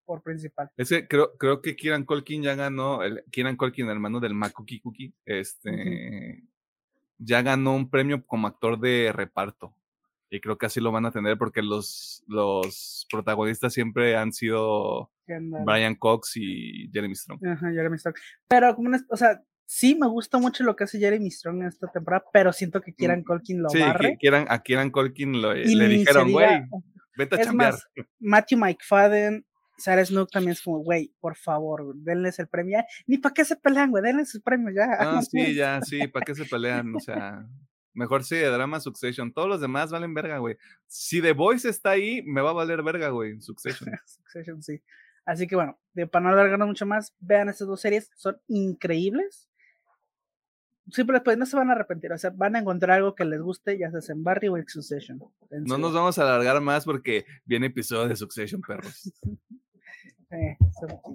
por principal. Es que creo, creo que Kieran Colkin ya ganó, el, Kieran Colkin, hermano del Makuki Cookie, este, ya ganó un premio como actor de reparto. Y creo que así lo van a tener porque los, los protagonistas siempre han sido. Brian Cox y Jeremy Strong. Ajá, Jeremy Strong. Pero como una- o sea, sí me gusta mucho lo que hace Jeremy Strong en esta temporada, pero siento que Kieran Colkin lo Mm, Sí, barre. que quieran, a Kieran Colkin lo- le dijeron, güey, vete a es chambear. más, Matthew McFadden, Sarah Snook también es como, güey, por favor, denles el premio. Ni para qué se pelean, güey, denles el premio ya. Ah, [LAUGHS] sí, ya, sí, ¿para qué se pelean? O sea, mejor sí de drama Succession. Todos los demás valen verga, güey. Si The Voice está ahí, me va a valer verga, güey, Succession. [LAUGHS] Succession, sí. Así que bueno, de, para no alargarnos mucho más, vean estas dos series, son increíbles. Siempre después no se van a arrepentir, o sea, van a encontrar algo que les guste, ya sea en Barry o en Succession. En No nos vamos a alargar más porque viene episodio de Succession, perros. [LAUGHS]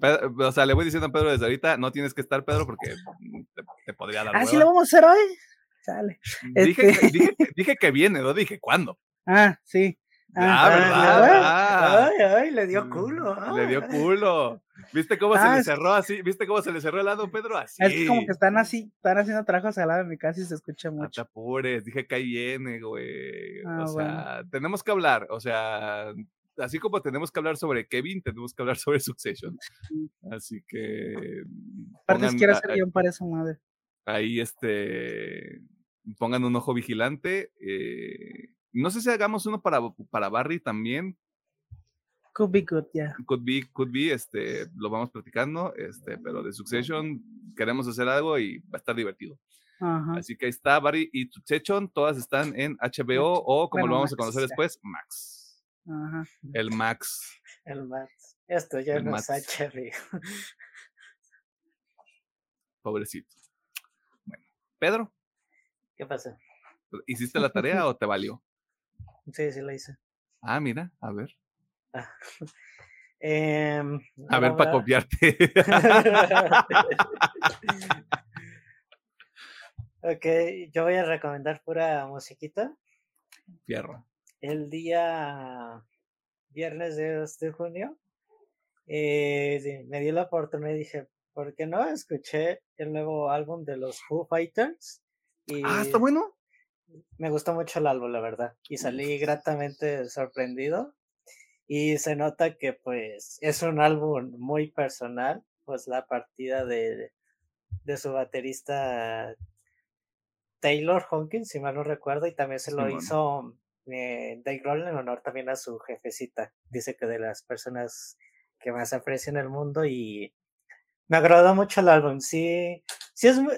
Pedro- o sea, le voy diciendo a Pedro desde ahorita, no tienes que estar, Pedro, porque mm, te, te podría dar Ah, sí hueva. lo vamos a hacer hoy. Sale. Dije, este- que, dije, que- dije que viene, no dije cuándo. Ah, sí. Ah, Ah, ¿verdad? ah, Ah. Ay, ay, le dio culo. Le dio ah. culo. ¿Viste cómo se Ah, le cerró así? ¿Viste cómo se le cerró el lado, Pedro? Así. Es que como que están así, están haciendo trabajos al lado de mi casa y se escucha No te mucho. dije que ahí viene, güey. Ah, o bueno. sea, tenemos que hablar, o sea, así como tenemos que hablar sobre Kevin, tenemos que hablar sobre Succession. Así que Aparte, si pongan quiero hacer guion para esa madre. ahí este pongan un ojo vigilante. eh, no sé si hagamos uno para, para Barry también. Could be good, yeah. Could be, could be, este, lo vamos platicando, este, pero de Succession queremos hacer algo y va a estar divertido. Ajá. Así que ahí está Barry y Succession, todas están en HBO o como Bueno, lo vamos a conocer después, Max. Ajá. El Max. El Matt. Esto ya El no es Matt. HBO. Pobrecito. Bueno, Pedro, ¿Qué pasa? ¿hiciste la tarea o te valió? [LAUGHS] Sí, sí lo hice. Ah, mira, a ver. [LAUGHS] Em, A ver, para copiarte. [LAUGHS] ok, yo voy a recomendar pura musiquita. Fierro. El día viernes de, de junio eh, me di la oportunidad y dije, ¿por qué no? Escuché el nuevo álbum de los Foo Fighters y Ah, está bueno. me gustó mucho el álbum, la verdad, y salí gratamente sorprendido. Y se nota que pues es un álbum muy personal, pues la partida de, de su baterista Taylor Hawkins, si mal no recuerdo, y también se lo hizo eh, Dave Grohl en honor también a su jefecita. Dice que de las personas que más aprecia en el mundo y me agradó mucho el álbum. Sí, sí es muy...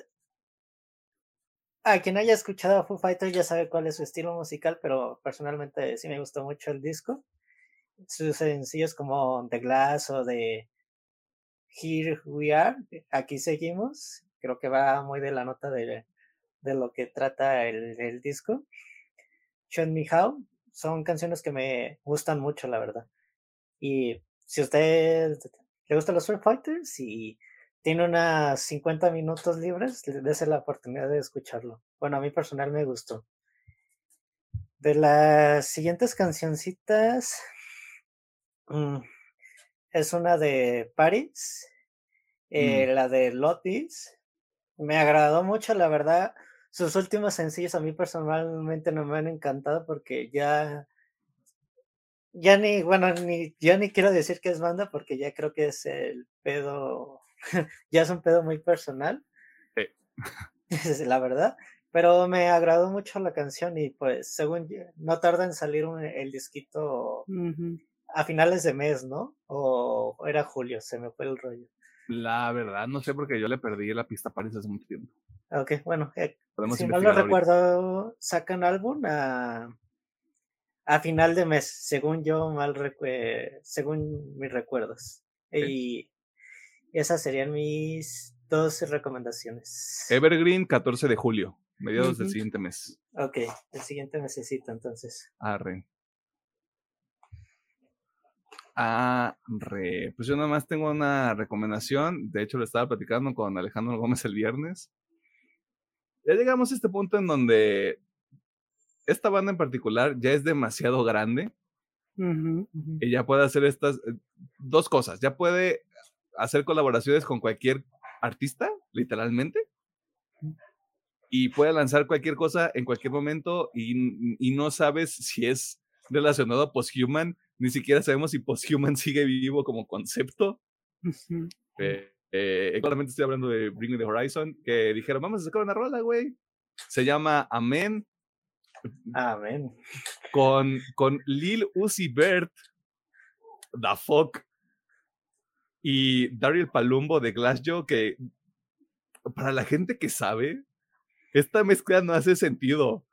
A quien haya escuchado a Foo Fighters ya sabe cuál es su estilo musical, pero personalmente sí me gustó mucho el disco. Sus sencillos como The Glass o de Here We Are, aquí seguimos, creo que va muy de la nota de, de lo que trata el, el disco. Show Me How, son canciones que me gustan mucho, la verdad. Y si a usted le gustan los Foo Fighters y tiene unas 50 minutos libres, dése la oportunidad de escucharlo. Bueno, a mí personal me gustó. De las siguientes cancioncitas, mm, es una de Paris, eh, la de Lotis. Me agradó mucho, la verdad. Sus últimos sencillos a mí personalmente no me han encantado porque ya, ya ni, bueno, ni, ya ni quiero decir que es banda porque ya creo que es el pedo, [LAUGHS] ya es un pedo muy personal. Sí. [LAUGHS] la verdad. Pero me agradó mucho la canción y pues según yo, no tarda en salir un- el disquito a finales de mes, ¿no? O era julio, se me fue el rollo. La verdad, no sé porque yo le perdí la pista a Paris hace mucho tiempo. Ok, bueno, eh, si mal no ahorita. recuerdo, sacan álbum a, a final de mes, según yo mal recu- eh, según mis recuerdos. Y esas serían mis dos recomendaciones. Evergreen, 14 de julio, mediados del siguiente mes. Ok, el siguiente necesito entonces. Arre. Arre. Pues yo nada más tengo una recomendación. De hecho, lo estaba platicando con Alejandro Gómez el viernes. Ya llegamos a este punto en donde esta banda en particular ya es demasiado grande Ujú, ujú. y ya puede hacer estas eh, dos cosas. Ya puede hacer colaboraciones con cualquier artista, literalmente. y puede lanzar cualquier cosa en cualquier momento y, y no sabes si es relacionado a Posthuman, ni siquiera sabemos si Posthuman [LAUGHS] sigue vivo como concepto. Eh, eh, claramente estoy hablando de Bring Me the Horizon, que dijeron, vamos a sacar una rola, güey. Se llama Amen. Amén. Con, con Lil Uzi Vert, The Fuck, y Daryl Palumbo de Glassjaw, que para la gente que sabe, esta mezcla no hace sentido.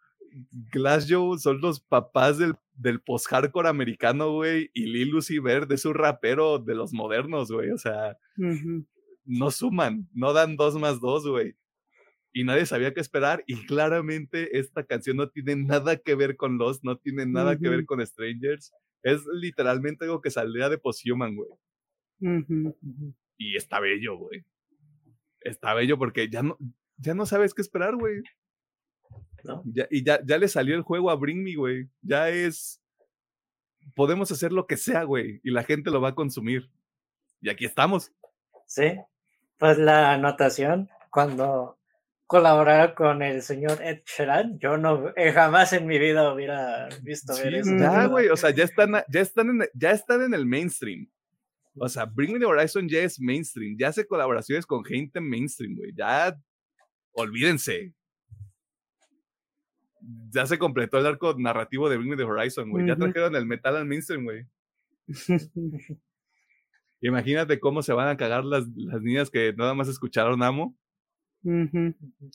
Glassjaw son los papás del, del post-hardcore americano, güey, y Lil Uzi Vert es un rapero de los modernos, güey. O sea, Ujú. No suman, no dan dos más dos, güey. Y nadie sabía qué esperar. Y claramente esta canción no tiene nada que ver con Lost, no tiene nada que ver con Strangers. Es literalmente algo que saldría de Posthuman, güey. Y está bello, güey. Está bello porque ya no, ya no sabes qué esperar, güey. ¿No? Ya, y ya, ya le salió el juego a Bring Me, güey. Ya es. Podemos hacer lo que sea, güey. Y la gente lo va a consumir. Y aquí estamos. Sí. Pues la anotación, cuando colaborara con el señor Ed Sheeran, yo no eh, jamás en mi vida hubiera visto ver Sí, eso. ya, güey. O sea, ya están, ya, están en, ya están en el mainstream. O sea, Bring Me the Horizon ya es mainstream. Ya hace colaboraciones con gente mainstream, güey. Ya. Olvídense. Ya se completó el arco narrativo de Bring Me the Horizon, güey. Ya trajeron el metal al mainstream, güey. [LAUGHS] Imagínate cómo se van a cagar las, las niñas que nada más escucharon Amo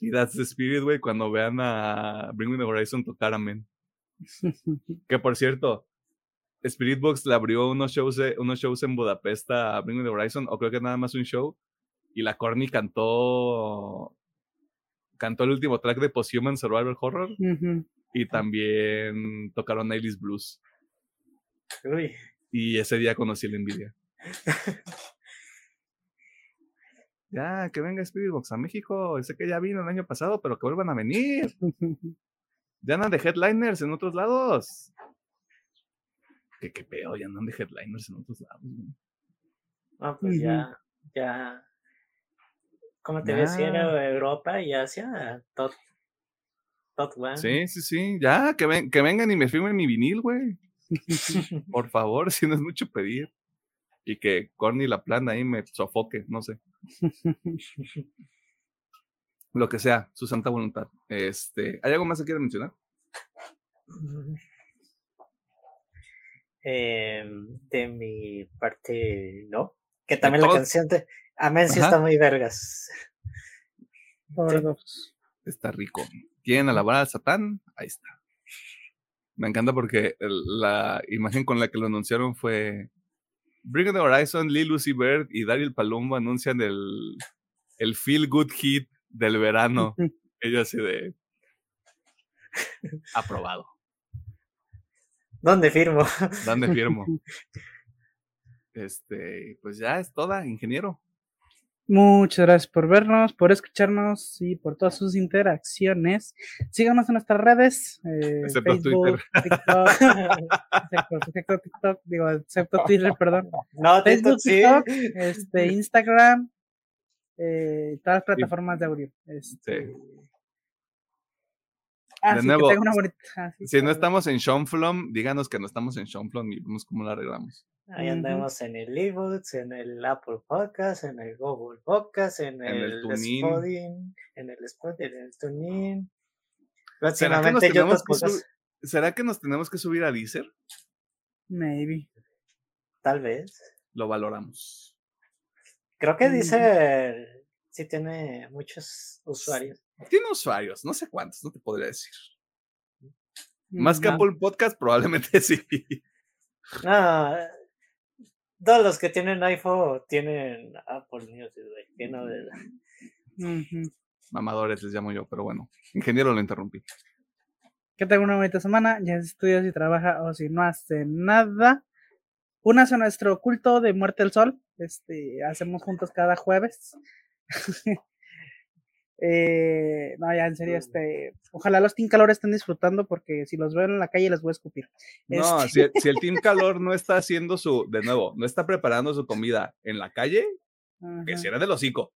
y That's the Spirit, güey, cuando vean a Bring Me the Horizon tocar Amen. [LAUGHS] Que por cierto, Spirit Box le abrió unos shows, unos shows en Budapest a Bring Me the Horizon, o creo que nada más un show, y la Corny cantó cantó el último track de Posthuman Survival Horror y también tocaron Nailis Blues. Uy, Y ese día conocí la envidia. [LAUGHS] ya, que venga Spirit Box a México. Sé que ya vino el año pasado, pero que vuelvan a venir. [LAUGHS] Ya andan de headliners en otros lados. Que qué pedo, ya andan de headliners en otros lados. güey. no, pues ya, ya, como te decía, Europa y Asia, top, top one. Sí, sí, sí. Ya, que, ven, que vengan y me firmen mi vinil, güey. [LAUGHS] Por favor, si no es mucho pedir. Y que Corny la plana ahí me sofoque, no sé. Lo que sea, su santa voluntad. Este, ¿Hay algo más que quieras mencionar? Eh, de mi parte, no. Que también la canción de Amén sí está muy vergas. Está rico. ¿Quieren alabar al Satán? Ahí está. Me encanta porque el- la imagen con la que lo anunciaron fue Bring the Horizon, Lil Uzi Vert y Daryl Palumbo anuncian el, el Feel Good Hit del verano. [LAUGHS] Ellos así de aprobado. ¿Dónde firmo? ¿Dónde firmo? [LAUGHS] Este, pues ya es toda, ingeniero. Muchas gracias por vernos, por escucharnos y por todas sus interacciones. Síganos en nuestras redes, eh, Excepto Facebook, TikTok, excepto, excepto TikTok, digo, excepto [LAUGHS] Twitter, perdón. No, Facebook, TikTok sí. TikTok, este, [LAUGHS] Instagram, eh, todas las plataformas de audio. Este, ah, De sí, nuevo, que tenga una bonita. ah, sí, Si no estamos en Shonflom, díganos que no estamos en Shonflom y vemos cómo lo arreglamos. Ahí andamos en el eBooks, en el Apple Podcast, en el Google Podcast, en, En el el, en el Spotify, en el TuneIn. ¿Será que, nos Próximamente tenemos que sub- ¿Será que nos tenemos que subir a Deezer? Maybe. tal vez. Lo valoramos. Creo que Mm. dice, sí tiene muchos usuarios. Tiene usuarios, no sé cuántos, no te podría decir. Más que. Apple Podcast, probablemente [LAUGHS] sí. No, todos los que tienen iPhone tienen Apple Music, güey. Qué novedad. Ujú. Mamadores les llamo yo, pero bueno. Ingeniero lo interrumpí. Que tenga una bonita semana. Ya si estudia, si trabaja o si no hace nada. Únase a nuestro culto de Muerte del Sol. Este, hacemos juntos cada jueves. [LAUGHS] Eh, no, ya en serio, este, ojalá los Team Calor estén disfrutando porque si los veo en la calle les voy a escupir. No, Este, si, el- si el Team Calor no está haciendo su, de nuevo, no está preparando su comida en la calle, que ajá. cierre del hocico.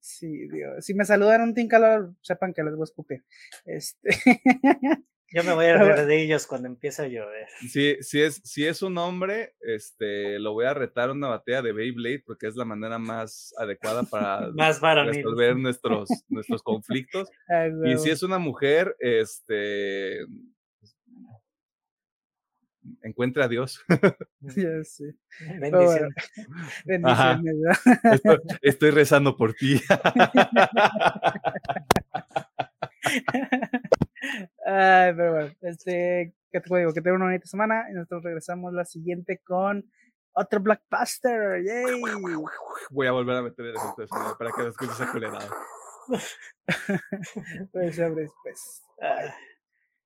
Sí, Dios. Si me saludan un Tincalor, sepan que les voy a escupir. Este. [LAUGHS] Yo me voy a reír de ellos cuando empiece a llover. Si, si, es, si es un hombre, este, lo voy a retar a una batalla de Beyblade porque es la manera más adecuada para [LAUGHS] Más resolver nuestros, nuestros conflictos. [LAUGHS] Ay, Y si es una mujer, este, encuentre a Dios. [LAUGHS] Ya sé. Bendición. Bendiciones, ¿verdad? Estoy, estoy rezando por ti. Ay, pero bueno, este, ¿qué te decir? Que tengan una bonita semana y nosotros regresamos la siguiente con otro Blackbuster. ¡Yay! Voy a volver a meter el efecto de sonido para que lo escuches acelerado. [LAUGHS] Pues, pues. Ah.